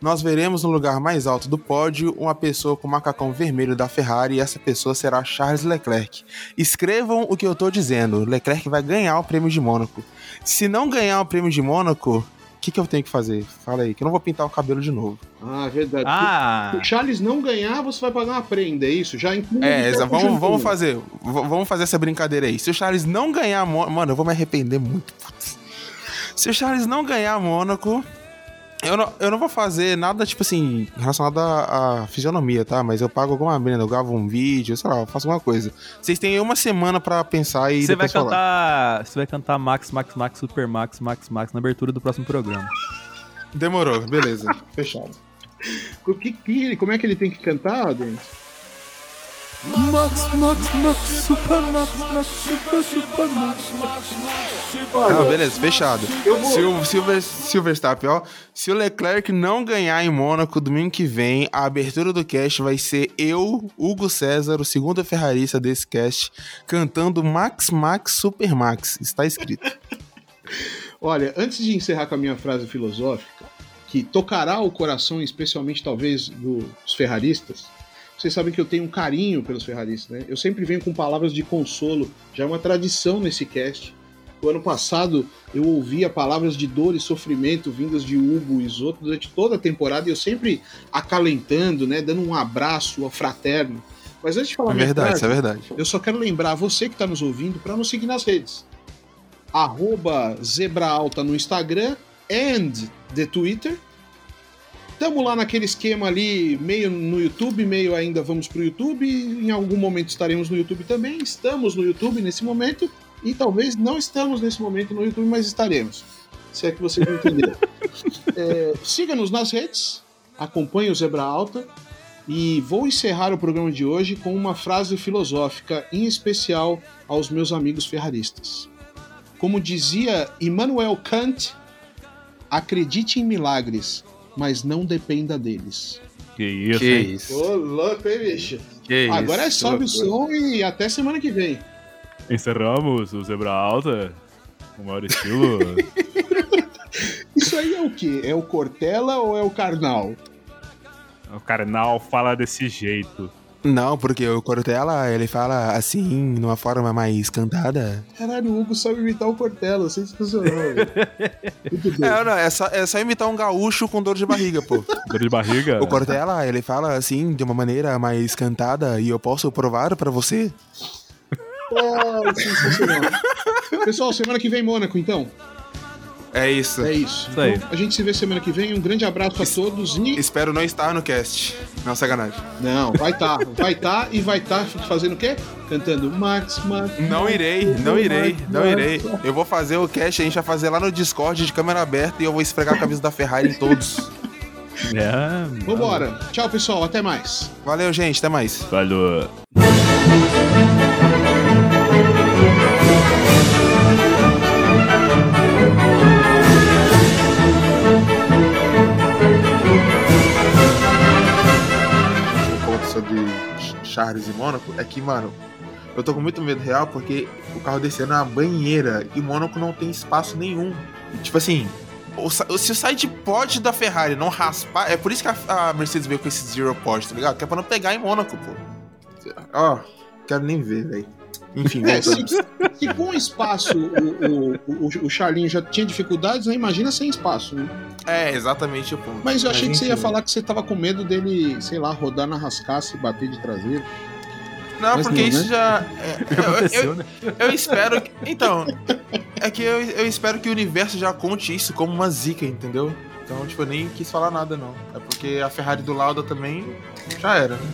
S2: nós veremos no lugar mais alto do pódio uma pessoa com o macacão vermelho da Ferrari e essa pessoa será Charles Leclerc. Escrevam o que eu tô dizendo. Leclerc vai ganhar o prêmio de Mônaco. Se não ganhar o prêmio de Mônaco, o que, que eu tenho que fazer? Fala aí, que eu não vou pintar o cabelo de novo.
S3: Ah, é verdade.
S1: Ah,
S3: Se o Charles não ganhar, você vai pagar uma prenda, é isso? Já inclui
S2: É,
S3: o
S2: exa- vamos, vamos fazer. Vamos fazer essa brincadeira aí. Se o Charles não ganhar. Mano, eu vou me arrepender muito. putz. Se o Charles não ganhar Mônaco. Eu não, eu não vou fazer nada, tipo assim, relacionado à, à fisionomia, tá? Mas eu pago alguma merda, eu gravo um vídeo, sei lá, eu faço alguma coisa. Vocês têm uma semana pra pensar e
S1: você vai
S2: falar.
S1: cantar. Você vai cantar Max, Max, Max, Super Max, Max, Max na abertura do próximo programa.
S2: Demorou, beleza. Fechado.
S3: O que, que- como é que ele tem que cantar, Denis?
S5: Max, Max, Max, Super Max, Max, Super, Super Max, Max,
S2: Ah, beleza, fechado.
S3: Eu vou-
S2: Se o, se o se o Verstappen, ó, se o Leclerc não ganhar em Mônaco domingo que vem, a abertura do cast vai ser eu, Hugo César, o segundo ferrarista desse cast, cantando Max Max Super Max. Está escrito.
S3: Olha, antes de encerrar com a minha frase filosófica, que tocará o coração, especialmente talvez dos ferraristas, vocês sabem que eu tenho um carinho pelos ferraristas, né? Eu sempre venho com palavras de consolo, já é uma tradição nesse cast. O ano passado eu ouvia palavras de dor e sofrimento vindas de Hugo e Isoto durante toda a temporada e eu sempre acalentando, né? Dando um abraço fraterno. Mas antes de falar
S2: É verdade, isso é verdade.
S3: eu só quero lembrar você que está nos ouvindo para nos seguir nas redes. Arroba Zebra Alta no Instagram and the Twitter. Tamo lá naquele esquema ali, meio no YouTube, meio ainda vamos pro YouTube. Em algum momento estaremos no YouTube também. Estamos no YouTube nesse momento. E talvez não estamos nesse momento no YouTube, mas estaremos. Se é que vocês não entenderam. É, Siga-nos nas redes, acompanhe o Zebra Alta. E vou encerrar o programa de hoje com uma frase filosófica, em especial aos meus amigos ferraristas. Como dizia Immanuel Kant, acredite em milagres, mas não dependa deles.
S1: Que isso,
S2: Que
S1: hein?
S2: isso.
S3: Ô, louco, hein, bicho?
S2: Que
S3: Agora é
S2: isso.
S3: sobe o som e até semana que vem.
S1: Encerramos o Zebra Alta. O maior estilo.
S3: Isso aí é o quê? É o Cortella ou é o Karnal?
S1: o carnal fala desse jeito.
S2: Não, porque o Cortella, ele fala assim, numa forma mais cantada.
S3: Caralho, o Hugo sabe imitar o Cortella, sensacional. bem.
S2: É, não, é só, é só imitar um gaúcho com dor de barriga, pô.
S1: Dor de barriga.
S2: O Cortella, ele fala assim, de uma maneira mais cantada, e eu posso provar pra você.
S3: Ah, sensacional. Pessoal, semana que vem, Mônaco, então.
S2: É isso.
S3: É isso.
S1: Isso aí.
S3: Então, a gente se vê semana que vem. Um grande abraço a todos e.
S2: Espero não estar no cast. Não, sacanagem.
S3: Não, vai estar. vai estar e vai estar fazendo o quê? Cantando Max, Max.
S2: Não irei, não irei, não irei. Eu vou fazer o cast, a gente vai fazer lá no Discord de câmera aberta e eu vou esfregar a camisa da Ferrari em todos.
S1: É,
S3: Vambora. Tchau, pessoal. Até mais.
S2: Valeu, gente, até mais.
S1: Falou.
S2: Sobre Charles e Mônaco é que, mano, eu tô com muito medo real porque o carro desse ano é uma banheira e Mônaco não tem espaço nenhum. E, tipo assim, se o side pod da Ferrari não raspar, é por isso que a, Mercedes veio com esse zero pod, tá ligado? Que é pra não pegar em Mônaco, pô. Ó, quero nem ver, velho. Enfim,
S3: É, se,
S2: voltando.
S3: se com espaço o, o, o, o Charlinho já tinha dificuldades, né? imagina sem espaço. Né?
S2: É, exatamente o ponto.
S3: Mas eu achei que você ia falar que você tava com medo dele, sei lá, rodar na rascaça e bater de traseiro.
S2: Não,
S3: Mas
S2: porque
S3: não,
S2: isso
S3: né?
S2: já. é, eu- eu-
S1: Aconteceu, né?
S2: Eu espero que. Então, é que eu, eu espero que o universo já conte isso como uma zica, entendeu? Então, tipo, eu nem quis falar nada, não. É porque a Ferrari do Lauda também já era, né?